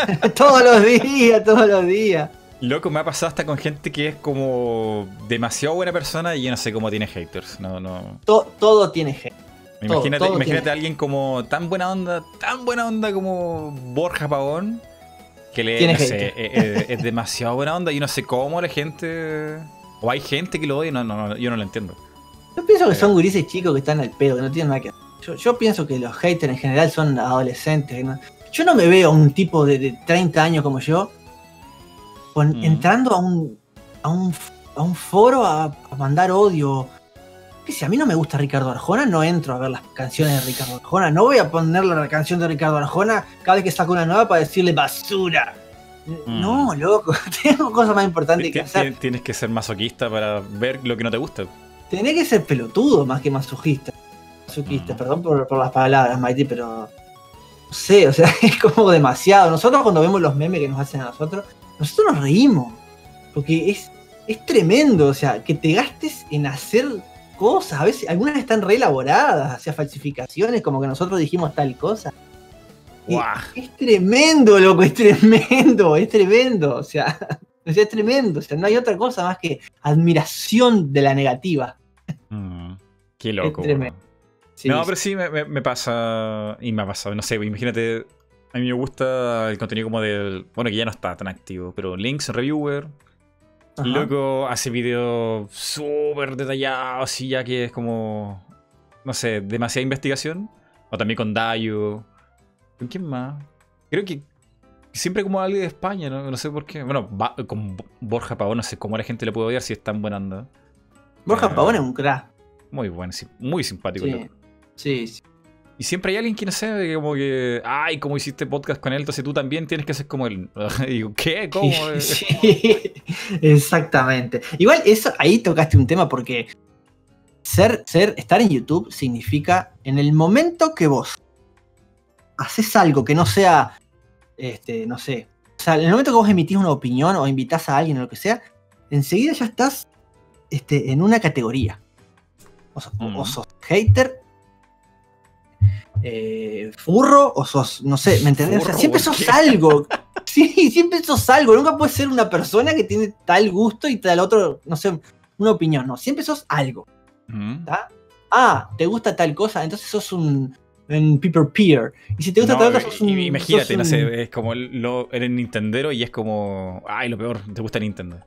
todos los días, todos los días. Loco, me ha pasado hasta con gente que es como demasiado buena persona y yo no sé cómo tiene haters. No, no. To- todo tiene hate. Todo, Imagínate, todo imagínate a alguien como tan buena onda, tan buena onda como Borja Pavón, que le no sé, eh, eh, es, demasiado buena onda y no sé cómo la gente. O hay gente que lo odia, no, no, no, yo no lo entiendo. Yo pienso que son gurises chicos que están al pedo, que no tienen nada que hacer. Yo, yo pienso que los haters en general son adolescentes. no- Yo no me veo a un tipo de, de 30 años como yo con- Mm. entrando a un, a un, a un foro a, a mandar odio. Que si a mí no me gusta Ricardo Arjona, no entro a ver las canciones de Ricardo Arjona. No voy a poner la canción de Ricardo Arjona cada vez que saco una nueva para decirle basura. Mm. No, loco, tengo cosas más importantes que hacer. ti- Tienes que ser masoquista para ver lo que no te gusta. Tenés que ser pelotudo más que masoquista. Masoquista, Mm. perdón por, por las palabras, Mighty, pero. No sé, o sea, es como demasiado. Nosotros cuando vemos los memes que nos hacen a nosotros, nosotros nos reímos. Porque es, es tremendo, o sea, que te gastes en hacer cosas. A veces, algunas están re elaboradas, hacia falsificaciones, como que nosotros dijimos tal cosa. Es tremendo, loco, es tremendo, es tremendo. O sea, es tremendo. O sea, no hay otra cosa más que admiración de la negativa. Mm, qué loco. tremendo. weón. Sí, no, pero sí me, me- me pasa. Y me ha pasado. No sé, imagínate. A mí me gusta el contenido como del. Bueno, que ya no está tan activo, pero Links Reviewer. Ajá. Loco hace videos súper detallados y ya que es como. No sé, demasiada investigación. O también con Dayo. ¿Con quién más? Creo que siempre como alguien de España, no, no sé por qué. Bueno, Ba- con Bo- Borja Pavón, no sé cómo a la gente le puede odiar si es tan buena onda. Borja Eh, Pavón es un crack. Muy bueno, sí, muy simpático. Sí, sí. Y siempre hay alguien que no sé, como que, ay, como hiciste podcast con él, entonces tú también tienes que ser como él. y digo, ¿qué? ¿Cómo? Sí, exactamente. Igual eso, ahí tocaste un tema porque ser, ser, estar en YouTube significa en el momento que vos haces algo que no sea, este, no sé, o sea, en el momento que vos emitís una opinión o invitás a alguien o lo que sea, enseguida ya estás este, en una categoría. O, sos- o Mm. sos hater, eh, furro, o sos, no sé, ¿me entendés? O sea, siempre ¿por sos qué? algo. Sí, siempre sos algo. Nunca puedes ser una persona que tiene tal gusto y tal otro, no sé, una opinión. No, siempre sos algo. Mm. Ah, ¿te gusta tal cosa? Entonces sos un, people peer. Y si te gusta No, tal otra, sos un. imagínate, sos no sé, es como lo, eres Nintendero y es como, ay, lo peor, te gusta Nintendo.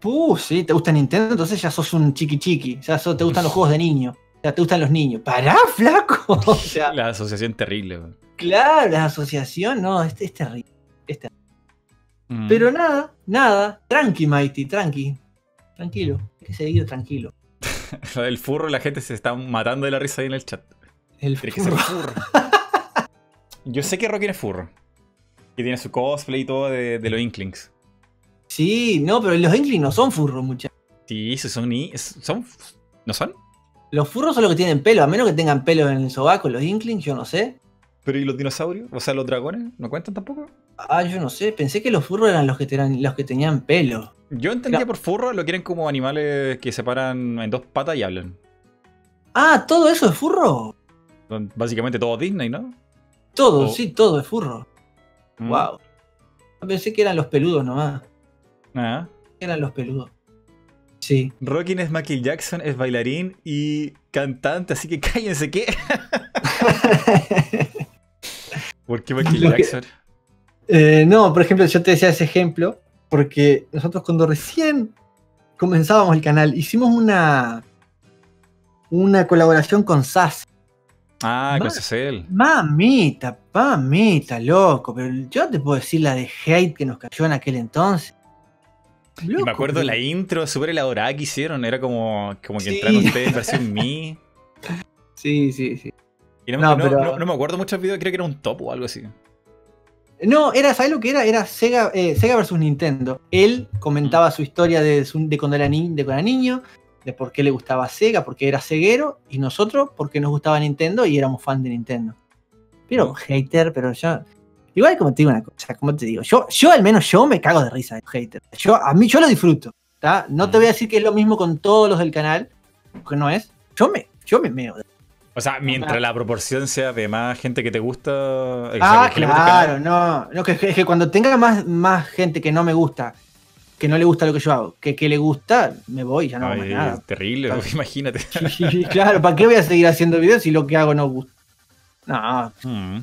Puh, sí, te gusta Nintendo, entonces ya sos un chiqui chiqui. Ya sos- te gustan los juegos de niño. Ya te gustan los niños. ¡Pará, flaco! O sea, La asociación terrible. weón. claro, la asociación, no, es, es terrible. Mm. Pero nada, nada. Tranqui, Mighty, tranqui. Tranquilo. Hay que seguir tranquilo. Lo del furro, la gente se está matando de la risa ahí en el chat. El Tiene que ser furro. furro. Yo sé que Rocky es furro. Que tiene su cosplay y todo de, de los Inklings. Sí, no, pero los Inklings no son furros, muchachos. Sí, son, ni- es- son. ¿No son? Los furros son los que tienen pelo, a menos que tengan pelo en el sobaco, los Inklings, yo no sé. ¿Pero y los dinosaurios? O sea, los dragones, ¿no cuentan tampoco? Ah, yo no sé, pensé que los furros eran los que, tenían, los que tenían pelo. Yo entendía por furro lo quieren como animales que se paran en dos patas y hablan. Ah, ¿todo eso es furro? Básicamente todo Disney, ¿no? Todo, sí, todo es furro. Mm. Wow. Pensé que eran los peludos nomás. Ah. Eran los peludos. Sí. Rockin es Michael Jackson, es bailarín y cantante, así que cállense, ¿qué? ¿Por qué Michael Lo que- Jackson? Eh, no, por ejemplo, yo te decía ese ejemplo porque nosotros cuando recién comenzábamos el canal hicimos una una colaboración con SAS. Ah, con Cecil. Mamita, mamita, loco, pero yo te puedo decir la de hate que nos cayó en aquel entonces. Y me acuerdo la intro súper elaborada que hicieron. Era como, como que Sí. entraron ustedes versión me. Sí, sí, sí. Y no, No, no- pero- no- me acuerdo mucho del video, creo que era un top o algo así. No, era, ¿sabes lo que era? Era Sega, eh, Sega versus Nintendo. Él comentaba su historia de, su- de cuando era, ni- de cuando era niño, de por qué le gustaba Sega, porque era ceguero, y nosotros porque nos gustaba Nintendo y éramos fan de Nintendo. Pero Mm. hater, pero yo. Igual como te digo una cosa, como te digo, yo, yo al menos yo me cago de risa de los haters. Yo, a mí yo lo disfruto. ¿tá? No te voy a decir que es lo mismo con todos los del canal, porque no es. Yo me, yo me meo. O sea, mientras la proporción sea de más gente que te gusta. Ah, claro, no. no que, es que cuando tenga más, más gente que no me gusta, que no le gusta lo que yo hago, que, que le gusta, me voy, ya no hago más Ay, nada. terrible, Claro. imagínate. Claro, ¿para qué voy a seguir haciendo videos si lo que hago no gusta? No, Mm.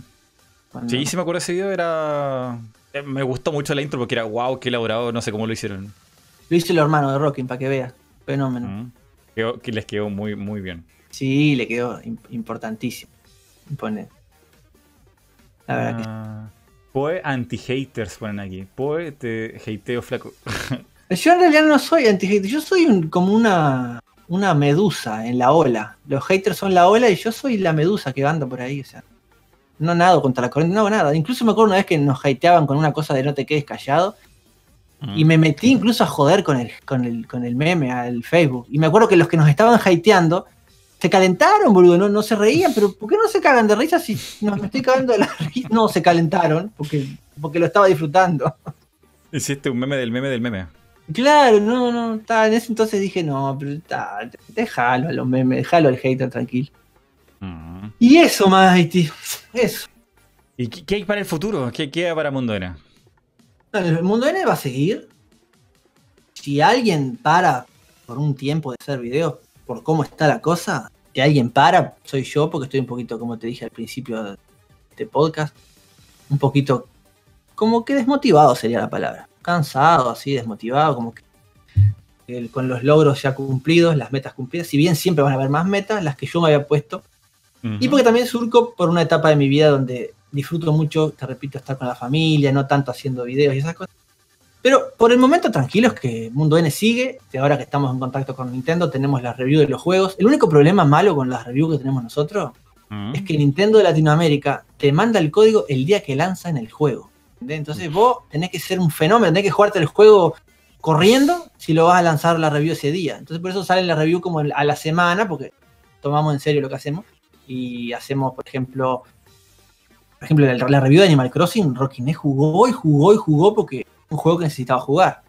Sí, sí me acuerdo ese video, era... eh, Me gustó mucho la intro porque era wow, qué elaborado, no sé cómo lo hicieron. Lo hice el hermano de Rockin, para que veas. Fenómeno. Mm. Quedó- que les quedó muy, muy bien. Sí, le quedó im- importantísimo. Impone. La verdad que Ah, Poe anti-haters ponen aquí. Poe te hateo flaco. Yo en realidad no soy anti-hater, yo soy un- como una, una medusa en la ola. Los haters son la ola y yo soy la medusa que anda por ahí, o sea. No nado contra la corriente, no hago nada. Incluso me acuerdo una vez que nos hateaban con una cosa de no te quedes callado. Mm. Y me metí incluso a joder con el, con el, con el meme al Facebook. Y me acuerdo que los que nos estaban hateando se calentaron, boludo, no, no se reían, pero ¿por qué no se cagan de risa si no, me estoy cagando de la risa? No, se calentaron porque, porque lo estaba disfrutando. Hiciste un meme del meme del meme. Claro, no, no, ta, en ese entonces dije, no, pero ta, déjalo a los memes, déjalo al hater tranquilo. Y eso, Mighty, eso. ¿Y qué, hay para el futuro? ¿Qué queda para Mundo N? El mundo N va a seguir. Si alguien para por un tiempo de hacer videos, por cómo está la cosa, si alguien para, soy yo, porque estoy un poquito, como te dije al principio de este podcast, un poquito, como que desmotivado sería la palabra. Cansado, así, desmotivado, como que el- con los logros ya cumplidos, las metas cumplidas, si bien siempre van a haber más metas, las que yo me había puesto, y porque también surco por una etapa de mi vida donde disfruto mucho, te repito, estar con la familia, no tanto haciendo videos y esas cosas. Pero por el momento tranquilos que Mundo N sigue, ahora que estamos en contacto con Nintendo tenemos la review de los juegos. El único problema malo con las reviews que tenemos nosotros Mm. es que Nintendo de Latinoamérica te manda el código el día que lanzan el juego. ¿entendés? Entonces vos tenés que ser un fenómeno, tenés que jugarte el juego corriendo si lo vas a lanzar la review ese día. Entonces por eso sale la review como a la semana, porque tomamos en serio lo que hacemos. Y hacemos, por ejemplo, por ejemplo, la, la review de Animal Crossing, Rockiné jugó y jugó y jugó porque es un juego que necesitaba jugar.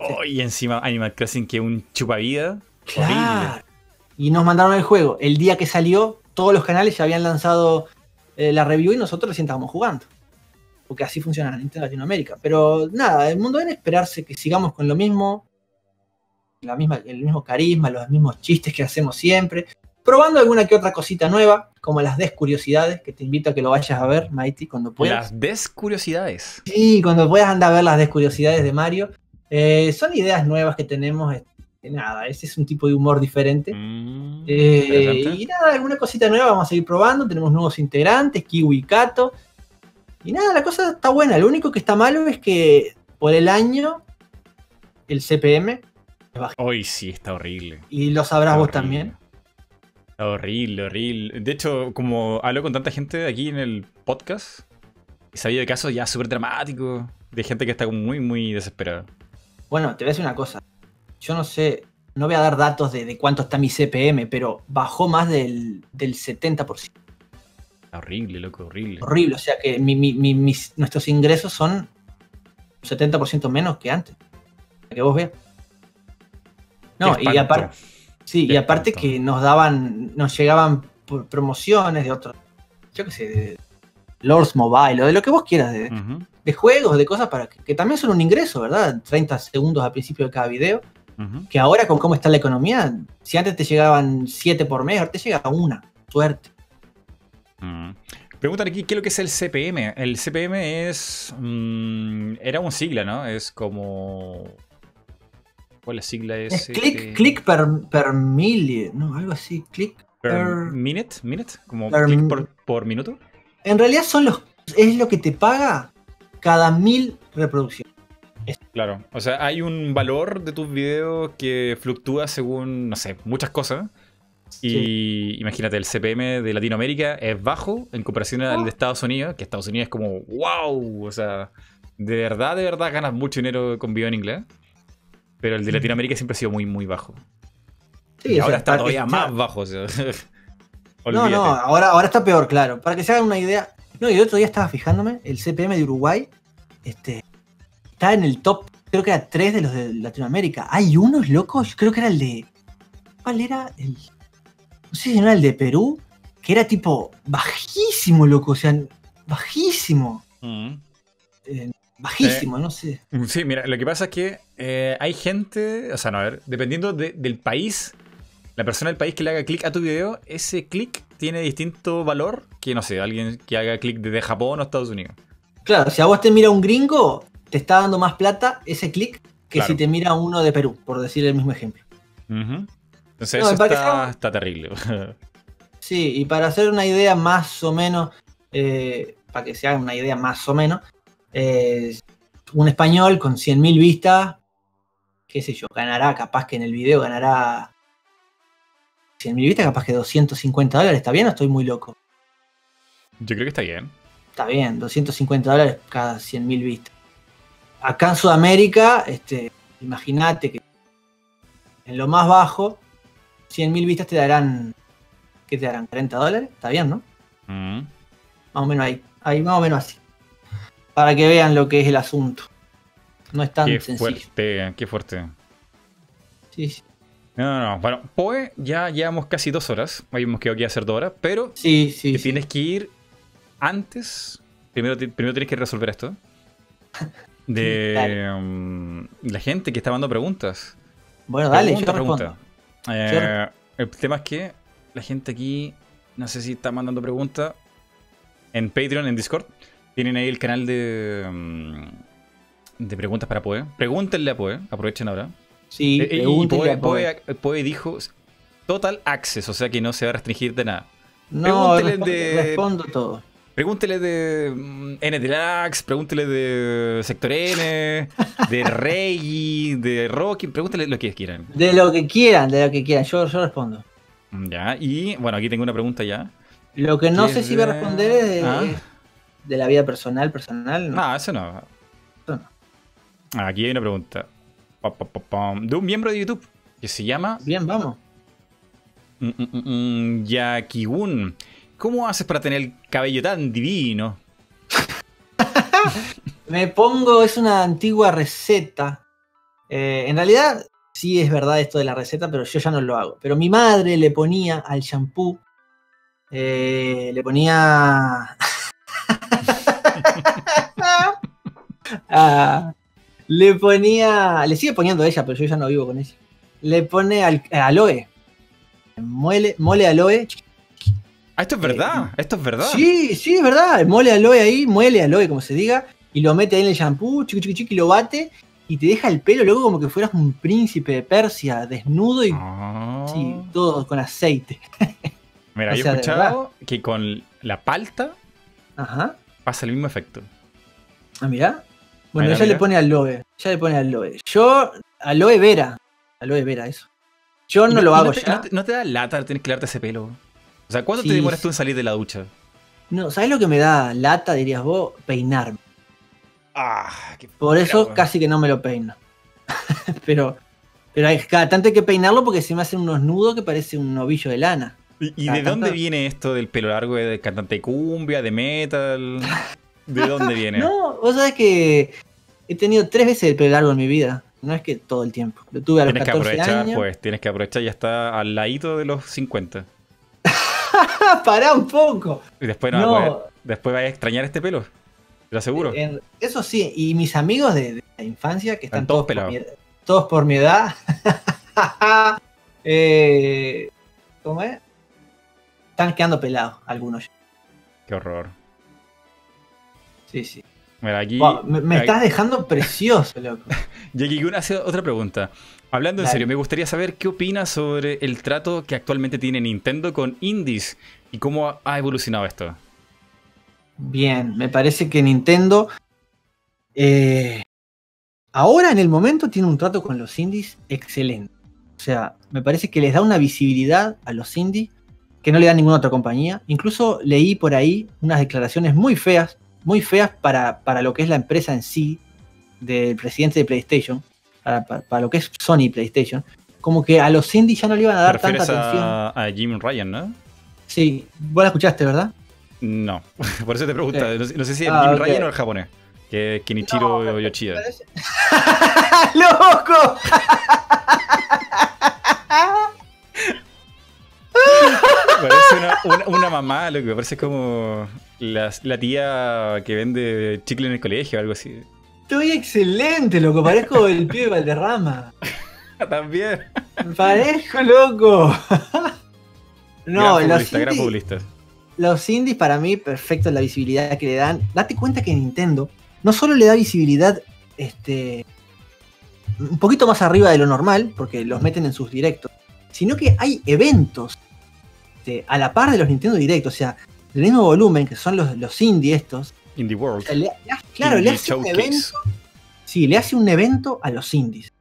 Oh, y encima Animal Crossing que un chupavida. Claro. Y nos mandaron el juego. El día que salió, todos los canales ya habían lanzado eh, la review y nosotros recién estábamos jugando. Porque así funciona Nintendo Latinoamérica. Pero nada, el mundo debe esperarse que sigamos con lo mismo. La misma, el mismo carisma, los mismos chistes que hacemos siempre. Probando alguna que otra cosita nueva, como las descuriosidades, que te invito a que lo vayas a ver, Mighty, cuando puedas. Las descuriosidades. Sí, cuando puedas andar a ver las descuriosidades de Mario. Eh, son ideas nuevas que tenemos. este, nada, ese es un tipo de humor diferente. Mm, Eh, y nada, alguna cosita nueva vamos a seguir probando. Tenemos nuevos integrantes, Kiwi y Kato. Y nada, la cosa está buena. Lo único que está malo es que por el año el CPM es bajito. Hoy sí, está horrible. Y lo sabrás Está vos horrible. también. Horrible, horrible. De hecho, como hablo con tanta gente aquí en el podcast, he sabido de casos ya súper dramáticos, de gente que está muy, muy desesperada. Bueno, te voy a decir una cosa. Yo no sé, no voy a dar datos de, de cuánto está mi CPM, pero bajó más del, del 70%. Horrible, loco, horrible. Horrible. O sea que mi- mi- mi- mis- nuestros ingresos son un 70% menos que antes. Que vos veas. No, y aparte, sí, y aparte que nos daban, nos llegaban por promociones de otros, yo qué sé, de Lords Mobile o de lo que vos quieras, de, de juegos, de cosas para que, que también son un ingreso, ¿verdad? 30 segundos al principio de cada video. Que ahora con cómo está la economía, si antes te llegaban 7 por mes, ahora te llega una. Suerte. Mm. Preguntan aquí qué es lo que es el CPM. El CPM es. mm, era un sigla, ¿no? Es como. ¿Cuál la sigla es? Es click, click per, per milli, ¿no? Algo así, click. Per per- minute, minute, como per- por, por minuto. En realidad son los, es lo que te paga cada mil reproducciones. Claro. O sea, hay un valor de tus videos que fluctúa según, no sé, muchas cosas. Y imagínate, el CPM de Latinoamérica es bajo en comparación al de Estados Unidos, que Estados Unidos es como, wow, o sea, de verdad, de verdad ganas mucho dinero con video en inglés. Pero el de Latinoamérica siempre ha sido muy, muy bajo. Sí, y ahora sea, está todavía más bajo. O sea. No, no, ahora, ahora está peor, claro. Para que se hagan una idea. No, y el otro día estaba fijándome, el CPM de Uruguay este, está en el top, creo que era 3 de los de Latinoamérica. Hay unos locos, creo que era el de. ¿Cuál era? El, no sé si no era el de Perú, que era tipo bajísimo, loco, o sea, bajísimo. Mm. eh, bajísimo, no sé. Sí, mira, lo que pasa es que eh, hay gente, o sea, no, a ver, dependiendo de- del país, la persona del país que le haga clic a tu video, ese clic tiene distinto valor que, no sé, alguien que haga clic desde Japón o Estados Unidos. Claro, si a vos te mira un gringo, te está dando más plata ese clic que Claro. si te mira uno de Perú, por decir el mismo ejemplo. Entonces No, eso está, sea- está terrible. Sí, y para hacer una idea más o menos, eh, para que se hagan una idea más o menos, eh, un español con 100.000 vistas, qué sé yo, ganará, capaz que en el video ganará 100.000 vistas, capaz que 250 dólares, ¿está bien o estoy muy loco? Yo creo que está bien. Está bien, 250 dólares cada 100.000 vistas. Acá en Sudamérica, este, imagínate que en lo más bajo, 100.000 vistas te darán, ¿qué te darán? ¿40 dólares? Está bien, ¿no? Mm. Más o menos ahí, ahí más o menos así. Para que vean lo que es el asunto. No es tan Qué sencillo. fuerte, qué fuerte. Sí, sí. No, no, no. Bueno, Poe, ya llevamos casi dos horas. Habíamos quedado aquí a hacer dos horas, pero Sí, sí, tienes que ir antes. Primero, primero tienes que resolver esto. De um, la gente que está mandando preguntas. Bueno, dale, Pregunta, yo pregunta. Eh, el tema es que la gente aquí, no sé si está mandando preguntas. En Patreon, en Discord, tienen ahí el canal de, um, de preguntas para Poe. Pregúntenle a Poe, aprovechen ahora. Sí, Eh, y Poe, Poe. Poe- Poe dijo total access, o sea que no se va a restringir de nada. No, pregúntele respondo, de- respondo todo. Pregúntele de mm, N Deluxe, pregúntele de Sector N, de Rey, de Rocky, pregúntele lo que quieran. De lo que quieran, de lo que quieran, yo, yo respondo. Ya, y bueno, aquí tengo una pregunta ya. Lo que no sé si voy a de- responder es de, Ah. De la vida personal, personal. No. No, eso no. Eso no. Ah, Aquí hay una pregunta. De un miembro de YouTube que se llama Bien, vamos. mm, mm, mm, mm, Yakigun. ¿Cómo haces para tener el cabello tan divino? Me pongo, es una antigua receta. Eh, en realidad, sí es verdad esto de la receta, pero yo ya no lo hago. Pero mi madre le ponía al shampoo, eh, le ponía... Ah, le ponía, le sigue poniendo ella, pero yo ya no vivo con ella. Le pone al, eh, aloe. Muele, mole aloe. Ah, esto es verdad, esto es verdad. Sí, sí, es verdad. Mole aloe ahí, muele aloe, como se diga, y lo mete ahí en el shampoo, chiqui, chiqui, chiqui, y lo bate, y te deja el pelo luego como que fueras un príncipe de Persia, desnudo y Ah. sí, todo con aceite. Mira, O yo he escuchado que con la palta Ajá. pasa el mismo efecto. Ah, mirá. Bueno, ella le mira. pone aloe. Ella le pone aloe. Yo, aloe vera. Aloe vera, eso. Yo no lo hago te, ya. No te, no te da lata tener que lavarte ese pelo. O sea, ¿cuánto Sí. te demoras tú en salir de la ducha? No, ¿sabes lo que me da lata, dirías vos? Peinarme. Ah, qué Por eso casi que no me lo peino. pero, pero hay cada tanto hay que peinarlo porque se me hacen unos nudos que parece un novillo de lana. ¿Y, de dónde viene esto del pelo largo de cantante de cumbia, de metal? ¿De dónde viene? No, vos sabés que he tenido tres veces el pelo largo en mi vida. No es que todo el tiempo. Lo tuve a los tienes que 14 aprovechar, años. pues, tienes que aprovechar, ya está al ladito de los 50. ¡Ah, pará un poco! Y después no, No. vas a poder- después vas a extrañar este pelo. Te lo aseguro. En- eso sí, y mis amigos de, de la infancia, que están, Están todos todos, por pelados. mi, todos por mi edad. eh, ¿Cómo es? Están quedando pelados, algunos. ya. Qué horror. Sí, sí. Mira, aquí. Wow, me me aquí- estás dejando precioso, loco. Kun hace otra pregunta. Hablando en Dale. serio, me gustaría saber qué opinas sobre el trato que actualmente tiene Nintendo con indies y cómo ha- ha evolucionado esto. Bien, me parece que Nintendo eh, ahora en el momento tiene un trato con los indies excelente. O sea, me parece que les da una visibilidad a los indies que no le da ninguna otra compañía. Incluso leí por ahí unas declaraciones muy feas, muy feas para, para lo que es la empresa en sí, del presidente de PlayStation, para, para- para lo que es Sony PlayStation, como que a los indies ya no le iban a dar tanta atención. a, a Jim Ryan, ¿no? Sí, vos la escuchaste, ¿verdad? No, por eso te pregunto. No, sé- no sé si es Ah, Jim. Ryan o el japonés, que es Kenichiro No, Yoshida. Parece- ¡Loco! Parece una, una- una mamá, lo que parece como la, la tía que vende chicle en el colegio o algo así. Estoy excelente, loco. Parezco el pibe Valderrama. También. Parezco loco. No, gran los indies, los indies para mí, perfecto la visibilidad que le dan. Date cuenta que Nintendo no solo le da visibilidad este, un poquito más arriba de lo normal, porque los meten en sus directos, sino que hay eventos este, a la par de los Nintendo Directos, o sea, del mismo volumen que son los, los indie estos. Indie O World. sea, le- le hace- claro, le hace un evento Sí, le hace un evento a los indies.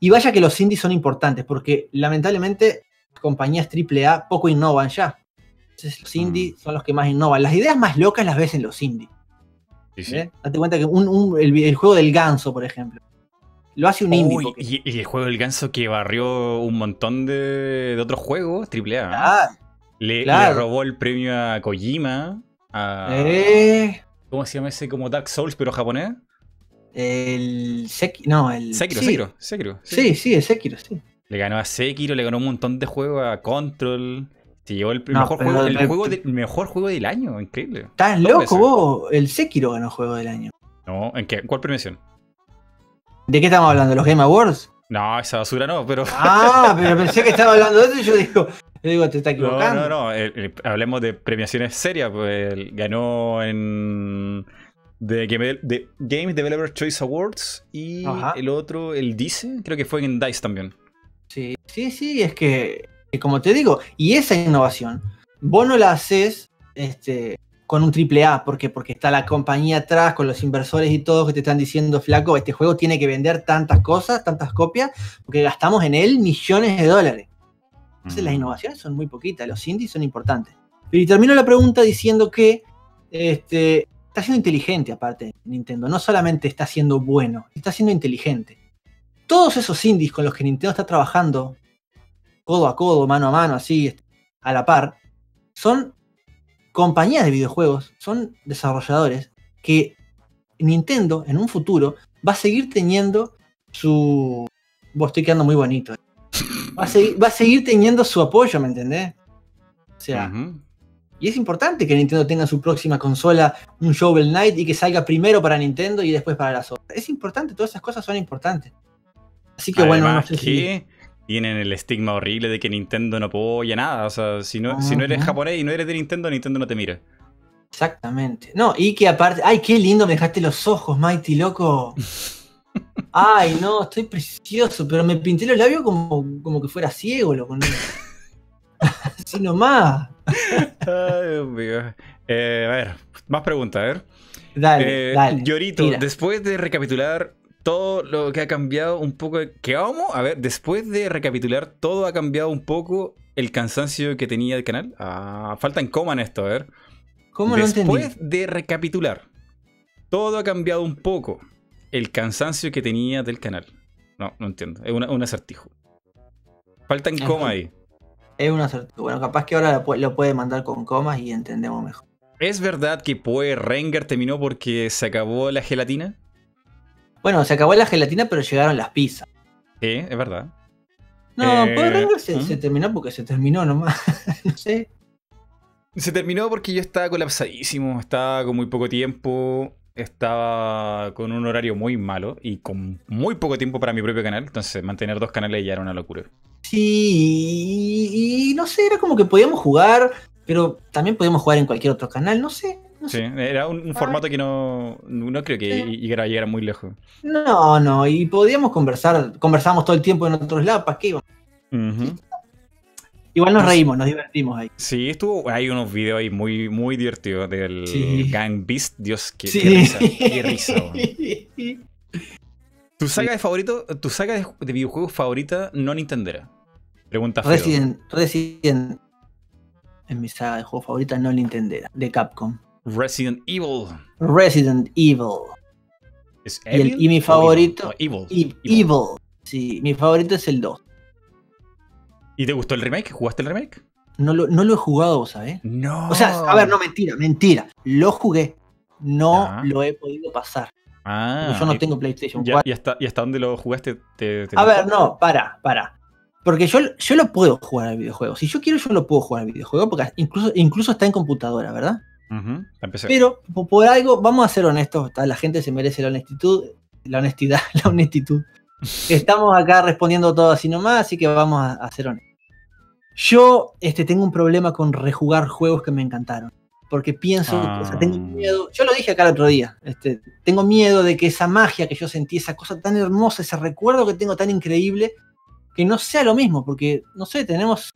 Y vaya que los indies son importantes, porque lamentablemente compañías AAA poco innovan ya. Entonces los indies son los que más innovan. Las ideas más locas las ves en los indies. Sí, sí. ¿eh? Date cuenta que un- un- el, el juego del ganso, por ejemplo, lo hace un indie. Porque- y, y el juego del ganso que barrió un montón de, de otros juegos, AAA. Ah, le, le claro. robó el premio a Kojima. A, eh, ¿Cómo se llama ese como Dark Souls, pero japonés? el Sek- no, el Sekiro, sí, Sekiro, Sekiro. sí. Sí, sí, el Sekiro, sí. Le ganó a Sekiro, le ganó un montón de juegos a Control. Se llevó el No, mejor, pero- juego, el pero- juego de- mejor juego del año, increíble. Estás loco vos, el Sekiro ganó juego del año. No, ¿en qué? ¿Cuál premiación? ¿De qué estamos hablando? ¿Los Game Awards? No, esa basura no, pero. Ah, pero pensé que estaba hablando de eso y yo digo, yo digo, te está No, equivocando. no, no. el- el- hablemos de premiaciones serias. Pues ganó en. Game, de Game Developer Choice Awards y Ajá. el otro, el DICE, creo que fue en DICE también. Sí, sí, sí, es que, que como te digo, y esa innovación, vos no la haces este, con un triple A, porque, porque está la compañía atrás, con los inversores y todos que te están diciendo, flaco, este juego tiene que vender tantas cosas, tantas copias, porque gastamos en él millones de dólares. Entonces las innovaciones son muy poquitas, los indies son importantes. Pero y termino la pregunta diciendo que este, está siendo inteligente aparte Nintendo, no solamente está siendo bueno, está siendo inteligente. Todos esos indies con los que Nintendo está trabajando, codo a codo, mano a mano, así, este, a la par, son compañías de videojuegos, son desarrolladores que Nintendo en un futuro va a seguir teniendo su... Vos estoy quedando muy bonito. Va a, seguir, va a seguir teniendo su apoyo, ¿me entendés? O sea, y es importante que Nintendo tenga su próxima consola, un Shovel Knight, y que salga primero para Nintendo y después para las otras. Es importante, todas esas cosas son importantes. Así que bueno, no sé si. tienen el estigma horrible de que Nintendo no apoya nada. O sea, si no, si no eres japonés y no eres de Nintendo, Nintendo no te mira. Exactamente. No, y que aparte. ¡Ay, qué lindo! Me dejaste los ojos, Mighty, loco. Ay, no, estoy precioso, pero me pinté los labios como, como que fuera ciego, loco. no. Así nomás. Ay, Dios mío. Eh, a ver, más preguntas, a ver. Dale, Eh, dale. Llorito, después de recapitular todo lo que ha cambiado un poco. ¿Qué vamos? A ver, después de recapitular todo ha cambiado un poco el cansancio que tenía el canal. Ah, falta en coma en esto, a ver. ¿Cómo no después entendí? de recapitular, todo ha cambiado un poco el cansancio que tenía del canal. No, no entiendo. Es una- un acertijo. Falta en Ajá. coma ahí. Es un acertijo. Bueno, capaz que ahora lo pu- lo puede mandar con comas y entendemos mejor. ¿Es verdad que Poe Ranger terminó porque se acabó la gelatina? Bueno, se acabó la gelatina, pero llegaron las pizzas. Sí, es verdad. No, Eh, Power Ranger se, ¿mm? se terminó porque se terminó nomás. no sé. Se terminó porque yo estaba colapsadísimo, estaba con muy poco tiempo, estaba con un horario muy malo y con muy poco tiempo para mi propio canal, entonces mantener dos canales ya era una locura. Sí, y, no sé, era como que podíamos jugar, pero también podíamos jugar en cualquier otro canal, no sé. No, Sí, sé. era un, un formato que no, no creo que Sí. llegara, llegara muy lejos. no, no, y podíamos conversar, conversamos todo el tiempo en otros lados, ¿para qué? íbamos? Igual nos reímos, nos divertimos ahí. Sí, estuvo, hay unos videos ahí muy, muy divertidos del Sí. Gang Beast. Dios, qué, Sí. qué risa, qué risa. ¿Tu saga de favorito, tu saga de, de videojuegos favorita no Nintendera? Pregunta feo. Resident, Resident es mi saga de juego favorita no Nintendera, de Capcom. Resident Evil. Resident Evil. ¿Es Y el- y mi favorito- Evil? No, E- Evil. Evil. Sí, mi favorito es el 2. ¿Y te gustó el remake? ¿Jugaste el remake? No lo, no lo he jugado, ¿sabes? No. O sea, a ver, no, mentira, mentira. Lo jugué. No lo he podido pasar. Ah, yo no y- tengo PlayStation ya- 4. ¿y, hasta, ¿Y hasta dónde lo jugaste? ¿Te, te A ver, no, para, para. Porque yo, yo lo puedo jugar al videojuego. Si yo quiero, yo lo puedo jugar al videojuego. Porque incluso, incluso está en computadora, ¿verdad? Empecé. Pero po- por algo, vamos a ser honestos, la gente se merece la honestitud, la honestidad, la honestitud. Estamos acá respondiendo todo así nomás, así que vamos a, a ser honestos. Yo este, tengo un problema con rejugar juegos que me encantaron. Porque pienso, o sea, tengo Ah. miedo. Yo lo dije acá el otro día. Este, tengo miedo de que esa magia que yo sentí, esa cosa tan hermosa, ese recuerdo que tengo tan increíble, que no sea lo mismo. Porque, no sé, tenemos.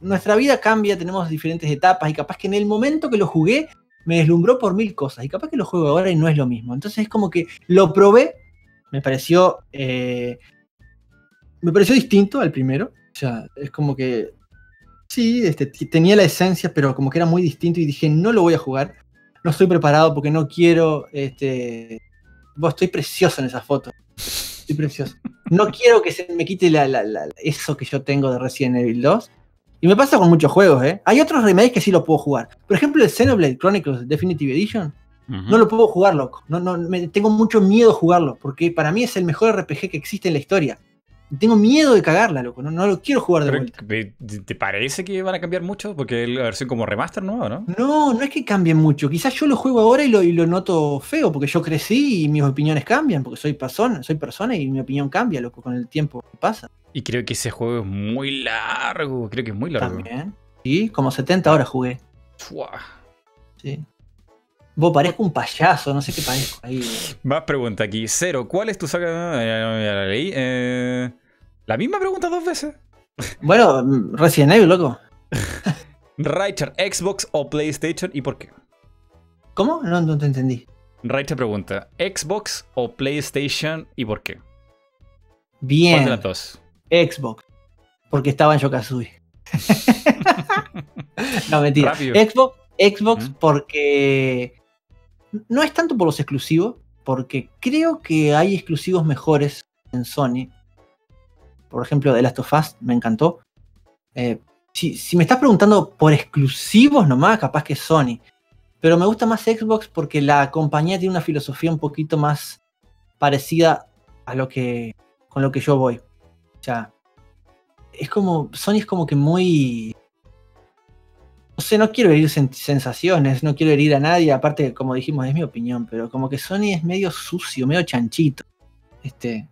Nuestra vida cambia, tenemos diferentes etapas y capaz que en el momento que lo jugué me deslumbró por mil cosas y capaz que lo juego ahora y no es lo mismo. Entonces es como que lo probé, me pareció eh, me pareció distinto al primero. O sea, es como que sí, este, tenía la esencia, pero como que era muy distinto y dije, no lo voy a jugar. No estoy preparado porque no quiero, este, vos estoy precioso en esa foto. Estoy precioso. No quiero que se me quite la- la- la- eso que yo tengo de Resident Evil 2. Y me pasa con muchos juegos, ¿eh? Hay otros remakes que sí lo puedo jugar. Por ejemplo, el Xenoblade Chronicles Definitive Edition. No lo puedo jugar, loco. No, no, me- tengo mucho miedo de jugarlo. Porque para mí es el mejor RPG que existe en la historia. Tengo miedo de cagarla, loco. No, no lo quiero jugar de Pero, vuelta. ¿te- ¿Te parece que van a cambiar mucho? Porque es la versión como remaster, ¿no? ¿no? No, no es que cambie mucho. Quizás yo lo juego ahora y lo, y lo noto feo. Porque yo crecí y mis opiniones cambian. Porque soy persona, soy persona y mi opinión cambia, loco, con el tiempo que pasa. Y creo que ese juego es muy largo. Creo que es muy largo. También. Sí, como 70 horas jugué. Chua. Sí. Vos parezco un payaso, no sé qué parezco ahí. Más pregunta aquí. Cero, ¿cuál es tu saga? Eh, ya la leí. Eh, la misma pregunta dos veces. Bueno, Resident Evil, loco. Richard, ¿Xbox o PlayStation y por qué? ¿Cómo? No, no te entendí. Richard pregunta, ¿Xbox o PlayStation y por qué? ¿Cuál de Bien, las dos? Xbox. Porque estaba en Yokazui. no, mentira. Rápido. Xbox, Xbox ¿Mm? porque no es tanto por los exclusivos, porque creo que hay exclusivos mejores en Sony. Por ejemplo, The Last of Us me encantó. Eh, si, me estás preguntando por exclusivos nomás, capaz que Sony. Pero me gusta más Xbox porque la compañía tiene una filosofía un poquito más parecida a lo que con lo que yo voy. O sea, es como Sony es como que muy sé, no quiero herir sen- sensaciones, no quiero herir a nadie, aparte como dijimos es mi opinión, pero como que Sony es medio sucio, medio chanchito. Este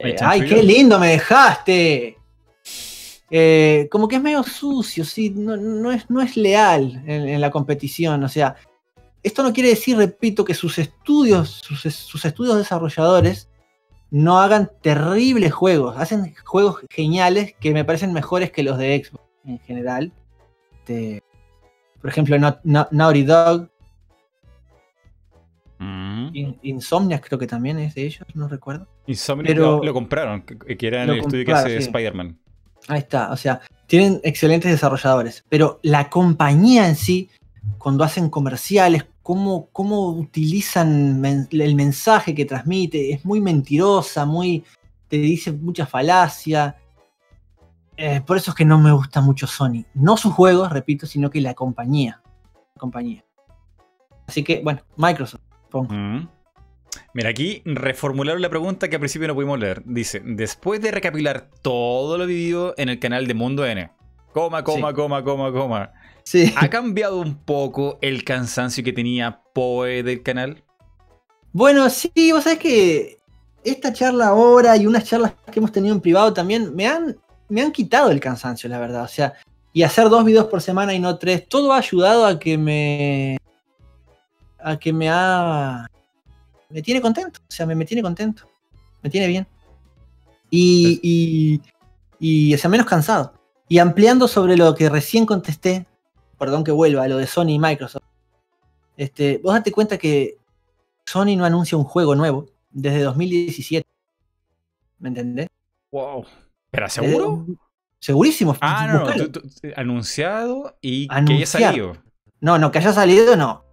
¿Hay eh, ay, qué lindo me dejaste. Eh, como que es medio sucio, sí, no, no es, no es leal en, en la competición. O sea, esto no quiere decir, repito, que sus estudios, sus, sus estudios desarrolladores no hagan terribles juegos. Hacen juegos geniales que me parecen mejores que los de Xbox en general. Este, por ejemplo, Na- Na- Naughty Dog, Mm. In- Insomniac creo que también es de ellos, no recuerdo. Insomniac Pero- lo, lo compraron, que, que era en el estudio que hace sí. Spider-Man. Ahí está, o sea, tienen excelentes desarrolladores, pero la compañía en sí, cuando hacen comerciales, cómo, cómo utilizan men- el mensaje que transmite, es muy mentirosa, muy te dice mucha falacia. Eh, por eso es que no me gusta mucho Sony. No sus juegos, repito, sino que la compañía. La compañía. Así que, bueno, Microsoft. pongo. Mm. Mira, aquí reformularon la pregunta que al principio no pudimos leer. Dice, después de recapitular todo lo vivido en el canal de Mundo N, coma, coma, Sí. coma, coma, coma, Sí. ¿ha cambiado un poco el cansancio que tenía Poe del canal? Bueno, sí, vos sabés que esta charla ahora y unas charlas que hemos tenido en privado también me han, me han quitado el cansancio, la verdad. O sea, y hacer dos videos por semana y no tres, todo ha ayudado a que me. a que me ha. me tiene contento. O sea, me, me tiene contento. Me tiene bien. Y, y, y, o sea, menos cansado. Y ampliando sobre lo que recién contesté, perdón que vuelva, a lo de Sony y Microsoft. Este, vos date cuenta que Sony no anuncia un juego nuevo desde 2017. ¿Me entendés? Wow. ¿Pero seguro? Eh, segurísimo. Ah, no, no, Buscalo. tú- tú- anunciado y que haya salido. no, no, que haya salido, no.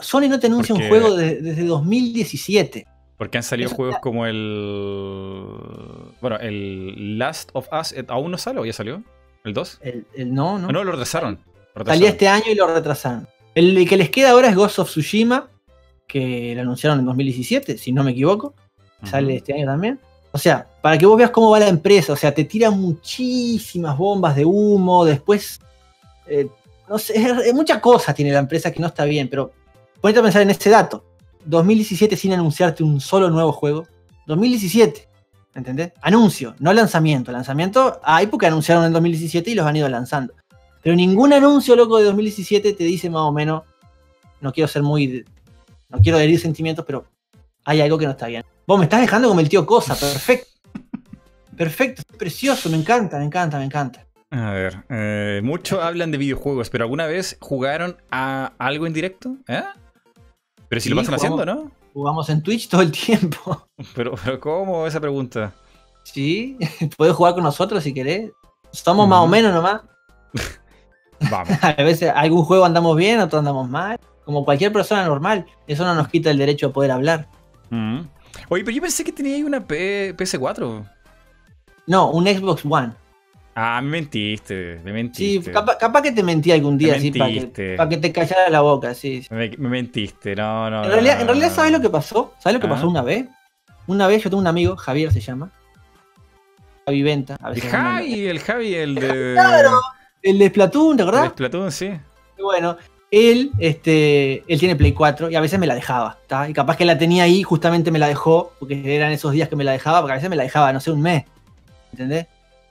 Sony no te anuncia Porque- un juego de- desde 2017. Porque han salido Eso juegos como el. Bueno, el Last of Us aún no sale o ya salió. ¿El 2? El, el- no, no. No, no, lo retrasaron. Lo Salía este año y lo retrasaron. El que les queda ahora es Ghost of Tsushima, que lo anunciaron en 2017, si no me equivoco. Sale este año también. O sea, para que vos veas cómo va la empresa, o sea, te tiran muchísimas bombas de humo, después, eh, no sé, es- es mucha cosa tiene la empresa que no está bien, pero ponete a pensar en este dato. 2017 sin anunciarte un solo nuevo juego. 2017, ¿entendés? Anuncio, no lanzamiento. Lanzamiento, hay porque anunciaron en 2017 y los han ido lanzando. Pero ningún anuncio loco de 2017 te dice más o menos, no quiero ser muy, no quiero herir sentimientos, pero hay algo que no está bien. Vos me estás dejando como el tío Cosa, perfecto. Perfecto, precioso, me encanta, me encanta, me encanta. A ver, eh, muchos hablan de videojuegos, pero ¿alguna vez jugaron a algo en directo? ¿Eh? Pero si lo Sí, pasan jugamos. haciendo, ¿no? Jugamos en Twitch todo el tiempo. Pero, pero ¿cómo esa pregunta? Sí, puedes jugar con nosotros si querés. Somos más o menos nomás. Vamos. A veces algún juego andamos bien, otro andamos mal. Como cualquier persona normal. Eso no nos quita el derecho a poder hablar. Mm. Oye, pero yo pensé que tenía ahí una P- PS4. No, un Xbox One. Ah, me mentiste, me Sí, mentiste. capaz, capaz que te mentí algún día, Me sí, para que, pa' que te callara la boca, sí. sí. Me, me mentiste, no, no. En realidad, no, en realidad no. ¿sabes lo que pasó? ¿Sabes lo que Ah. pasó una vez? Una vez yo tengo un amigo, Javier se llama. Javi Venta. a El veces. Javi, el Javi, el de. Claro. El de Splatoon, ¿te El acordás? Splatoon, sí. Y bueno, él, este, él tiene Play 4 y a veces me la dejaba, ¿tá? Y capaz que la tenía ahí, justamente me la dejó, porque eran esos días que me la dejaba, porque a veces me la dejaba, no sé, un mes. ¿Entendés?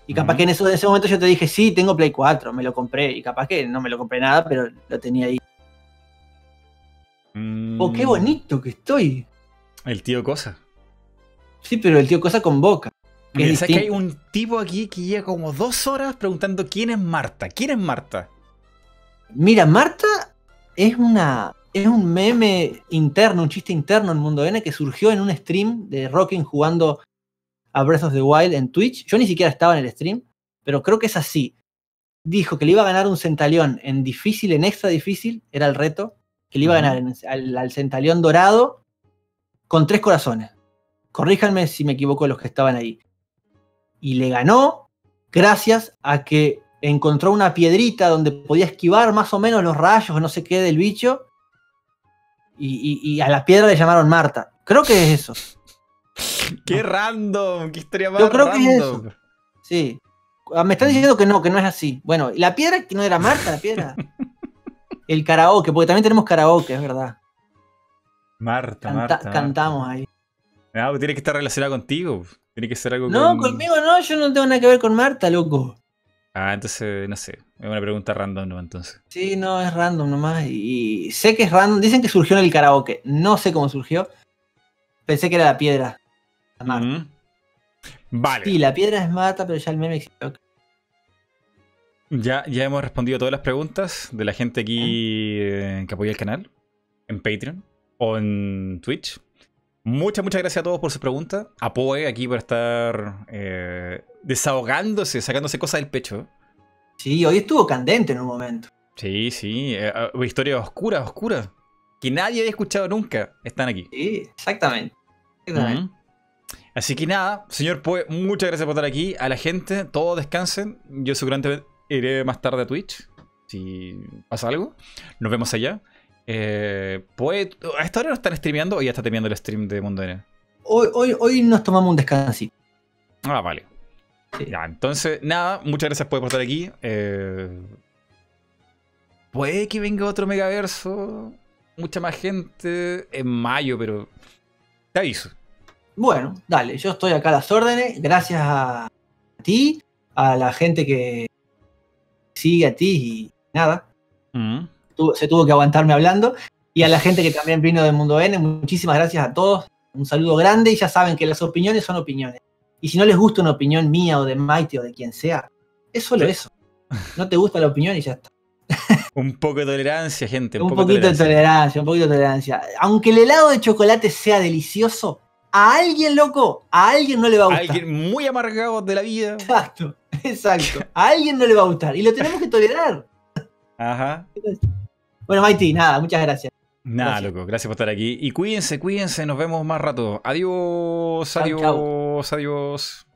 Y capaz que en, eso, en ese momento yo te dije, sí, tengo Play 4, me lo compré. Y capaz que no me lo compré nada, pero lo tenía ahí. Mm, Oh, qué bonito que estoy. El tío Cosa. Sí, pero el tío Cosa con boca. que Mira, es ¿sabes que hay un tipo aquí que lleva como dos horas preguntando quién es Marta? ¿Quién es Marta? Mira, Marta es una. Es un meme interno, un chiste interno en Mundo N que surgió en un stream de Rocking jugando a Breath of the Wild en Twitch. Yo ni siquiera estaba en el stream, pero creo que es así. Dijo que le iba a ganar un centalión en difícil, en extra difícil, era el reto, que le iba a ganar en- al, al centalión dorado con tres corazones. Corríjanme si me equivoco los que estaban ahí. Y le ganó gracias a que encontró una piedrita donde podía esquivar más o menos los rayos no sé qué del bicho. Y, y- y a la piedra le llamaron Marta. Creo que es eso. ¡Qué random! ¡Qué historia más Yo creo que es random! Sí. Ah, Me están diciendo que no, que no es así. Bueno, la piedra que no era Marta, la piedra. El karaoke, porque también tenemos karaoke, es verdad. Marta, Canta- Marta. Cantamos ahí. Ah, pues tiene que estar relacionado contigo. Tiene que ser algo No, con- conmigo no, yo no tengo nada que ver con Marta, loco. Ah, entonces, no sé. Es una pregunta random, ¿no? Entonces. Sí, no, es random nomás. Y, sé que es random. Dicen que surgió en el karaoke. No sé cómo surgió. Pensé que era la piedra. La Marta. Mm. Vale. Sí, la piedra es Marta, pero ya el meme existió. Ya, ya hemos respondido a todas las preguntas de la gente aquí eh, que apoya el canal, en Patreon o en Twitch. Muchas, muchas gracias a todos por sus preguntas. A Poe aquí por estar eh, desahogándose, sacándose cosas del pecho. Sí, hoy estuvo candente en un momento. Sí, sí. eh, eh, historias oscuras, oscuras. Que nadie había escuchado nunca. Están aquí. Sí, exactamente. Así que nada, señor Poe, muchas gracias por estar aquí. A la gente, todos descansen. Yo seguramente iré más tarde a Twitch. Si pasa algo. Nos vemos allá. Eh, Poe, ¿a esta hora no están streameando o ya está terminando el stream de Mundo N? Hoy, hoy, hoy nos tomamos un descansito. Ah, vale. Ya, entonces, nada, muchas gracias por estar aquí. Eh, puede que venga otro megaverso. Mucha más gente en mayo, pero te aviso. Bueno, dale, yo estoy acá a las órdenes. Gracias a ti, a la gente que sigue a ti y nada, Mm. tu- se tuvo que aguantarme hablando. Y a la gente que también vino del Mundo N, muchísimas gracias a todos. Un saludo grande y ya saben que las opiniones son opiniones. Y si no les gusta una opinión mía o de Mighty o de quien sea, es solo Sí. eso. No te gusta la opinión y ya está. Un poco de tolerancia, gente. Un poco poquito de tolerancia, un poquito de tolerancia. Aunque el helado de chocolate sea delicioso, a alguien loco, a alguien no le va a gustar. Alguien muy amargado de la vida. Exacto, exacto. A alguien no le va a gustar. Y lo tenemos que tolerar. Ajá. Bueno, Mighty, nada, muchas gracias. Nada, loco. Gracias por estar aquí. Y cuídense, cuídense. Nos vemos más rato. Adiós, Chau, adiós, adiós.